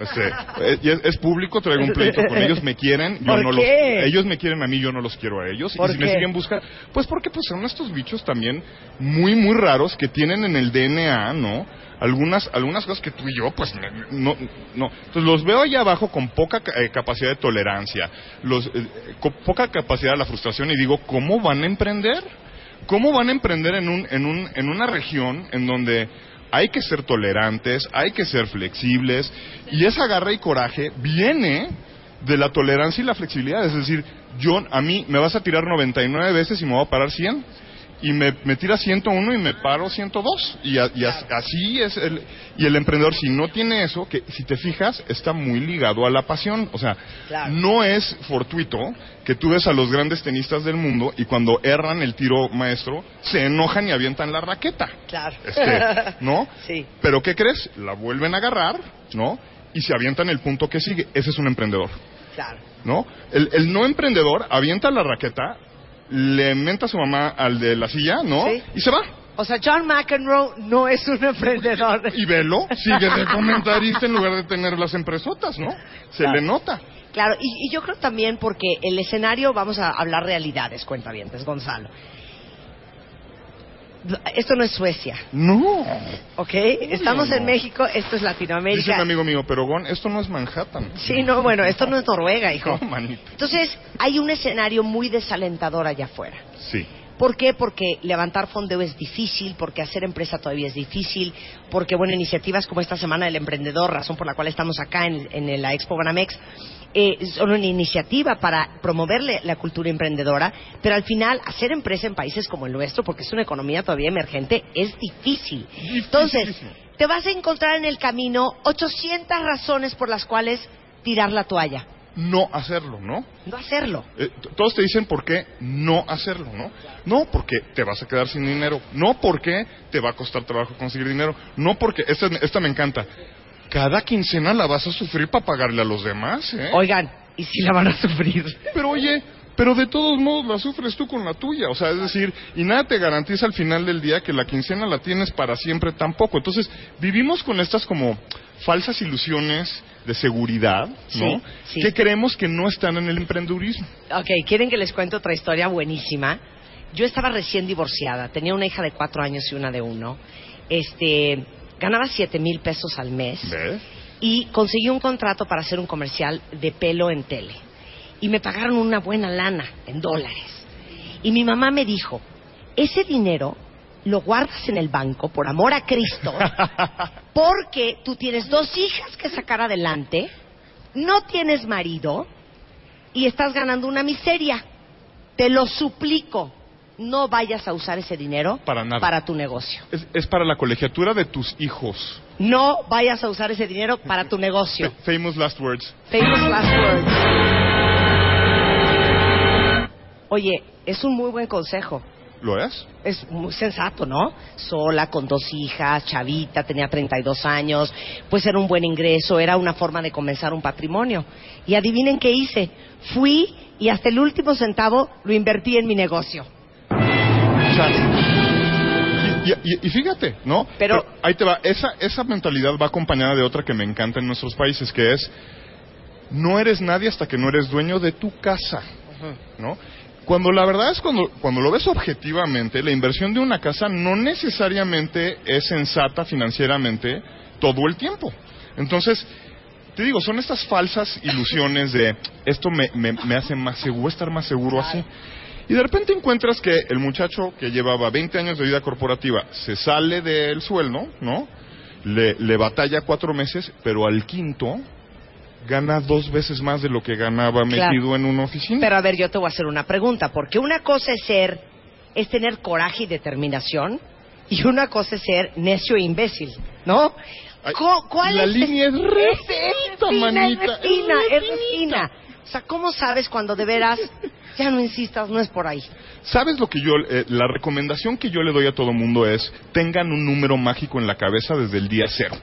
Este, (laughs) eh, es, es público, traigo un pleito con ellos, me quieren, yo ¿Por no qué? los, ellos me quieren a mí, yo no los quiero a ellos, y ¿Por si me siguen buscando, pues porque pues son estos bichos también muy muy raros que tienen en el DNA, ¿no? Algunas algunas cosas que tú y yo pues no no, entonces los veo allá abajo con poca ca- eh, capacidad de tolerancia, los eh, con poca capacidad de la frustración y digo, ¿cómo van a emprender? ¿Cómo van a emprender en un en un en una región en donde hay que ser tolerantes, hay que ser flexibles y esa garra y coraje viene de la tolerancia y la flexibilidad. Es decir, yo, a mí me vas a tirar 99 veces y me voy a parar 100. Y me, me tira 101 y me paro 102. Y, a- y as- así es el... Y el emprendedor, si no tiene eso, que si te fijas, está muy ligado a la pasión. O sea, Claro. no es fortuito que tú ves a los grandes tenistas del mundo y cuando erran el tiro maestro, se enojan y avientan la raqueta. Claro. Este, (laughs) ¿No? Sí. Pero ¿qué crees? La vuelven a agarrar, ¿no? Y se avientan el punto que sigue. Ese es un emprendedor, Claro. ¿no? El, el no emprendedor avienta la raqueta, le menta a su mamá al de la silla, ¿no? Sí. Y se va. O sea, John McEnroe no es un emprendedor. (laughs) Y velo, sigue de comentarista en lugar de tener las empresotas, ¿no? Se le nota. Claro, y, y yo creo también porque el escenario, vamos a hablar realidades, cuenta bien, Gonzalo. Esto no es Suecia, No. ¿ok? Estamos no. en México, esto es Dice un Latinoamérica. amigo mío, pero Gon, esto no es Manhattan. Sí, no, bueno, esto no es Noruega, hijo. No, manito. Entonces, hay un escenario muy desalentador allá afuera. Sí. ¿Por qué? Porque levantar fondeo es difícil, porque hacer empresa todavía es difícil, porque, bueno, iniciativas como esta Semana del Emprendedor, razón por la cual estamos acá en, en la Expo Banamex, eh, son una iniciativa para promoverle la cultura emprendedora, pero al final hacer empresa en países como el nuestro, porque es una economía todavía emergente, es difícil. Entonces, te vas a encontrar en el camino 800 razones por las cuales tirar la toalla, No hacerlo, ¿no? no hacerlo. Eh, todos te dicen por qué no hacerlo, ¿no? No porque te vas a quedar sin dinero, no porque te va a costar trabajo conseguir dinero, no porque, esta, esta me encanta, cada quincena la vas a sufrir para pagarle a los demás, ¿eh? Oigan, ¿y si la van a sufrir? Pero oye, pero de todos modos la sufres tú con la tuya, o sea, es decir, y nada te garantiza al final del día que la quincena la tienes para siempre tampoco. Entonces, vivimos con estas como falsas ilusiones de seguridad, ¿no? Sí, sí. Que creemos que no están en el emprendedurismo. Ok, ¿quieren que les cuente otra historia buenísima? Yo estaba recién divorciada, tenía una hija de cuatro años y una de uno. Este, ganaba siete mil pesos al mes ¿Ves? y conseguí un contrato para hacer un comercial de pelo en tele. Y me pagaron una buena lana en dólares. Y mi mamá me dijo, ese dinero lo guardas en el banco por amor a Cristo, (laughs) porque tú tienes dos hijas que sacar adelante, no tienes marido y estás ganando una miseria. Te lo suplico, no vayas a usar ese dinero Para nada. para tu negocio. Es, es para la colegiatura de tus hijos. No vayas a usar ese dinero para tu negocio. Fa- famous last words. Famous last words. Oye, es un muy buen consejo. ¿Lo es? Es muy sensato, ¿no? Sola, con dos hijas, chavita, tenía 32 años, pues era un buen ingreso, era una forma de comenzar un patrimonio. Y adivinen qué hice. Fui y hasta el último centavo lo invertí en mi negocio. Chale. Y, y- y fíjate, ¿no? Pero- ahí te va, esa, esa mentalidad va acompañada de otra que me encanta en nuestros países, que es, no eres nadie hasta que no eres dueño de tu casa, ¿no? Cuando la verdad es cuando, cuando lo ves objetivamente, la inversión de una casa no necesariamente es sensata financieramente todo el tiempo. Entonces, te digo, son estas falsas ilusiones de esto me, me- me hace más seguro, estar más seguro así. Y de repente encuentras que el muchacho que llevaba 20 años de vida corporativa se sale del sueldo, ¿no? Le, le batalla cuatro meses, pero al quinto gana dos veces más de lo que ganaba Claro. metido en una oficina. Pero a ver, yo te voy a hacer una pregunta, porque una cosa es ser, es tener coraje y determinación, y una cosa es ser necio e imbécil, ¿no? Ay, ¿Cuál la es línea es re finita, manita, es fina, re es re fina. O sea, ¿cómo sabes cuando de veras ya no insistas, no es por ahí? ¿Sabes lo que yo, eh, la recomendación que yo le doy a todo mundo es, tengan un número mágico en la cabeza desde el día cero.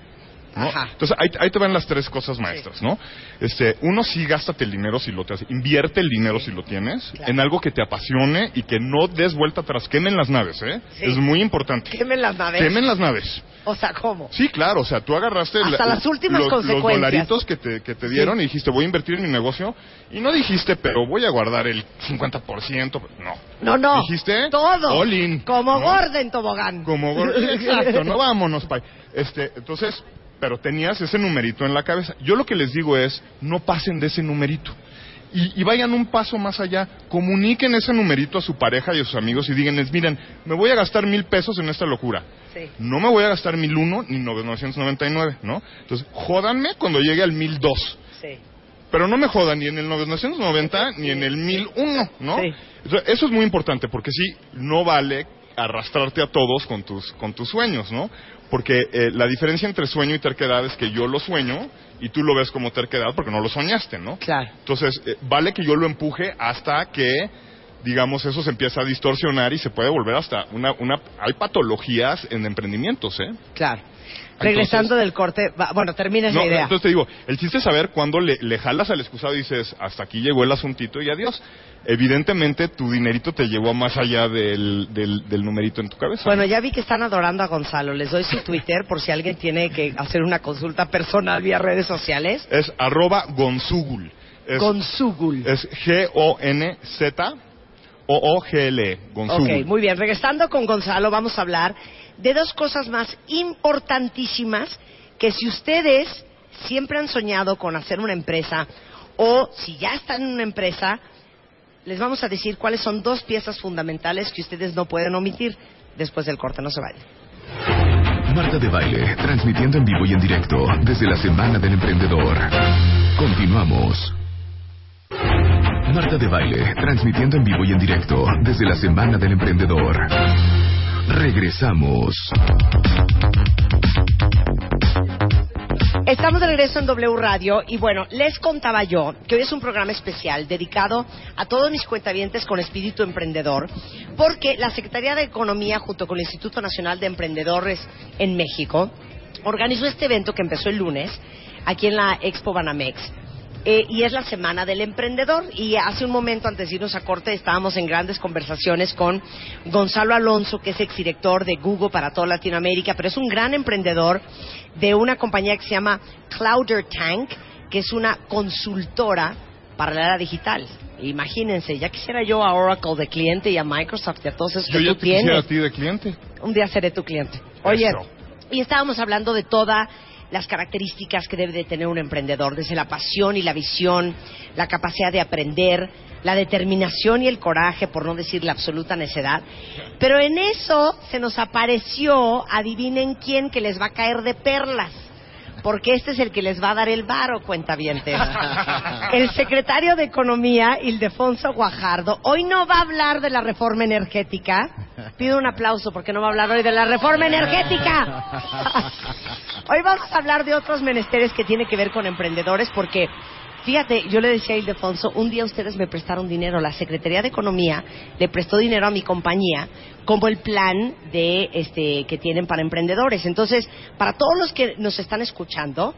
¿no? Ajá. Entonces, ahí, ahí te van las tres cosas maestras, ¿no? Este, uno, sí, gástate el dinero si lo tienes. Invierte el dinero si lo tienes Claro. en algo que te apasione y que no des vuelta atrás. Quemen las naves, ¿eh? Sí. Es muy importante. Quemen las naves. Quemen las naves. O sea, ¿cómo? Sí, claro, o sea, tú agarraste Hasta la- las últimas los, los consecuencias. dolaritos que te, que te dieron y dijiste, voy a invertir en mi negocio. Y no dijiste, pero voy a guardar el 50%. No. No, no. Dijiste, Todo. all in, Como ¿no? gorda en tobogán. Como gor- (laughs) Exacto, no vámonos, pay. Este, entonces, pero tenías ese numerito en la cabeza. Yo lo que les digo es, no pasen de ese numerito. Y, y vayan un paso más allá, comuniquen ese numerito a su pareja y a sus amigos y díganles, miren, me voy a gastar mil pesos en esta locura. Sí. No me voy a gastar mil uno ni 999, ¿no? Entonces, jódanme cuando llegue al mil dos. Sí. Pero no me jodan ni en el 990 ni en el 1001, ¿no? Sí. Entonces, eso es muy importante porque sí, no vale arrastrarte a todos con tus, con tus sueños, ¿no? Porque eh, la diferencia entre sueño y terquedad es que yo lo sueño y tú lo ves como terquedad porque no lo soñaste, ¿no? Claro. Entonces, eh, vale que yo lo empuje hasta que, digamos, eso se empieza a distorsionar y se puede volver hasta una... una hay patologías en emprendimientos, ¿eh? Claro. Regresando Entonces- del corte, va- bueno, termina esa No, idea. entonces te digo, el chiste es saber cuándo le, le jalas al excusado y dices, hasta aquí llegó el asuntito y adiós. Evidentemente, tu dinerito te llevó más allá del, del, del numerito en tu cabeza. Bueno, ya vi que están adorando a Gonzalo. Les doy su Twitter por si alguien tiene que hacer una consulta personal vía redes sociales. Es arroba gonzugul. Es, Gonzugul. es G-O-N-Z-O-O-G-L-E. Gonzugul. Ok, muy bien. Regresando con Gonzalo, vamos a hablar de dos cosas más importantísimas que si ustedes siempre han soñado con hacer una empresa o si ya están en una empresa, les vamos a decir cuáles son dos piezas fundamentales que ustedes no pueden omitir después del corte. No se vayan. Marta de Baile, transmitiendo en vivo y en directo desde la Semana del Emprendedor. Continuamos. Marta de Baile, transmitiendo en vivo y en directo desde la Semana del Emprendedor. Regresamos. Estamos de regreso en W Radio y bueno, les contaba yo que hoy es un programa especial dedicado a todos mis cuentavientes con espíritu emprendedor, porque la Secretaría de Economía junto con el Instituto Nacional de Emprendedores en México organizó este evento que empezó el lunes aquí en la Expo Banamex. Eh, y es la Semana del Emprendedor. Y hace un momento, antes de irnos a corte, estábamos en grandes conversaciones con Gonzalo Alonso, que es exdirector de Google para toda Latinoamérica, pero es un gran emprendedor de una compañía que se llama Clouder Tank, que es una consultora para la era digital. Imagínense, ya quisiera yo a Oracle de cliente y a Microsoft y a todos esos Yo que ya tú te quisiera tienes. a ti de cliente. Un día seré tu cliente. Oye, Eso. y estábamos hablando de todas las características que debe de tener un emprendedor, desde la pasión y la visión, la capacidad de aprender, la determinación y el coraje, por no decir la absoluta necedad. Pero en eso se nos apareció, adivinen quién, que les va a caer de perlas. Porque este es el que les va a dar el varo, cuentavientes. (laughs) El secretario de Economía, Ildefonso Guajardo, hoy no va a hablar de la reforma energética. Pido un aplauso porque no va a hablar hoy de la reforma energética. (laughs) Hoy vamos a hablar de otros menesteres que tienen que ver con emprendedores porque, fíjate, yo le decía a Ildefonso, un día ustedes me prestaron dinero, la Secretaría de Economía le prestó dinero a mi compañía como el plan de este que tienen para emprendedores. Entonces, para todos los que nos están escuchando,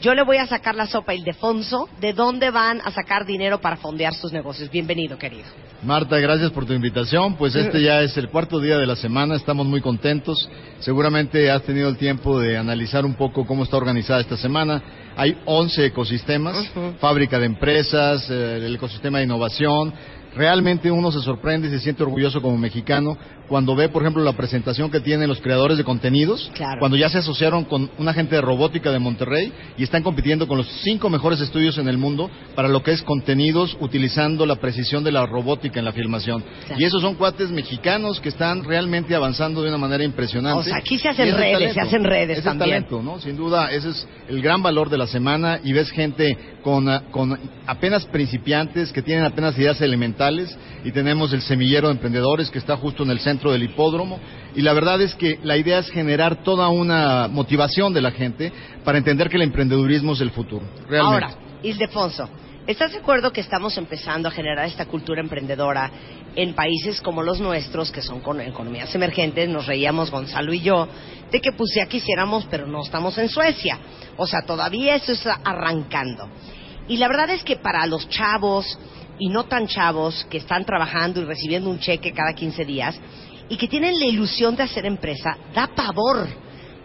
Yo le voy a sacar la sopa a Ildefonso. ¿De dónde van a sacar dinero para fondear sus negocios? Bienvenido, querido. Marta, gracias por tu invitación. Pues este ya es el cuarto día de la semana, estamos muy contentos. Seguramente has tenido el tiempo de analizar un poco cómo está organizada esta semana. Hay 11 ecosistemas, fábrica de empresas, eh, el ecosistema de innovación. Realmente uno se sorprende y se siente orgulloso como mexicano cuando ve, por ejemplo, la presentación que tienen los creadores de contenidos, Claro. cuando ya se asociaron con una gente de robótica de Monterrey y están compitiendo con los cinco mejores estudios en el mundo para lo que es contenidos utilizando la precisión de la robótica en la filmación. Claro. Y esos son cuates mexicanos que están realmente avanzando de una manera impresionante. O sea, aquí se hacen redes, se hacen redes Ese también. talento, ¿no? Sin duda, ese es el gran valor de la semana y ves gente con, ah, con apenas principiantes que tienen apenas ideas elementales y tenemos el semillero de emprendedores que está justo en el centro del hipódromo y la verdad es que la idea es generar toda una motivación de la gente para entender que el emprendedurismo es el futuro. Realmente. Ahora, Ildefonso, ¿estás de acuerdo que estamos empezando a generar esta cultura emprendedora en países como los nuestros, que son con economías emergentes? Nos reíamos Gonzalo y yo de que pues ya quisiéramos, pero no estamos en Suecia. O sea, todavía eso está arrancando. Y la verdad es que para los chavos y no tan chavos que están trabajando y recibiendo un cheque cada 15 días y que tienen la ilusión de hacer empresa, da pavor.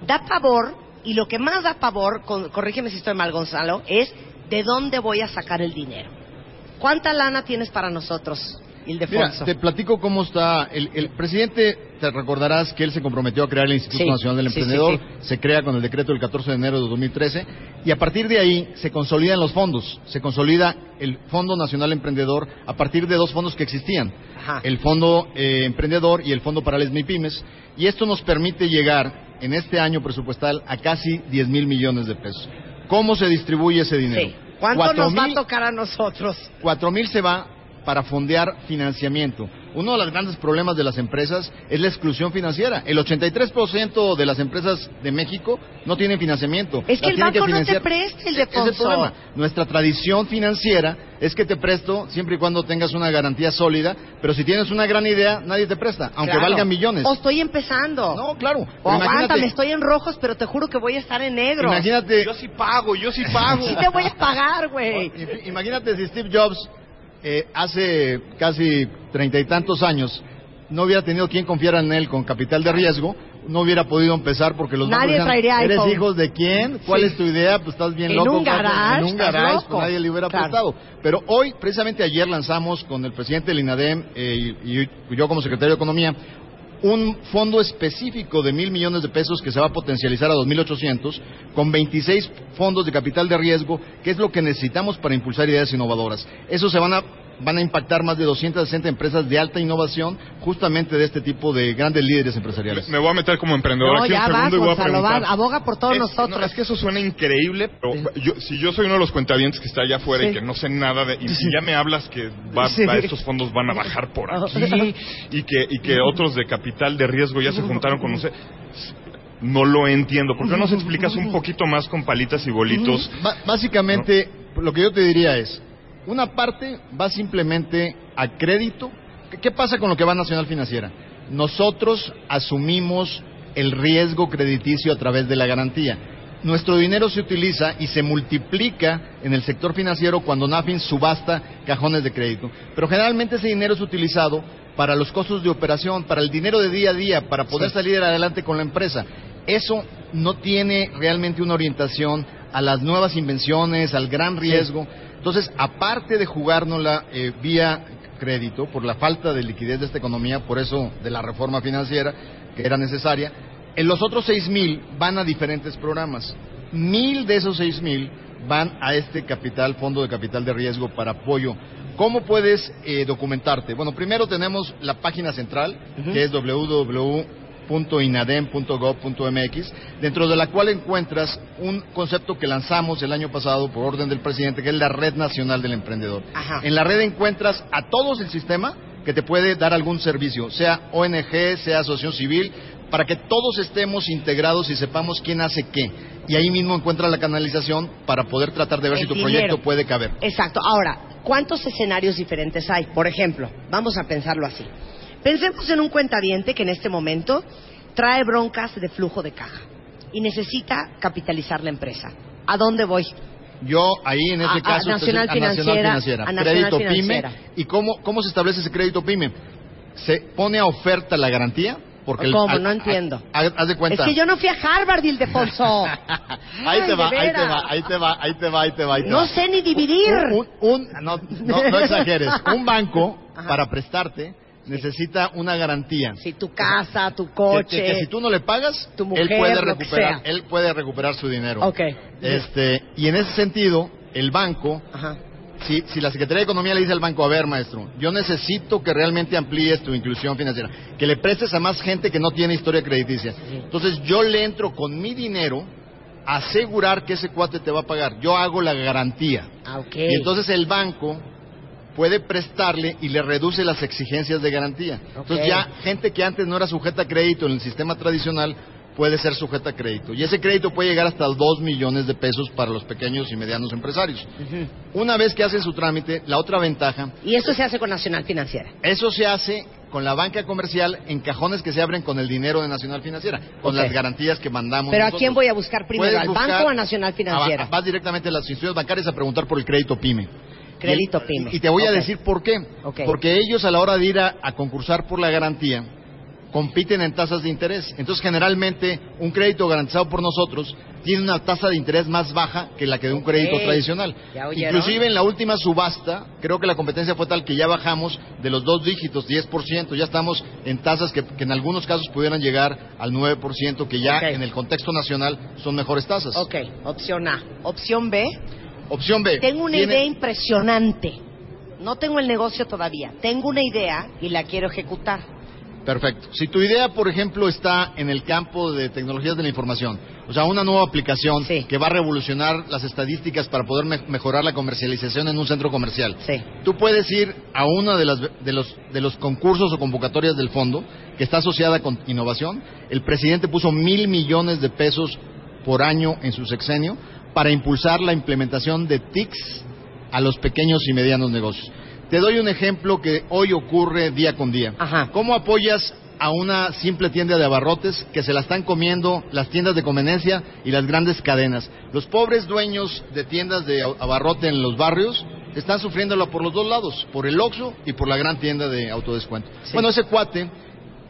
Da pavor y lo que más da pavor, con- corrígeme si estoy mal Gonzalo, es de dónde voy a sacar el dinero. ¿Cuánta lana tienes para nosotros, Mira, Ildefonso? te platico cómo está. El, el presidente, te recordarás que él se comprometió a crear el Instituto Sí, Nacional del Emprendedor. sí, Se crea con el decreto del 14 de enero de 2013. Y a partir de ahí se consolidan los fondos. Se consolida el Fondo Nacional Emprendedor a partir de dos fondos que existían: Ajá. el Fondo eh, Emprendedor y el Fondo para las MIPIMES. Y esto nos permite llegar en este año presupuestal a casi 10 mil millones de pesos. ¿Cómo se distribuye ese dinero? ¿Cuánto nos va a tocar a nosotros? Cuatro mil se va para fondear financiamiento. Uno de los grandes problemas de las empresas es la exclusión financiera. El 83% de las empresas de México no tienen financiamiento. Es que Las el banco no te financiar. presta, Ese es el problema. Nuestra tradición financiera es que te presto siempre y cuando tengas una garantía sólida, pero si tienes una gran idea, nadie te presta, aunque Claro. valgan millones. O estoy empezando. No, claro. O aguántame, imagínate, estoy en rojos, pero te juro que voy a estar en negro. imagínate, Yo sí pago, yo sí pago. (laughs) Sí te voy a pagar, güey. Imagínate si Steve Jobs eh, hace casi treinta y tantos años no hubiera tenido quien confiara en él con capital de riesgo, no hubiera podido empezar porque los Nadie traería ¿eres iPhone". hijos de quién? ¿Cuál Sí. es tu idea? Pues estás bien En loco. un garage, En un garage, loco. pues nadie le hubiera Claro. prestado. Pero hoy, precisamente ayer lanzamos con el presidente del INADEM eh, y, y yo como secretario de Economía un fondo específico de mil millones de pesos que se va a potencializar a 2.800 con 26 fondos de capital de riesgo, que es lo que necesitamos para impulsar ideas innovadoras. Eso se van a van a impactar más de 260 empresas de alta innovación justamente de este tipo de grandes líderes empresariales. Me voy a meter como emprendedor No, aquí ya un segundo vas, y voy a Gonzalo, preguntar. vas, aboga por todos Es- nosotros. no, es que eso suena increíble, pero yo, si yo soy uno de los cuentavientes que está allá afuera Sí. y que no sé nada de... Y si ya me hablas que va, Sí. va- estos fondos van a bajar por aquí y que, y que (laughs) otros de capital de riesgo ya se juntaron con usted... No lo entiendo. ¿Por qué no se explicas un poquito más con palitas y bolitos? Básicamente, lo que yo te diría es, una parte va simplemente a crédito. ¿Qué- ¿Qué pasa con lo que va a Nacional Financiera? Nosotros asumimos el riesgo crediticio a través de la garantía. Nuestro dinero se utiliza y se multiplica en el sector financiero cuando NAFIN subasta cajones de crédito. Pero generalmente ese dinero es utilizado para los costos de operación, para el dinero de día a día, para poder salir adelante con la empresa. Eso no tiene realmente una orientación a las nuevas invenciones, al gran riesgo. Entonces, aparte de jugárnosla eh, vía crédito, por la falta de liquidez de esta economía, por eso de la reforma financiera que era necesaria, en los otros seis mil van a diferentes programas. Mil de esos seis mil van a este capital, fondo de capital de riesgo para apoyo. ¿Cómo puedes eh, documentarte? Bueno, primero tenemos la página central, que es www.inadem.gov.mx, dentro de la cual encuentras un concepto que lanzamos el año pasado por orden del presidente, que es la Red Nacional del Emprendedor. Ajá. En la red encuentras a todos el sistema que te puede dar algún servicio, sea ONG, sea asociación civil, para que todos estemos integrados y sepamos quién hace qué. Y ahí mismo encuentras la canalización para poder tratar de ver El si tu dinero. proyecto puede caber. Exacto. Ahora, ¿cuántos escenarios diferentes hay? Por ejemplo, vamos a pensarlo así. Pensemos en un cuentaviente que en este momento trae broncas de flujo de caja y necesita capitalizar la empresa. ¿A dónde voy? Yo ahí en ese A- a caso Nacional entonces, a Nacional Financiera, Financiera, a Nacional crédito Financiera. pyme. ¿Y cómo, cómo se establece ese crédito pyme? Se pone a oferta la garantía porque el- ¿Cómo? al- No entiendo. haz haz de cuenta. Es que yo no fui a Harvard, Ildefonso. (laughs) ahí te va, ahí te va, ahí te va, ahí te va, ahí te va, ahí te No va. sé ni dividir. Un, un- no, no, no (laughs) exageres. Un banco Ajá. para prestarte necesita una garantía. Si tu casa, tu coche. que- que si tú no le pagas, Tu mujer, él puede recuperar, él puede recuperar su dinero. Ok. Este, y en ese sentido, el banco Ajá. si, si la Secretaría de Economía le dice al banco, a ver, maestro, yo necesito que realmente amplíes tu inclusión financiera, que le prestes a más gente que no tiene historia crediticia. Entonces yo le entro con mi dinero a asegurar que ese cuate te va a pagar. Yo hago la garantía. Ah, ok. Y entonces el banco puede prestarle y le reduce las exigencias de garantía. Entonces ya gente que antes no era sujeta a crédito en el sistema tradicional puede ser sujeta a crédito. Y ese crédito puede llegar hasta 2 millones de pesos para los pequeños y medianos empresarios. Una vez que hacen su trámite, la otra ventaja, Y eso se hace con Nacional Financiera. eso se hace con la banca comercial en cajones que se abren con el dinero de Nacional Financiera, con las garantías que mandamos. Pero ¿a quién voy a buscar primero? ¿Al banco o a Nacional Financiera? a- vas directamente a las instituciones bancarias a preguntar por el crédito PYME. Crédito Y- pyme. Y te voy a decir por qué. Porque ellos a la hora de ir a, a concursar por la garantía compiten en tasas de interés. Entonces, generalmente, un crédito garantizado por nosotros tiene una tasa de interés más baja que la que de un crédito tradicional. Inclusive en la última subasta, creo que la competencia fue tal que ya bajamos de los dos dígitos, 10%, ya estamos en tasas que, que en algunos casos pudieran llegar al 9%, que ya en el contexto nacional son mejores tasas. Ok, opción A. Opción B. Opción B. Tengo una tiene- idea impresionante. No tengo el negocio todavía. Tengo una idea y la quiero ejecutar. Perfecto. Si tu idea, por ejemplo, está en el campo de tecnologías de la información, o sea, una nueva aplicación Sí. que va a revolucionar las estadísticas para poder me- mejorar la comercialización en un centro comercial, Sí. tú puedes ir a uno de, las- de los, de los concursos o convocatorias del fondo que está asociada con innovación. El presidente puso mil millones de pesos por año en su sexenio para impulsar la implementación de TICs a los pequeños y medianos negocios. Te doy un ejemplo que hoy ocurre día con día. Ajá. ¿Cómo apoyas a una simple tienda de abarrotes que se la están comiendo las tiendas de conveniencia y las grandes cadenas? Los pobres dueños de tiendas de abarrote en los barrios están sufriéndolo por los dos lados, por el Oxxo y por la gran tienda de autodescuento. Sí. Bueno, ese cuate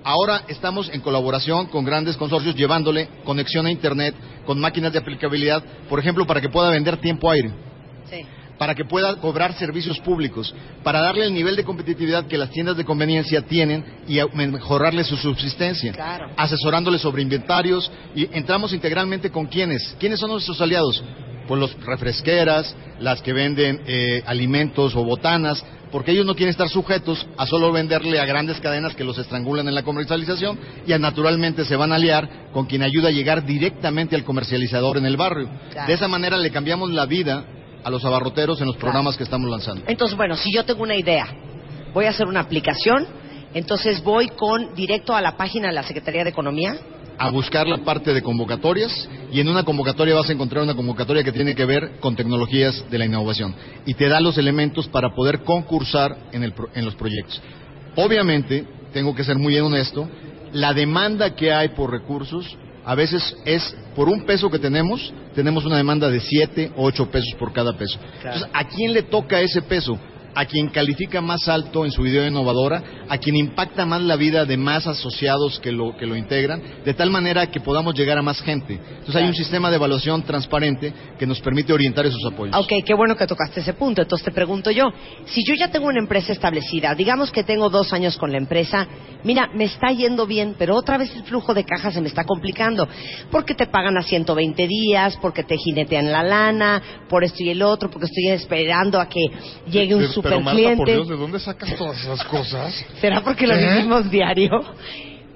Ahora estamos en colaboración con grandes consorcios llevándole conexión a Internet con máquinas de aplicabilidad, por ejemplo, para que pueda vender tiempo aire Sí. para que pueda cobrar servicios públicos, para darle el nivel de competitividad que las tiendas de conveniencia tienen y mejorarle su subsistencia, Claro. asesorándoles sobre inventarios y entramos integralmente con quiénes. ¿Quiénes son nuestros aliados? Pues los refresqueras, las que venden eh, alimentos o botanas, porque ellos no quieren estar sujetos a solo venderle a grandes cadenas que los estrangulan en la comercialización y a- naturalmente se van a aliar con quien ayuda a llegar directamente al comercializador en el barrio. Claro. De esa manera le cambiamos la vida a los abarroteros en los programas que estamos lanzando. Entonces, bueno, si yo tengo una idea, voy a hacer una aplicación, entonces voy con directo a la página de la Secretaría de Economía. A buscar la parte de convocatorias y en una convocatoria vas a encontrar una convocatoria que tiene que ver con tecnologías de la innovación y te da los elementos para poder concursar en, el en los proyectos. Obviamente, tengo que ser muy honesto, la demanda que hay por recursos a veces es por un peso que tenemos, tenemos una demanda de 7 o 8 pesos por cada peso. Entonces, ¿a quién le toca ese peso? A quien califica más alto en su idea innovadora, a quien impacta más la vida de más asociados que lo, que lo integran, de tal manera que podamos llegar a más gente. Entonces hay un sistema de evaluación transparente que nos permite orientar esos apoyos. Ok, qué bueno que tocaste ese punto. Entonces te pregunto yo, si yo ya tengo una empresa establecida, digamos que tengo dos años con la empresa, mira, me está yendo bien, pero otra vez el flujo de caja se me está complicando, porque te pagan a 120 días, porque te jinetean la lana, por esto y el otro, porque estoy esperando a que llegue un Pero- Pero Marta, por. Dios, ¿de dónde sacas todas esas cosas? (laughs) ¿Será porque lo ¿Qué? vivimos diario?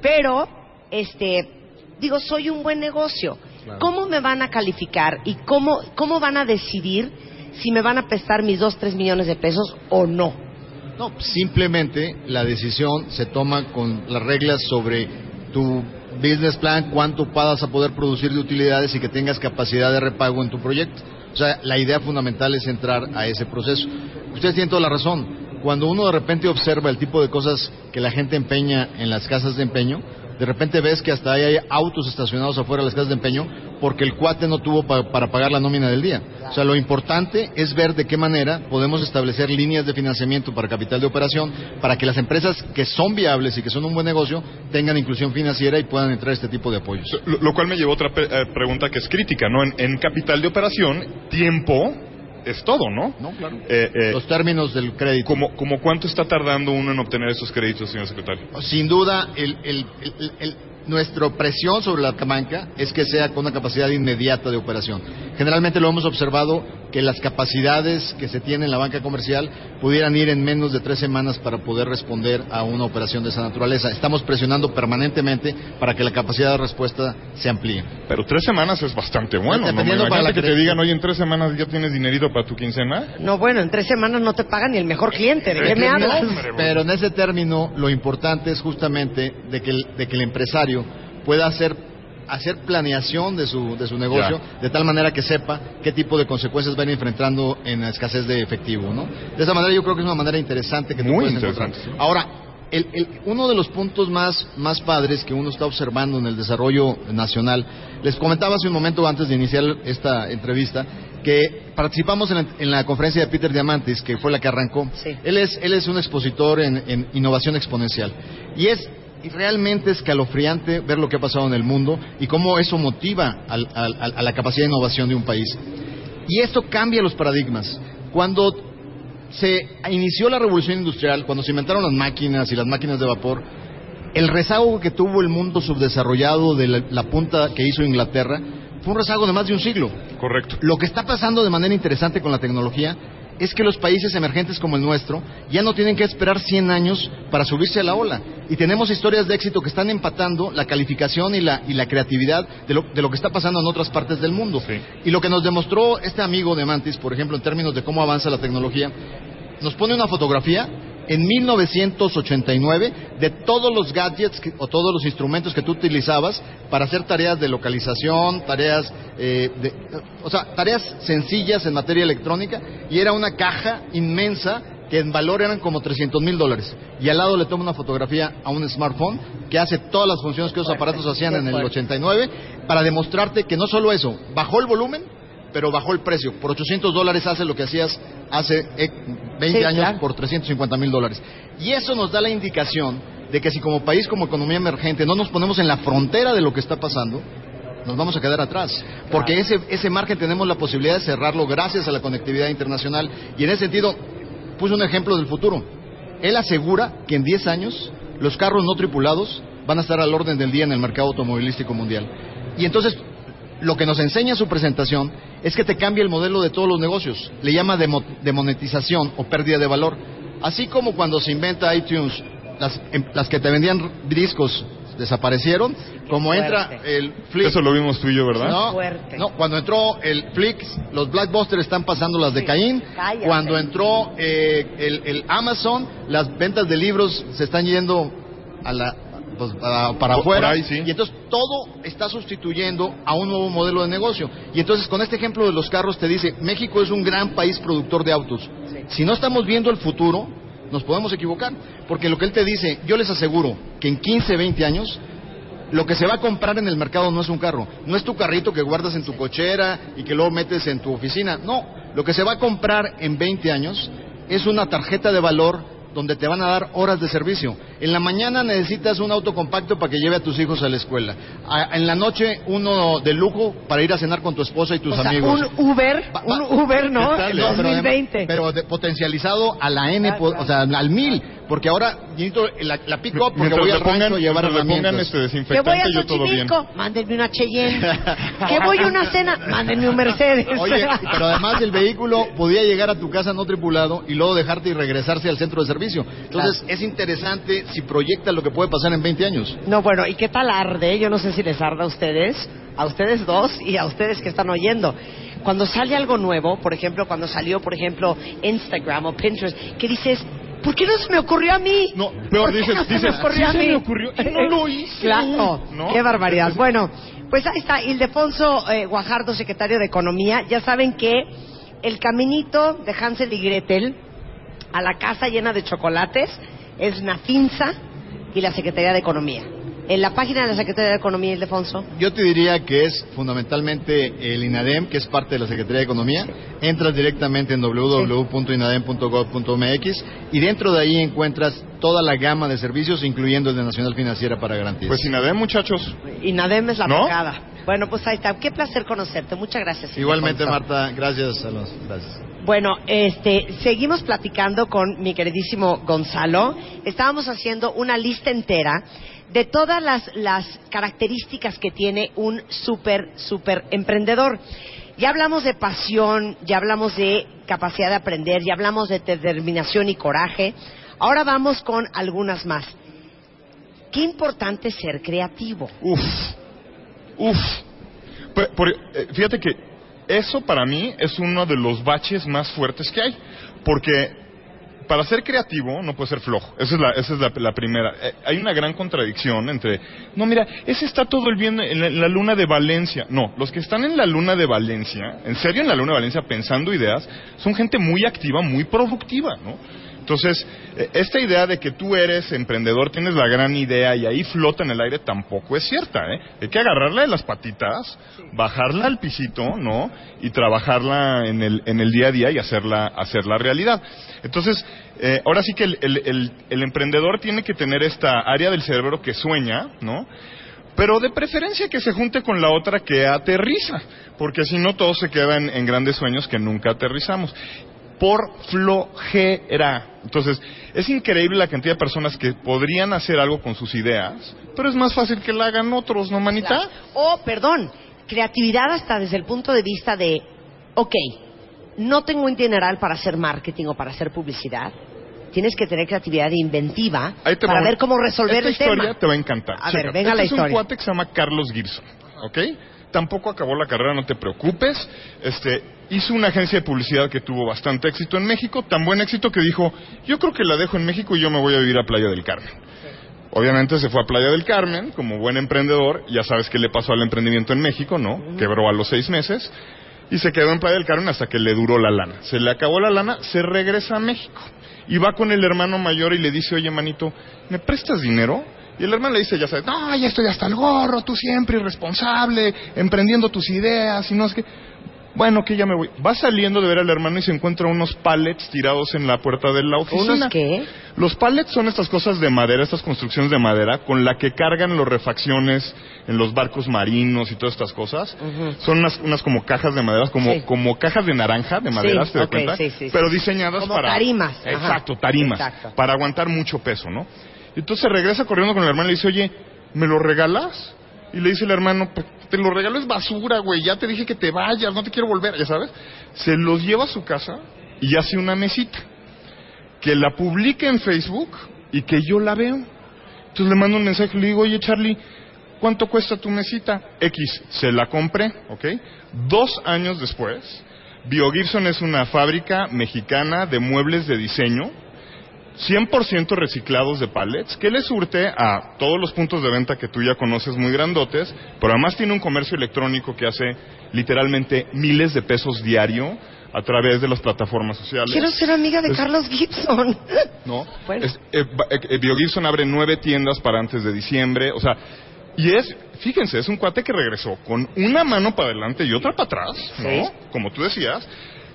Pero, este, digo, soy un buen negocio. Claro. ¿Cómo me van a calificar y cómo, cómo van a decidir si me van a prestar mis dos, tres millones de pesos o no? No, simplemente la decisión se toma con las reglas sobre tu business plan, cuánto vas a poder producir de utilidades y que tengas capacidad de repago en tu proyecto. O sea, la idea fundamental es entrar a ese proceso. Ustedes tienen toda la razón. Cuando uno de repente observa el tipo de cosas que la gente empeña en las casas de empeño, de repente ves que hasta ahí hay autos estacionados afuera de las casas de empeño porque el cuate no tuvo pa- para pagar la nómina del día. O sea, lo importante es ver de qué manera podemos establecer líneas de financiamiento para capital de operación para que las empresas que son viables y que son un buen negocio tengan inclusión financiera y puedan entrar a este tipo de apoyos. Lo, cual me llevó a otra eh, pregunta que es crítica, ¿no? En capital de operación, tiempo es todo, ¿no? No, claro. Eh, eh, Los términos del crédito. como, como cuánto está tardando uno en obtener esos créditos, señor secretario? Sin duda, el, el- el- el- nuestra presión sobre la banca es que sea con una capacidad inmediata de operación. Generalmente lo hemos observado que las capacidades que se tiene en la banca comercial pudieran ir en menos de tres semanas para poder responder a una operación de esa naturaleza. Estamos presionando permanentemente para que la capacidad de respuesta se amplíe. Pero tres semanas es bastante bueno, ¿no? Dependiendo para Imagínate la que te digan, oye, en tres semanas ya tienes dinerito para tu quincena. No, bueno, en tres semanas no te pagan ni el mejor cliente. ¿De qué me hablas? Pero en ese término, lo importante es justamente de que el, de que el empresario pueda hacer hacer planeación de su, de su negocio de tal manera que sepa qué tipo de consecuencias van enfrentando en la escasez de efectivo, ¿no? De esa manera yo creo que es una manera interesante que tú Muy puedes interesante, encontrar. Ahora, el- el- uno de los puntos más, más padres que uno está observando en el desarrollo nacional, les comentaba hace un momento antes de iniciar esta entrevista, que participamos en la, en la conferencia de Peter Diamantis, que fue la que arrancó. Sí. Él, es, él es un expositor en, en innovación exponencial. Y es realmente escalofriante ver lo que ha pasado en el mundo y cómo eso motiva al- a la capacidad de innovación de un país. Y esto cambia los paradigmas. Cuando se inició la revolución industrial, cuando se inventaron las máquinas y las máquinas de vapor, el rezago que tuvo el mundo subdesarrollado de la, la punta que hizo Inglaterra fue un rezago de más de un siglo. Correcto. Lo que está pasando de manera interesante con la tecnología es que los países emergentes como el nuestro ya no tienen que esperar 100 años para subirse a la ola. Y tenemos historias de éxito que están empatando la calificación y la, y la creatividad de lo, de lo que está pasando en otras partes del mundo. Sí. Y lo que nos demostró este amigo de Mantis, por ejemplo, en términos de cómo avanza la tecnología, nos pone una fotografía en 1989 de todos los gadgets que- o todos los instrumentos que tú utilizabas para hacer tareas de localización, tareas, eh, de- o sea, tareas sencillas en materia electrónica y era una caja inmensa que en valor eran como 300 mil dólares. Y al lado le toma una fotografía a un smartphone que hace todas las funciones que esos aparatos hacían en el 89 para demostrarte que no solo eso, bajó el volumen, pero bajó el precio. Por 800 dólares hace lo que hacías hace eh, 20 Sí, años claro. por 350 mil dólares. Y eso nos da la indicación de que si como país, como economía emergente, no nos ponemos en la frontera de lo que está pasando, nos vamos a quedar atrás. Porque ese, ese margen tenemos la posibilidad de cerrarlo gracias a la conectividad internacional. Y en ese sentido, puse un ejemplo del futuro. Él asegura que en 10 años los carros no tripulados van a estar al orden del día en el mercado automovilístico mundial. Y entonces, lo que nos enseña su presentación es que te cambia el modelo de todos los negocios. Le llama demo- demonetización o pérdida de valor. Así como cuando se inventa iTunes, las, em- las que te vendían discos desaparecieron, como entra el Flip. Eso lo vimos tú y yo, ¿verdad? No, Fuerte. no, cuando entró el Flix, los Blackbusters están pasando las de Caín. cállate. Cuando entró eh, el, el Amazon, las ventas de libros se están yendo a la, pues, para Por- por afuera. ahí, sí. Y entonces todo está sustituyendo a un nuevo modelo de negocio. Y entonces con este ejemplo de los carros te dice, México es un gran país productor de autos. Si no estamos viendo el futuro, nos podemos equivocar. Porque lo que él te dice, yo les aseguro que en 15, 20 años lo que se va a comprar en el mercado no es un carro, no es tu carrito que guardas en tu cochera y que luego metes en tu oficina, no, lo que se va a comprar en 20 años es una tarjeta de valor donde te van a dar horas de servicio. En la mañana necesitas un auto compacto para que lleve a tus hijos a la escuela. A- en la noche uno de lujo para ir a cenar con tu esposa y tus O sea, amigos. un Uber, Va- va- un Uber, ¿no? Pero 2020. Pero, de- potencializado a la N, Claro, po- claro. o sea, al mil, porque ahora necesito la, la pick up porque Mientras voy al rancho pongan, a llevar pongan herramientas. este que voy desinfectante, a yo todo bien. Mándenme una Cheyenne. que voy a una cena, mándenme un Mercedes. Oye, pero además el vehículo podía llegar a tu casa no tripulado y luego dejarte y regresarse al centro de servicio. Entonces es interesante si proyectas lo que puede pasar en 20 años. No, bueno, ¿y qué tal arde? Yo no sé si les arda a ustedes, a ustedes dos y a ustedes que están oyendo. Cuando sale algo nuevo, por ejemplo, cuando salió, por ejemplo, Instagram o Pinterest, que dices, ¿por qué no se me ocurrió a mí? No, peor, ¿Por qué dices, no se dices, me ocurrió sí a se mí? me ocurrió y no lo hice. Claro, ¿No? qué barbaridad. Bueno, pues ahí está, Ildefonso eh, Guajardo, secretario de Economía. Ya saben que el caminito de Hansel y Gretel a la casa llena de chocolates es Nafinsa y la Secretaría de Economía. En la página de la Secretaría de Economía, Ildefonso. Yo te diría que es fundamentalmente el INADEM, que es parte de la Secretaría de Economía. Entras directamente en www.inadem.gov.mx y dentro de ahí encuentras toda la gama de servicios, incluyendo el de Nacional Financiera para Garantías. Pues INADEM, muchachos. INADEM es la ¿No? pagada. Bueno, pues ahí está. Qué placer conocerte. Muchas gracias. Igualmente. Marta, gracias a los. Gracias. Bueno, este, seguimos platicando con mi queridísimo Gonzalo. Estábamos haciendo una lista entera de todas las, las características que tiene un súper, súper emprendedor. Ya hablamos de pasión, ya hablamos de capacidad de aprender, ya hablamos de determinación y coraje. Ahora vamos con algunas más. Qué importante ser creativo. Uf, uf. Por- eh, fíjate que eso para mí es uno de los baches más fuertes que hay. Porque para ser creativo no puede ser flojo. Esa es la, esa es la, la primera. Eh, hay una gran contradicción entre, no, mira, ese está todo el bien en la, en la luna de Valencia. No, los que están en la luna de Valencia, en serio en la luna de Valencia pensando ideas, son gente muy activa, muy productiva, ¿no? Entonces, eh, esta idea de que tú eres emprendedor, tienes la gran idea y ahí flota en el aire tampoco es cierta, ¿eh? Hay que agarrarla de las patitas, bajarla al pisito, ¿no? Y trabajarla en el, en el día a día y hacerla, hacerla realidad. Entonces, eh, ahora sí que el, el- el- el emprendedor tiene que tener esta área del cerebro que sueña, ¿no? Pero de preferencia que se junte con la otra que aterriza, porque si no todos se quedan en grandes sueños que nunca aterrizamos. Por flojera. Entonces, es increíble la cantidad de personas que podrían hacer algo con sus ideas, pero es más fácil que la hagan otros, ¿no, manita? Claro. O, perdón, creatividad hasta desde el punto de vista de, ok, no tengo un dineral para hacer marketing o para hacer publicidad. Tienes que tener creatividad inventiva para ver cómo resolver Esta el historia tema. te va a encantar. A ver, venga Este la es un historia. cuate que se llama Carlos Girson, ¿ok? Tampoco acabó la carrera, no te preocupes. Este, hizo una agencia de publicidad que tuvo bastante éxito en México, tan buen éxito que dijo, yo creo que la dejo en México y yo me voy a vivir a Playa del Carmen. Obviamente se fue a Playa del Carmen como buen emprendedor, ya sabes qué le pasó al emprendimiento en México, ¿no? Quebró a los seis meses y se quedó en Playa del Carmen hasta que le duró la lana. Se le acabó la lana, se regresa a México y va con el hermano mayor y le dice, oye manito, ¿me prestas dinero? Y el hermano le dice, ya sabes, no, ya estoy hasta el gorro, tú siempre irresponsable, emprendiendo tus ideas y no es que... Bueno, que ya me voy. Va saliendo de ver al hermano y se encuentra unos pallets tirados en la puerta de la oficina. ¿Unos qué? Los pallets son estas cosas de madera, estas construcciones de madera con la que cargan los refacciones en los barcos marinos y todas estas cosas. Son unas, unas como cajas de madera, como, Sí. como cajas de naranja de madera, Sí, ¿te das cuenta? sí. Pero diseñadas Como para... tarimas. Exacto, tarimas. Exacto. Para aguantar mucho peso, ¿no? Entonces regresa corriendo con el hermano y le dice, oye, ¿me lo regalas? Y le dice el hermano, "Pues, te lo regalo es basura, güey, ya te dije que te vayas, no te quiero volver, ya sabes. Se los lleva a su casa y hace una mesita. Que la publique en Facebook y que yo la veo. Entonces le mando un mensaje y le digo, oye Charlie, ¿cuánto cuesta tu mesita? X, se la compré, ¿ok? Dos años después, BioGibson es una fábrica mexicana de muebles de diseño 100% reciclados de pallets que le surte a todos los puntos de venta que tú ya conoces muy grandotes, pero además tiene un comercio electrónico que hace literalmente miles de pesos diario a través de las plataformas sociales. Quiero ser amiga de Es- Carlos Gibson. (laughs) ¿no? Bueno. Es- eh, eh, eh, BioGibson abre nueve tiendas para antes de diciembre, o sea, y es, fíjense, es un cuate que regresó con una mano para adelante y otra para atrás, ¿no? Sí. Como tú decías,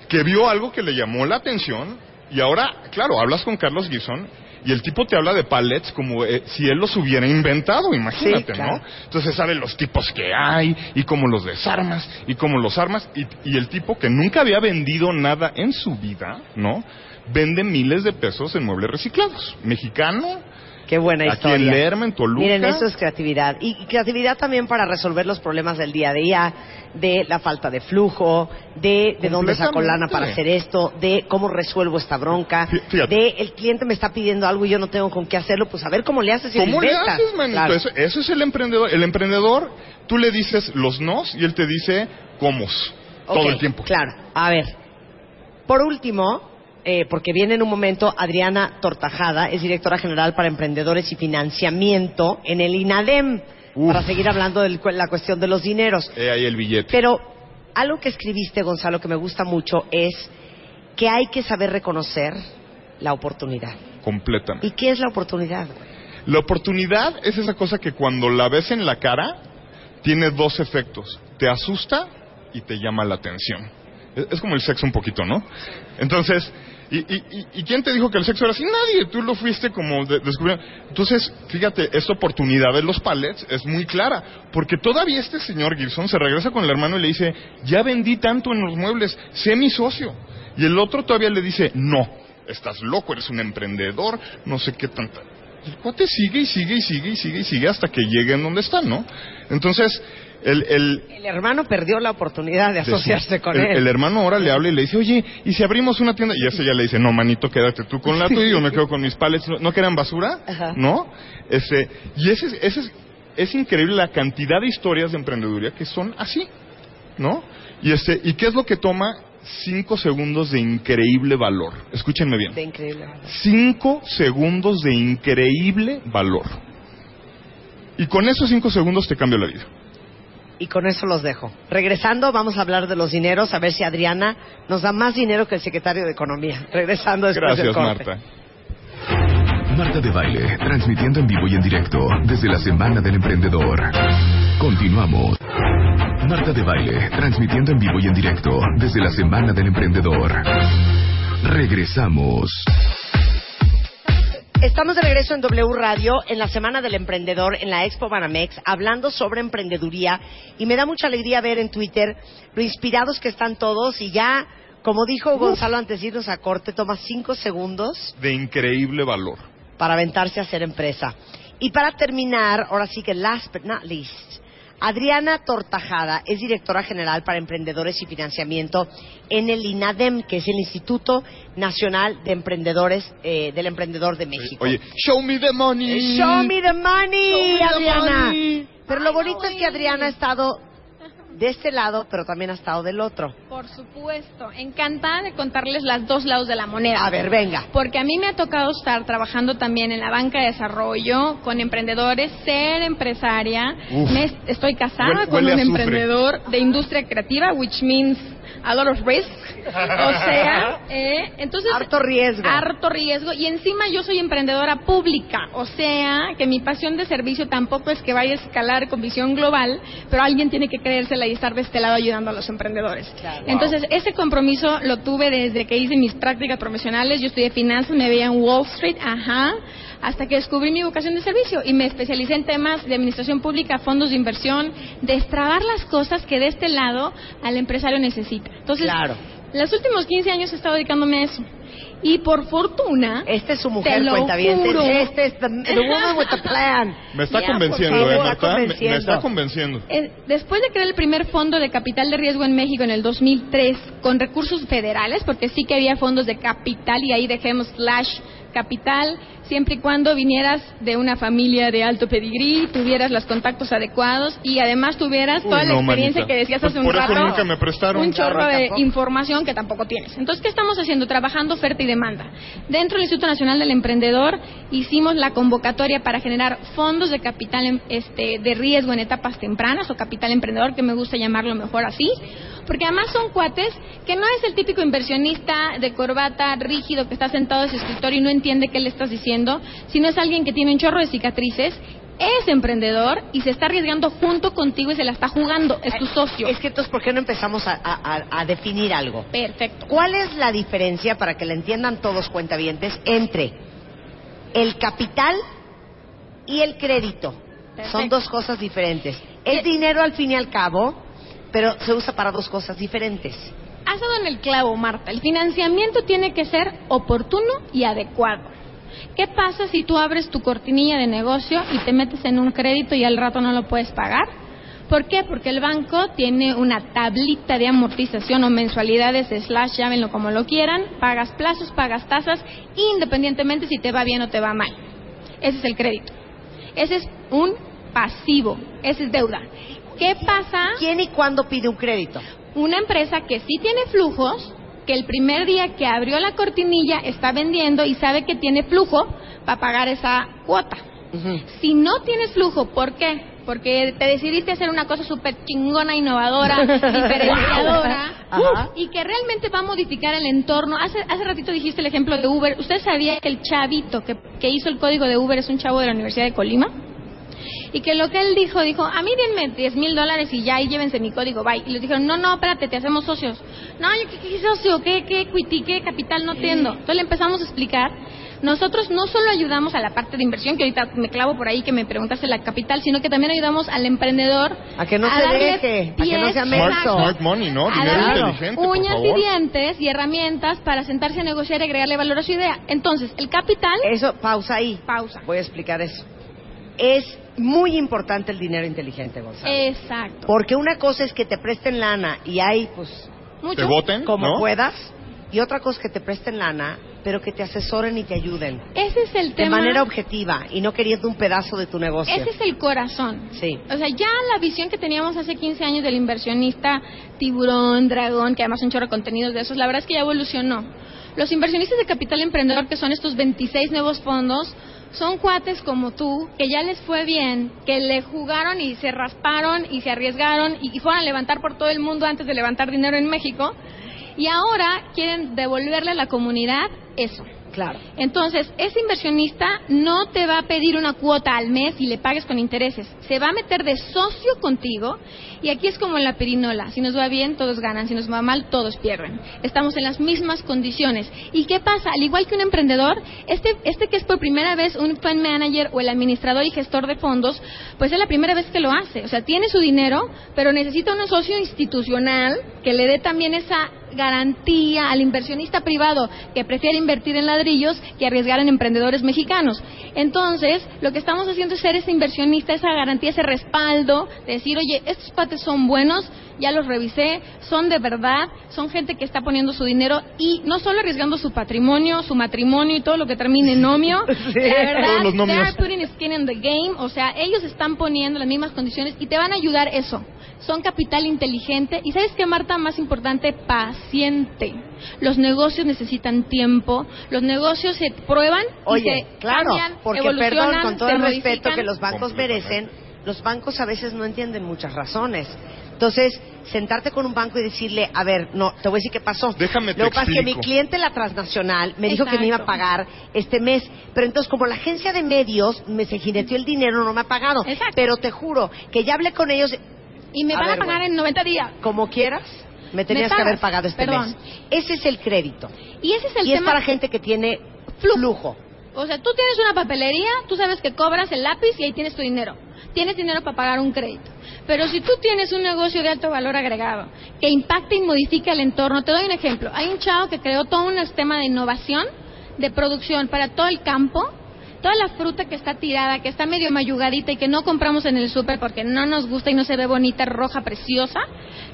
que vio algo que le llamó la atención y ahora, claro, hablas con Carlos Gibson y el tipo te habla de pallets como eh, si él los hubiera inventado, imagínate, Sí, claro. ¿no? Entonces sabe los tipos que hay y cómo los desarmas y cómo los armas y, y el tipo que nunca había vendido nada en su vida, ¿no? Vende miles de pesos en muebles reciclados. Mexicano, Qué buena aquí historia. en Lerma, en Toluca. Miren, eso es creatividad. Y, creatividad también para resolver los problemas del día a día, de la falta de flujo, de de dónde saco lana para hacer esto, de cómo resuelvo esta bronca, fíjate. de el cliente me está pidiendo algo y yo no tengo con qué hacerlo, pues a ver cómo le haces y ¿Cómo le haces, manito? Claro. Eso, eso es el emprendedor. El emprendedor, tú le dices los nos y él te dice cómo. Todo el tiempo. Claro. A ver. Por último, eh, porque viene en un momento Adriana Tortajada, es directora general para emprendedores y financiamiento en el INADEM, Uf. para seguir hablando de la cuestión de los dineros. Eh, ahí el billete. Pero algo que escribiste, Gonzalo, que me gusta mucho es que hay que saber reconocer la oportunidad. Completamente. ¿Y qué es la oportunidad? La oportunidad es esa cosa que cuando la ves en la cara, tiene dos efectos. Te asusta y te llama la atención. Es, es como el sexo un poquito, ¿no? Entonces, ¿y, y, y- quién te dijo que el sexo era así? Nadie, tú lo fuiste como de- descubriendo. Entonces, fíjate, esta oportunidad de los palets es muy clara, porque todavía este señor Gibson se regresa con el hermano y le dice, ya vendí tanto en los muebles, sé mi socio. Y el otro todavía le dice, no, estás loco, eres un emprendedor, no sé qué tanta. El cuate sigue y sigue y sigue y sigue y sigue hasta que llegue en donde está, ¿no? Entonces, el, el, El hermano perdió la oportunidad de asociarse con el, él. el hermano ahora le habla y le dice, oye, ¿y si abrimos una tienda? Y ese ya le dice, no, manito, quédate tú con la tuya yo me quedo con mis palets. ¿No, ¿no que eran basura? Ajá. ¿No? Este, y ese, es- ese es, es increíble la cantidad de historias de emprendeduría que son así, ¿no? Y este, ¿y qué es lo que toma cinco segundos de increíble valor? Escúchenme bien. De increíble. Cinco segundos de increíble valor. Y con esos cinco segundos te cambia la vida. Y con eso los dejo. Regresando, vamos a hablar de los dineros, a ver si Adriana nos da más dinero que el secretario de Economía. (laughs) Regresando después del Gracias, corte. Marta. Marta de Baile, transmitiendo en vivo y en directo desde la Semana del Emprendedor. Continuamos. Marta de Baile, transmitiendo en vivo y en directo desde la Semana del Emprendedor. Regresamos. Estamos de regreso en W Radio en la Semana del Emprendedor en la Expo Banamex hablando sobre emprendeduría y me da mucha alegría ver en Twitter lo inspirados que están todos y ya, como dijo Gonzalo antes de irnos a corte, toma cinco segundos De increíble valor. para aventarse a hacer empresa. Y para terminar, ahora sí que last but not least, Adriana Tortajada es directora general para emprendedores y financiamiento en el INADEM, que es el Instituto Nacional de Emprendedores eh, del Emprendedor de México. Oye, show me the money. Show me the money, me the Adriana. money. Pero lo bonito es que Adriana ha estado de este lado, pero también ha estado del otro. Por supuesto, encantada de contarles las dos lados de la moneda. A ver, venga. Porque a mí me ha tocado estar trabajando también en la banca de desarrollo con emprendedores, ser empresaria. Uf. Me- estoy casada Huele- con un azufre. emprendedor de industria creativa, which means a lot of risk. O sea, eh, entonces Harto riesgo. harto riesgo y encima yo soy emprendedora pública, o sea que mi pasión de servicio tampoco es que vaya a escalar con visión global, pero alguien tiene que creérsela y estar de este lado ayudando a los emprendedores. Claro. Entonces ese compromiso lo tuve desde que hice mis prácticas profesionales, yo estudié finanzas, me veía en Wall Street, ajá, hasta que descubrí mi vocación de servicio y me especialicé en temas de administración pública, fondos de inversión, destrabar las cosas que de este lado al empresario necesita. Entonces, Claro. los últimos 15 años he estado dedicándome a eso. Y por fortuna, Esta es su Te mujer, lo cuenta bien. juro. Este es the, the woman with the plan. Me está convenciendo, ¿eh? Me- Me, convenciendo. está convenciendo. eh, después de crear el primer fondo de capital de riesgo en México en el 2003 con recursos federales, porque sí que había fondos de capital y ahí dejemos slash capital, siempre y cuando vinieras de una familia de alto pedigrí, tuvieras los contactos adecuados y además tuvieras Uy, toda la experiencia manita. que decías Pues hace un por eso rato. nunca me prestaron. Un chorro de tampoco. información que tampoco tienes. Entonces, ¿qué estamos haciendo? Trabajando oferta y demanda. Dentro del Instituto Nacional del Emprendedor hicimos la convocatoria para generar fondos de capital em- este, de riesgo en etapas tempranas o capital emprendedor, que me gusta llamarlo mejor así, porque además son cuates que no es el típico inversionista de corbata rígido que está sentado en su escritorio y no entiende qué le estás diciendo, sino es alguien que tiene un chorro de cicatrices. Es emprendedor y se está arriesgando junto contigo y se la está jugando. Es tu socio. Es que entonces, ¿por qué no empezamos a, a- a- a definir algo? Perfecto. ¿Cuál es la diferencia, para que la entiendan todos cuentavientes, entre el capital y el crédito? Perfecto. Son dos cosas diferentes. Es Eh, dinero al fin y al cabo, pero se usa para dos cosas diferentes. Has dado en el clavo, Marta. El financiamiento tiene que ser oportuno y adecuado. ¿Qué pasa si tú abres tu cortinilla de negocio y te metes en un crédito y al rato no lo puedes pagar? ¿Por qué? Porque el banco tiene una tablita de amortización o mensualidades slash, llámenlo como lo quieran, pagas plazos, pagas tasas, independientemente si te va bien o te va mal. Ese es el crédito. Ese es un pasivo, ese es deuda. ¿Qué pasa? ¿Quién y cuándo pide un crédito? una empresa que sí tiene flujos, que el primer día que abrió la cortinilla está vendiendo y sabe que tiene flujo para pagar esa cuota. Si no tienes flujo, ¿por qué? porque te decidiste hacer una cosa súper chingona, innovadora, (laughs) diferenciadora, Ajá. y que realmente va a modificar el entorno. Hace, hace ratito dijiste el ejemplo de Uber. ¿Usted sabía que el chavito que, que hizo el código de Uber es un chavo de la Universidad de Colima? Y que lo que él dijo, dijo, a mí denme 10 mil dólares y ya, y llévense mi código, bye. Y les dijeron, no, no, espérate, te hacemos socios. No, yo, ¿qué, qué socio? ¿Qué, qué equity? ¿Qué capital? No entiendo. Entonces le empezamos a explicar. Nosotros no solo ayudamos a la parte de inversión, que ahorita me clavo por ahí que me preguntaste la capital, sino que también ayudamos al emprendedor A que no se darle deje, a que no pies, sea Smart, smart money, ¿no? a Dinero darle inteligente, por uñas y favor. dientes y herramientas para sentarse a negociar y agregarle valor a su idea. Entonces, el capital, Eso, pausa ahí. pausa. Voy a explicar eso. Es muy importante el dinero inteligente, Gonzalo. Exacto. Porque una cosa es que te presten lana y hay, pues, Mucho. Te voten, como ¿no? puedas. Y otra cosa es que te presten lana, pero que te asesoren y te ayuden. Ese es el De tema. manera objetiva y no queriendo un pedazo de tu negocio. Ese es el corazón. Sí. O sea, ya la visión que teníamos hace 15 años del inversionista tiburón, dragón, que además un chorro de contenidos de esos, la verdad es que ya evolucionó. Los inversionistas de capital emprendedor, que son estos 26 nuevos fondos, son cuates como tú, que ya les fue bien, que le jugaron y se rasparon y se arriesgaron y, y fueron a levantar por todo el mundo antes de levantar dinero en México. Y ahora quieren devolverle a la comunidad eso. Claro. Entonces, ese inversionista no te va a pedir una cuota al mes y le pagues con intereses. Se va a meter de socio contigo y aquí es como en la perinola. Si nos va bien, todos ganan. Si nos va mal, todos pierden. Estamos en las mismas condiciones. ¿Y qué pasa? Al igual que un emprendedor, este, este que es por primera vez un fund manager o el administrador y gestor de fondos, pues es la primera vez que lo hace. O sea, tiene su dinero, pero necesita un socio institucional que le dé también esa garantía al inversionista privado que prefiere invertir en ladrillos que arriesgar en emprendedores mexicanos. Entonces, lo que estamos haciendo es ser ese inversionista, esa garantía, ese respaldo, de decir, oye, estos pates son buenos, ya los revisé, son de verdad, son gente que está poniendo su dinero y no solo arriesgando su patrimonio, su matrimonio y todo lo que termine en nomio, (laughs) Sí. la verdad, los they are putting skin in the game, o sea, ellos están poniendo las mismas condiciones y te van a ayudar eso. Son capital inteligente y sabes qué, Marta, más importante, paciente. Los negocios necesitan tiempo, los negocios se prueban y se claro, cambian, porque evolucionan, perdón, con todo el respeto que los bancos merecen, los bancos a veces no entienden muchas razones. Entonces, sentarte con un banco y decirle, a ver, no, te voy a decir qué pasó. Déjame te Lo que pasa es que mi cliente, la transnacional, me dijo que me iba a pagar este mes. Pero entonces, como la agencia de medios me se jineteó el dinero, no me ha pagado. Exacto. Pero te juro que ya hablé con ellos, Y me A van ver, a pagar en 90 días. como quieras, me tenías que pagas, haber pagado este perdón. mes. Ese es el crédito. Y ese es el y es tema. para gente que tiene Flujo. O sea, tú tienes una papelería, tú sabes que cobras el lápiz y ahí tienes tu dinero. Tienes dinero para pagar un crédito. Pero si tú tienes un negocio de alto valor agregado que impacta y modifica el entorno, te doy un ejemplo. Hay un chavo que creó todo un sistema de innovación, de producción para todo el campo, toda la fruta que está tirada, que está medio mayugadita y que no compramos en el súper porque no nos gusta y no se ve bonita, roja, preciosa,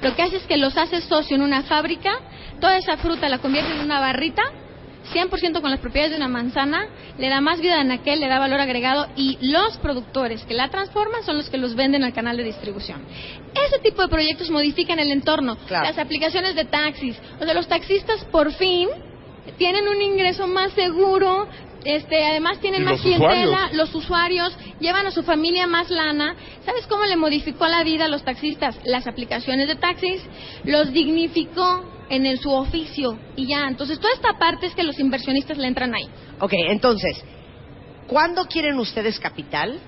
lo que hace es que los hace socio en una fábrica, toda esa fruta la convierte en una barrita 100% con las propiedades de una manzana, le da más vida a aquel, le da valor agregado y los productores que la transforman son los que los venden al canal de distribución. Ese tipo de proyectos modifican el entorno, Claro. las aplicaciones de taxis, o sea, los taxistas por fin tienen un ingreso más seguro, este, además tienen más los clientela, usuarios. los usuarios llevan a su familia más lana. ¿Sabes cómo le modificó la vida a los taxistas? Las aplicaciones de taxis los dignificó en el, su oficio y ya. Entonces, toda esta parte es que los inversionistas le entran ahí. Ok, entonces, ¿cuándo quieren ustedes capital?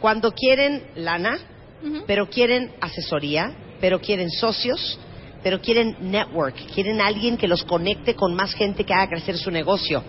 Cuando quieren lana, pero quieren asesoría, pero quieren socios, pero quieren network, quieren alguien que los conecte con más gente que haga crecer su negocio,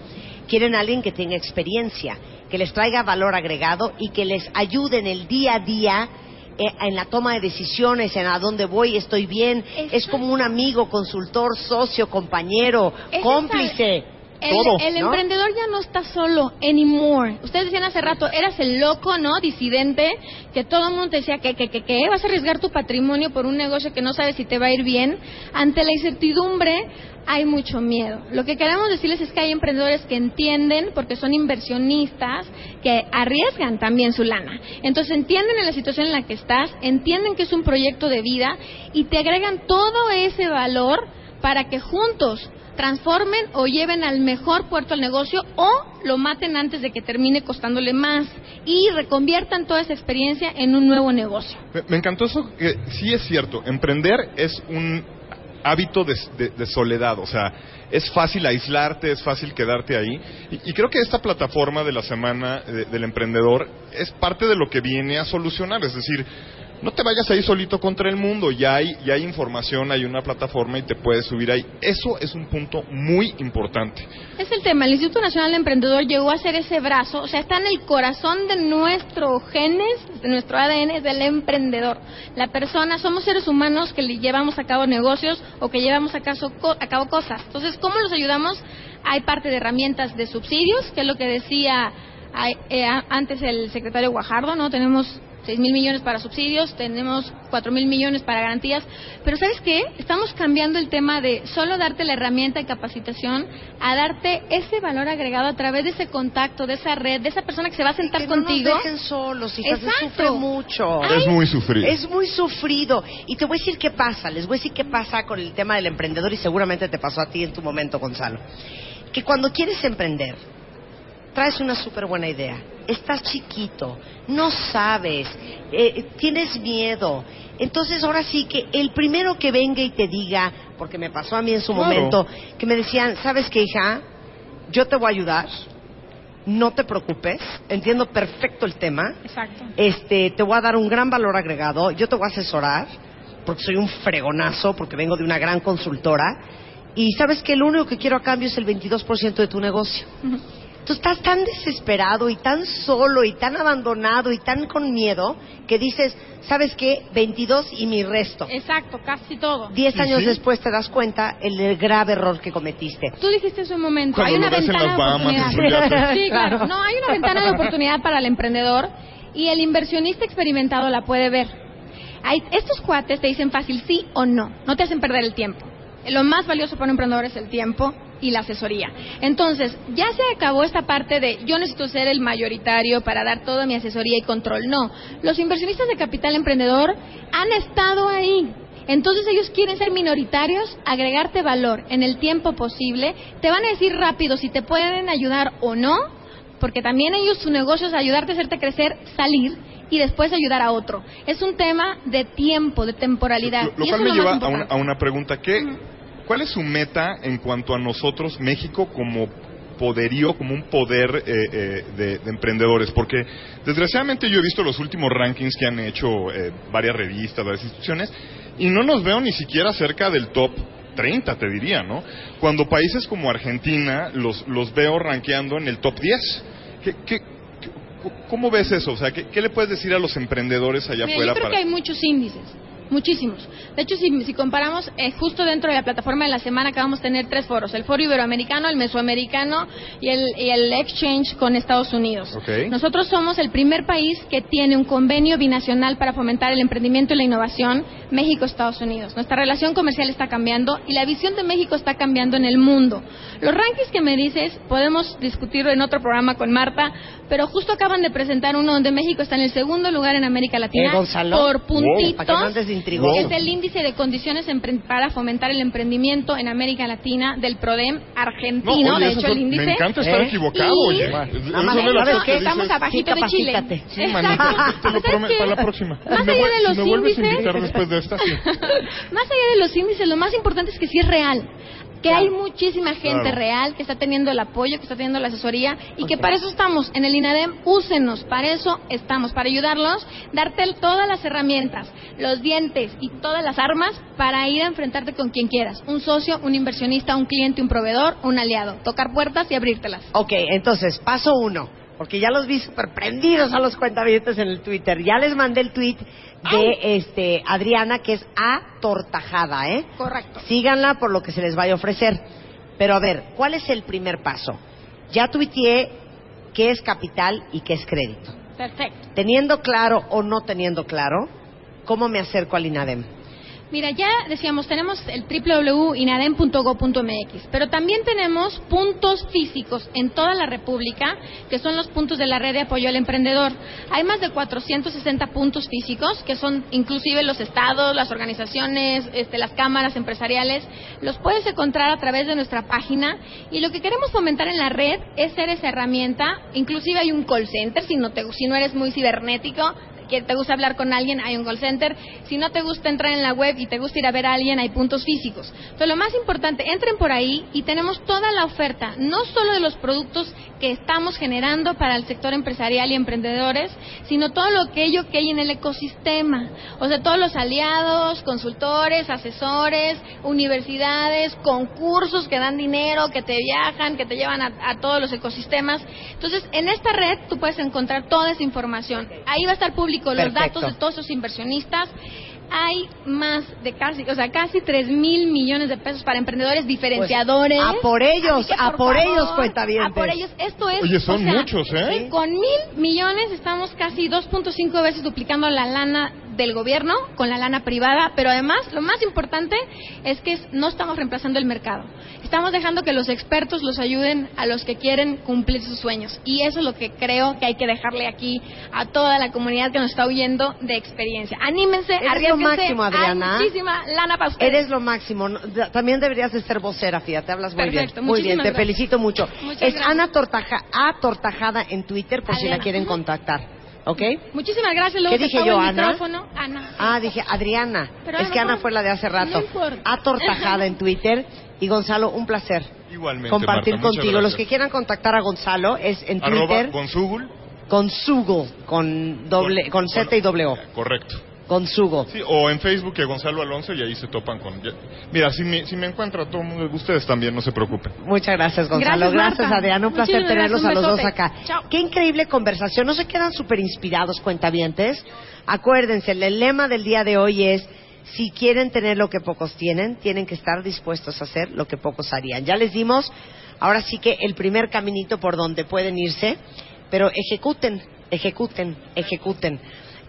quieren alguien que tenga experiencia, que les traiga valor agregado y que les ayude en el día a día en la toma de decisiones, en a dónde voy, estoy bien, es como un amigo, consultor, socio, compañero, cómplice. El, Todo, el ¿no? emprendedor ya no está solo anymore. Ustedes decían hace rato, eras el loco, ¿no? Disidente, que todo el mundo te decía que, que, que, que vas a arriesgar tu patrimonio por un negocio que no sabes si te va a ir bien. Ante la incertidumbre hay mucho miedo. Lo que queremos decirles es que hay emprendedores que entienden, porque son inversionistas, que arriesgan también su lana. Entonces entienden en la situación en la que estás, entienden que es un proyecto de vida y te agregan todo ese valor para que juntos transformen o lleven al mejor puerto al negocio o lo maten antes de que termine costándole más y reconviertan toda esa experiencia en un nuevo negocio. Me, encantó eso, que sí es cierto, emprender es un hábito de, soledad, o sea, es fácil aislarte, es fácil quedarte ahí. Y, y creo que esta plataforma de la semana de- del emprendedor es parte de lo que viene a solucionar, es decir, no te vayas ahí solito contra el mundo, ya hay, ya hay información, hay una plataforma y te puedes subir ahí. Eso es un punto muy importante. Es el tema. El Instituto Nacional de Emprendedor llegó a ser ese brazo, o sea, está en el corazón de nuestro genes, de nuestro ADN, del emprendedor. La persona, somos seres humanos que le llevamos a cabo negocios o que llevamos a, caso- a cabo cosas. Entonces, ¿cómo los ayudamos? Hay parte de herramientas de subsidios, que es lo que decía eh, antes el secretario Guajardo, ¿no? Tenemos 6 mil millones para subsidios, tenemos 4 mil millones para garantías, pero ¿sabes qué? Estamos cambiando el tema de solo darte la herramienta de capacitación a darte ese valor agregado a través de ese contacto, de esa red, de esa persona que se va a sentar que no contigo. nos dejen solos, hijas, se Exacto. sufre mucho. Es muy sufrido. Es muy sufrido. Y te voy a decir qué pasa, les voy a decir qué pasa con el tema del emprendedor y seguramente te pasó a ti en tu momento, Gonzalo. Que cuando quieres emprender, traes una súper buena idea, estás chiquito, no sabes, eh, tienes miedo. Entonces ahora sí que el primero que venga y te diga, porque me pasó a mí en su Claro. momento, que me decían, ¿sabes qué, hija? Yo te voy a ayudar, no te preocupes, entiendo perfecto el tema, Exacto. este, te voy a dar un gran valor agregado, yo te voy a asesorar, porque soy un fregonazo, porque vengo de una gran consultora, y sabes que lo único que quiero a cambio es el 22% de tu negocio. Tú estás tan desesperado y tan solo y tan abandonado y tan con miedo que dices, ¿sabes qué? 22 y mi resto. Exacto, casi todo. Diez años sí. después te das cuenta el, el grave error que cometiste. Tú dijiste en un momento, Cuando hay una ventana de Bahamas, oportunidad. (laughs) Sí, claro. No, hay una ventana de oportunidad para el emprendedor y el inversionista experimentado la puede ver. Hay, estos cuates te dicen fácil sí o no, no te hacen perder el tiempo. Lo más valioso para un emprendedor es el tiempo y la asesoría. Entonces, ya se acabó esta parte de yo necesito ser el mayoritario para dar toda mi asesoría y control. No, los inversionistas de capital emprendedor han estado ahí. Entonces ellos quieren ser minoritarios, agregarte valor en el tiempo posible, te van a decir rápido si te pueden ayudar o no, porque también ellos su negocio es ayudarte a hacerte crecer, salir y después ayudar a otro. Es un tema de tiempo, de temporalidad. Lo, cual me lleva a una, a una pregunta. ¿Qué, ¿Cuál es su meta en cuanto a nosotros, México, como poderío, como un poder eh, eh, de, de emprendedores? Porque desgraciadamente yo he visto los últimos rankings que han hecho eh, varias revistas, varias instituciones, y no nos veo ni siquiera cerca del top 30, te diría, ¿no? Cuando países como Argentina los, los veo rankeando en el top 10. ¿Qué, qué, qué- ¿Cómo ves eso? O sea, ¿qué, qué le puedes decir a los emprendedores allá Mira, afuera yo creo para que hay muchos índices, muchísimos. De hecho, si, si comparamos, eh, justo dentro de la plataforma de la semana acabamos de tener tres foros, el foro iberoamericano, el mesoamericano y el, y el exchange con Estados Unidos. Nosotros somos el primer país que tiene un convenio binacional para fomentar el emprendimiento y la innovación, México-Estados Unidos. Nuestra relación comercial está cambiando y la visión de México está cambiando en el mundo. Los rankings que me dices, podemos discutirlo en otro programa con Marta, pero justo acaban de presentar uno donde México está en el segundo lugar en América Latina Eh, Gonzalo. por puntitos. De intrigoso. Es el índice de condiciones para fomentar el emprendimiento en América Latina del PRODEM argentino, No, oye, de hecho el índice. Me encanta estar ¿Eh? equivocado, Y- oye. Nada Es- más, son de las ¿sabes cosas qué? Estamos abajito de Chile. Sí, manita, te lo (laughs) para la próxima. Más allá de los me vuelves a índices- invitar después de esta. Más allá de los índices, lo más importante es que sí es real. Que Claro. hay muchísima gente Claro. real que está teniendo el apoyo, que está teniendo la asesoría y que para eso estamos. En el INADEM, úsenos, para eso estamos, para ayudarlos, darte todas las herramientas, los dientes y todas las armas para ir a enfrentarte con quien quieras. Un socio, un inversionista, un cliente, un proveedor, un aliado. Tocar puertas y abrírtelas. Ok, entonces, paso uno, porque ya los vi súper prendidos a los cuentavientes en el Twitter. Ya les mandé el tweet de este Adriana, que es atortajada, ¿eh? Correcto. Síganla por lo que se les vaya a ofrecer. Pero a ver, ¿cuál es el primer paso? Ya tuiteé qué es capital y qué es crédito. Perfecto. Teniendo claro o no teniendo claro, ¿cómo me acerco al INADEM? Mira, ya decíamos, tenemos el www.inadem.go.mx, pero también tenemos puntos físicos en toda la República, que son los puntos de la red de apoyo al emprendedor. Hay más de 460 puntos físicos, que son inclusive los estados, las organizaciones, este, las cámaras empresariales. Los puedes encontrar a través de nuestra página y lo que queremos fomentar en la red es ser esa herramienta. Inclusive hay un call center, si no, te, si no eres muy cibernético, te gusta hablar con alguien, hay un call center. Si no te gusta entrar en la web y te gusta ir a ver a alguien, hay puntos físicos. Entonces, lo más importante, entren por ahí y tenemos toda la oferta, no solo de los productos que estamos generando para el sector empresarial y emprendedores, sino todo lo que ello que hay en el ecosistema. O sea, todos los aliados, consultores, asesores, universidades, concursos que dan dinero, que te viajan, que te llevan a, a todos los ecosistemas. Entonces, en esta red tú puedes encontrar toda esa información. Ahí va a estar público los Perfecto. datos de todos esos inversionistas. Hay más de casi, o sea, casi 3 mil millones de pesos para emprendedores diferenciadores. Pues, a por ellos, que, a por ellos, favor, cuentavientes. A por ellos. Esto es. Oye, son o sea, muchos, ¿eh? Con mil millones estamos casi 2.5 veces duplicando la lana del gobierno con la lana privada, pero además lo más importante es que no estamos reemplazando el mercado. Estamos dejando que los expertos los ayuden a los que quieren cumplir sus sueños. Y eso es lo que creo que hay que dejarle aquí a toda la comunidad que nos está huyendo de experiencia. Anímense, Eres lo máximo, Adriana. muchísima lana para ustedes. Eres lo máximo. También deberías de ser vocera, fíjate, hablas muy Perfecto, bien. Muy bien, te gracias. felicito mucho. Muchas es gracias. Ana Tortaja, A Tortajada en Twitter por si la quieren contactar. ¿Ok? Muchísimas gracias. Luego ¿Qué dije yo, el Ana? micrófono. Ana. Ah, dije Adriana. Pero es Ana que Ana fue- la de hace rato. A Tortajada en Twitter. Y Gonzalo, un placer Igualmente, compartir Marta, contigo. Los que quieran contactar a Gonzalo es en Arroba Twitter Gonzugul. con Sugo, con doble, con Z y doble O. Correcto. Con Sugo. Sí, o en Facebook que Gonzalo Alonso y ahí se topan con... ya- Mira, si me, si me encuentra todo el mundo, ustedes también, no se preocupen. Muchas gracias, Gonzalo. Gracias, Gracias. Adriana. Un placer Muchísimas tenerlos a los dos acá. Chao. Qué increíble conversación. ¿No se quedan súper inspirados, cuentavientes? Acuérdense, el lema del día de hoy es, si quieren tener lo que pocos tienen, tienen que estar dispuestos a hacer lo que pocos harían. Ya les dimos, ahora sí que el primer caminito por donde pueden irse, pero ejecuten, ejecuten, ejecuten.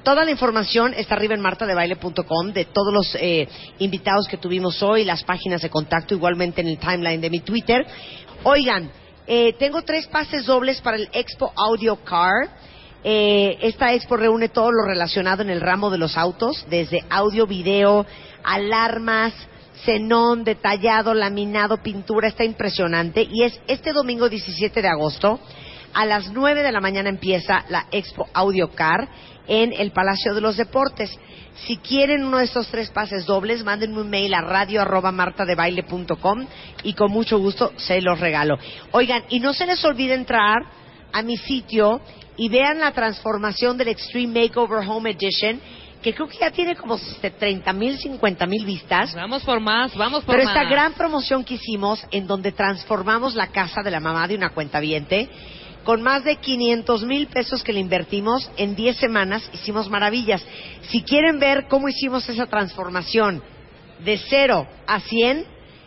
Toda la información está arriba en martadebaile.com de todos los eh, invitados que tuvimos hoy, las páginas de contacto, igualmente en el timeline de mi Twitter. Oigan, eh, tengo tres pases dobles para el Expo Audio Car. Eh, esta expo reúne todo lo relacionado en el ramo de los autos, desde audio, video, alarmas, xenón, detallado, laminado, pintura, está impresionante. Y es este domingo 17 de agosto, a las 9 de la mañana empieza la Expo Audio Car en el Palacio de los Deportes. Si quieren uno de estos tres pases dobles, mándenme un mail a radio arroba martadebaile.com y con mucho gusto se los regalo. Oigan, y no se les olvide entrar a mi sitio y vean la transformación del Extreme Makeover Home Edition, que creo que ya tiene como 30 mil, 50 mil vistas. Vamos por más, vamos por Pero más. esta gran promoción que hicimos, en donde transformamos la casa de la mamá de una cuenta con más de 500 mil pesos que le invertimos, en 10 semanas hicimos maravillas. Si quieren ver cómo hicimos esa transformación de 0 a 100,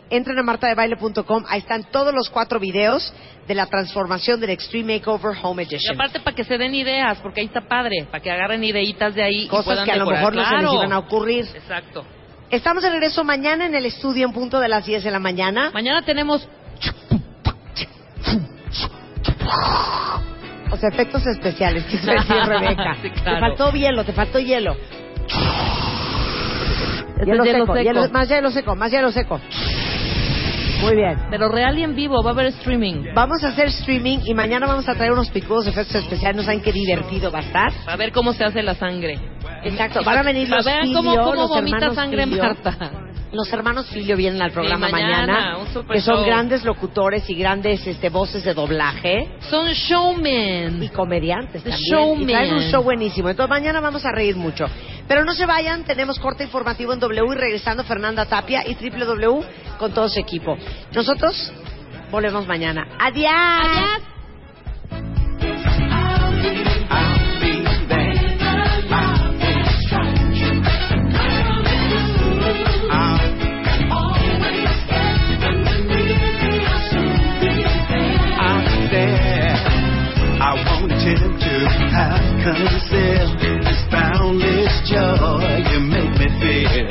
entren a martadebaile.com, ahí están todos los cuatro videos de la transformación del Extreme Makeover Home Y Edition. aparte para que se den ideas, porque ahí está padre, para que agarren ideitas de ahí y Cosas puedan que a lo decorar. mejor no se les Claro. iban a ocurrir. Exacto. Estamos de regreso mañana en el estudio en punto de las 10 de la mañana. Mañana tenemos O sea, efectos especiales, quiso decir (laughs) Rebeca. Sí, Te claro. faltó hielo, te faltó hielo. Este Hielo hielo seco, seco. hielo- más hielo seco, más hielo seco. Muy bien. pero real y en vivo, va a haber streaming. Vamos a hacer streaming y mañana vamos a traer unos picudos efectos especiales. No saben qué divertido va a estar. A ver cómo se hace la sangre. Exacto. Van a venir los ver Filio, cómo, cómo vomita sangre Filio. Marta. Los hermanos Filio vienen al programa mañana, que son show. grandes locutores y grandes este, voces de doblaje Son showmen. y comediantes también. showman. Y traen un show buenísimo. Entonces mañana vamos a reír mucho. Pero no se vayan, tenemos corte informativo en W y regresando Fernanda Tapia y www con todo su equipo. Nosotros volvemos mañana. Adiós. Adiós. I wanted him to. I conceal this boundless joy you make me feel.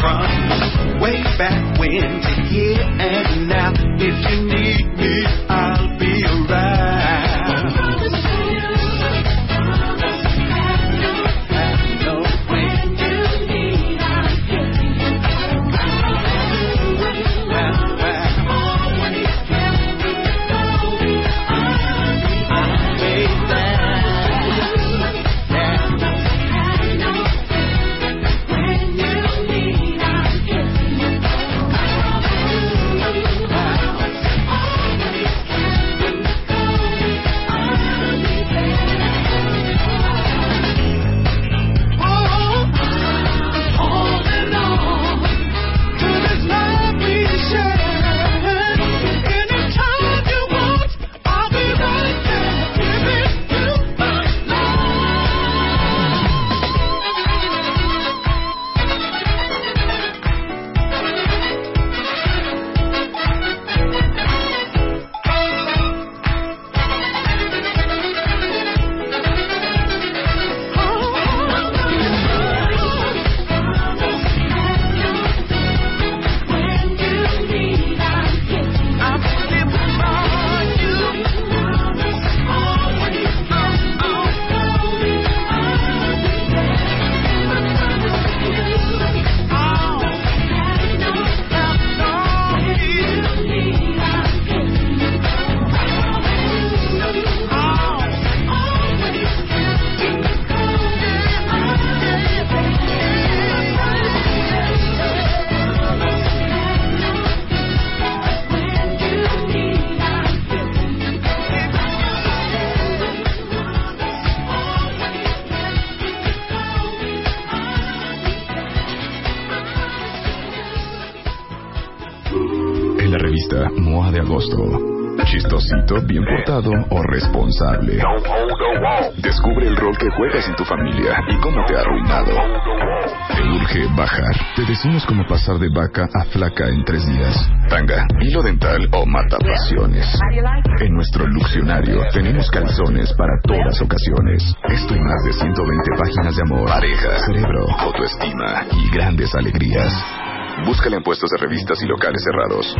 From way back when to here and now, if you need me, I o responsable. Descubre el rol que juegas en tu familia y cómo te ha arruinado. Te urge bajar. Te decimos cómo pasar de vaca a flaca en tres días. Tanga, hilo dental o mata pasiones. En nuestro luccionario tenemos calzones para todas ocasiones. Esto y más de 120 páginas de amor, pareja, cerebro, autoestima y grandes alegrías. Búscala en puestos de revistas y locales cerrados.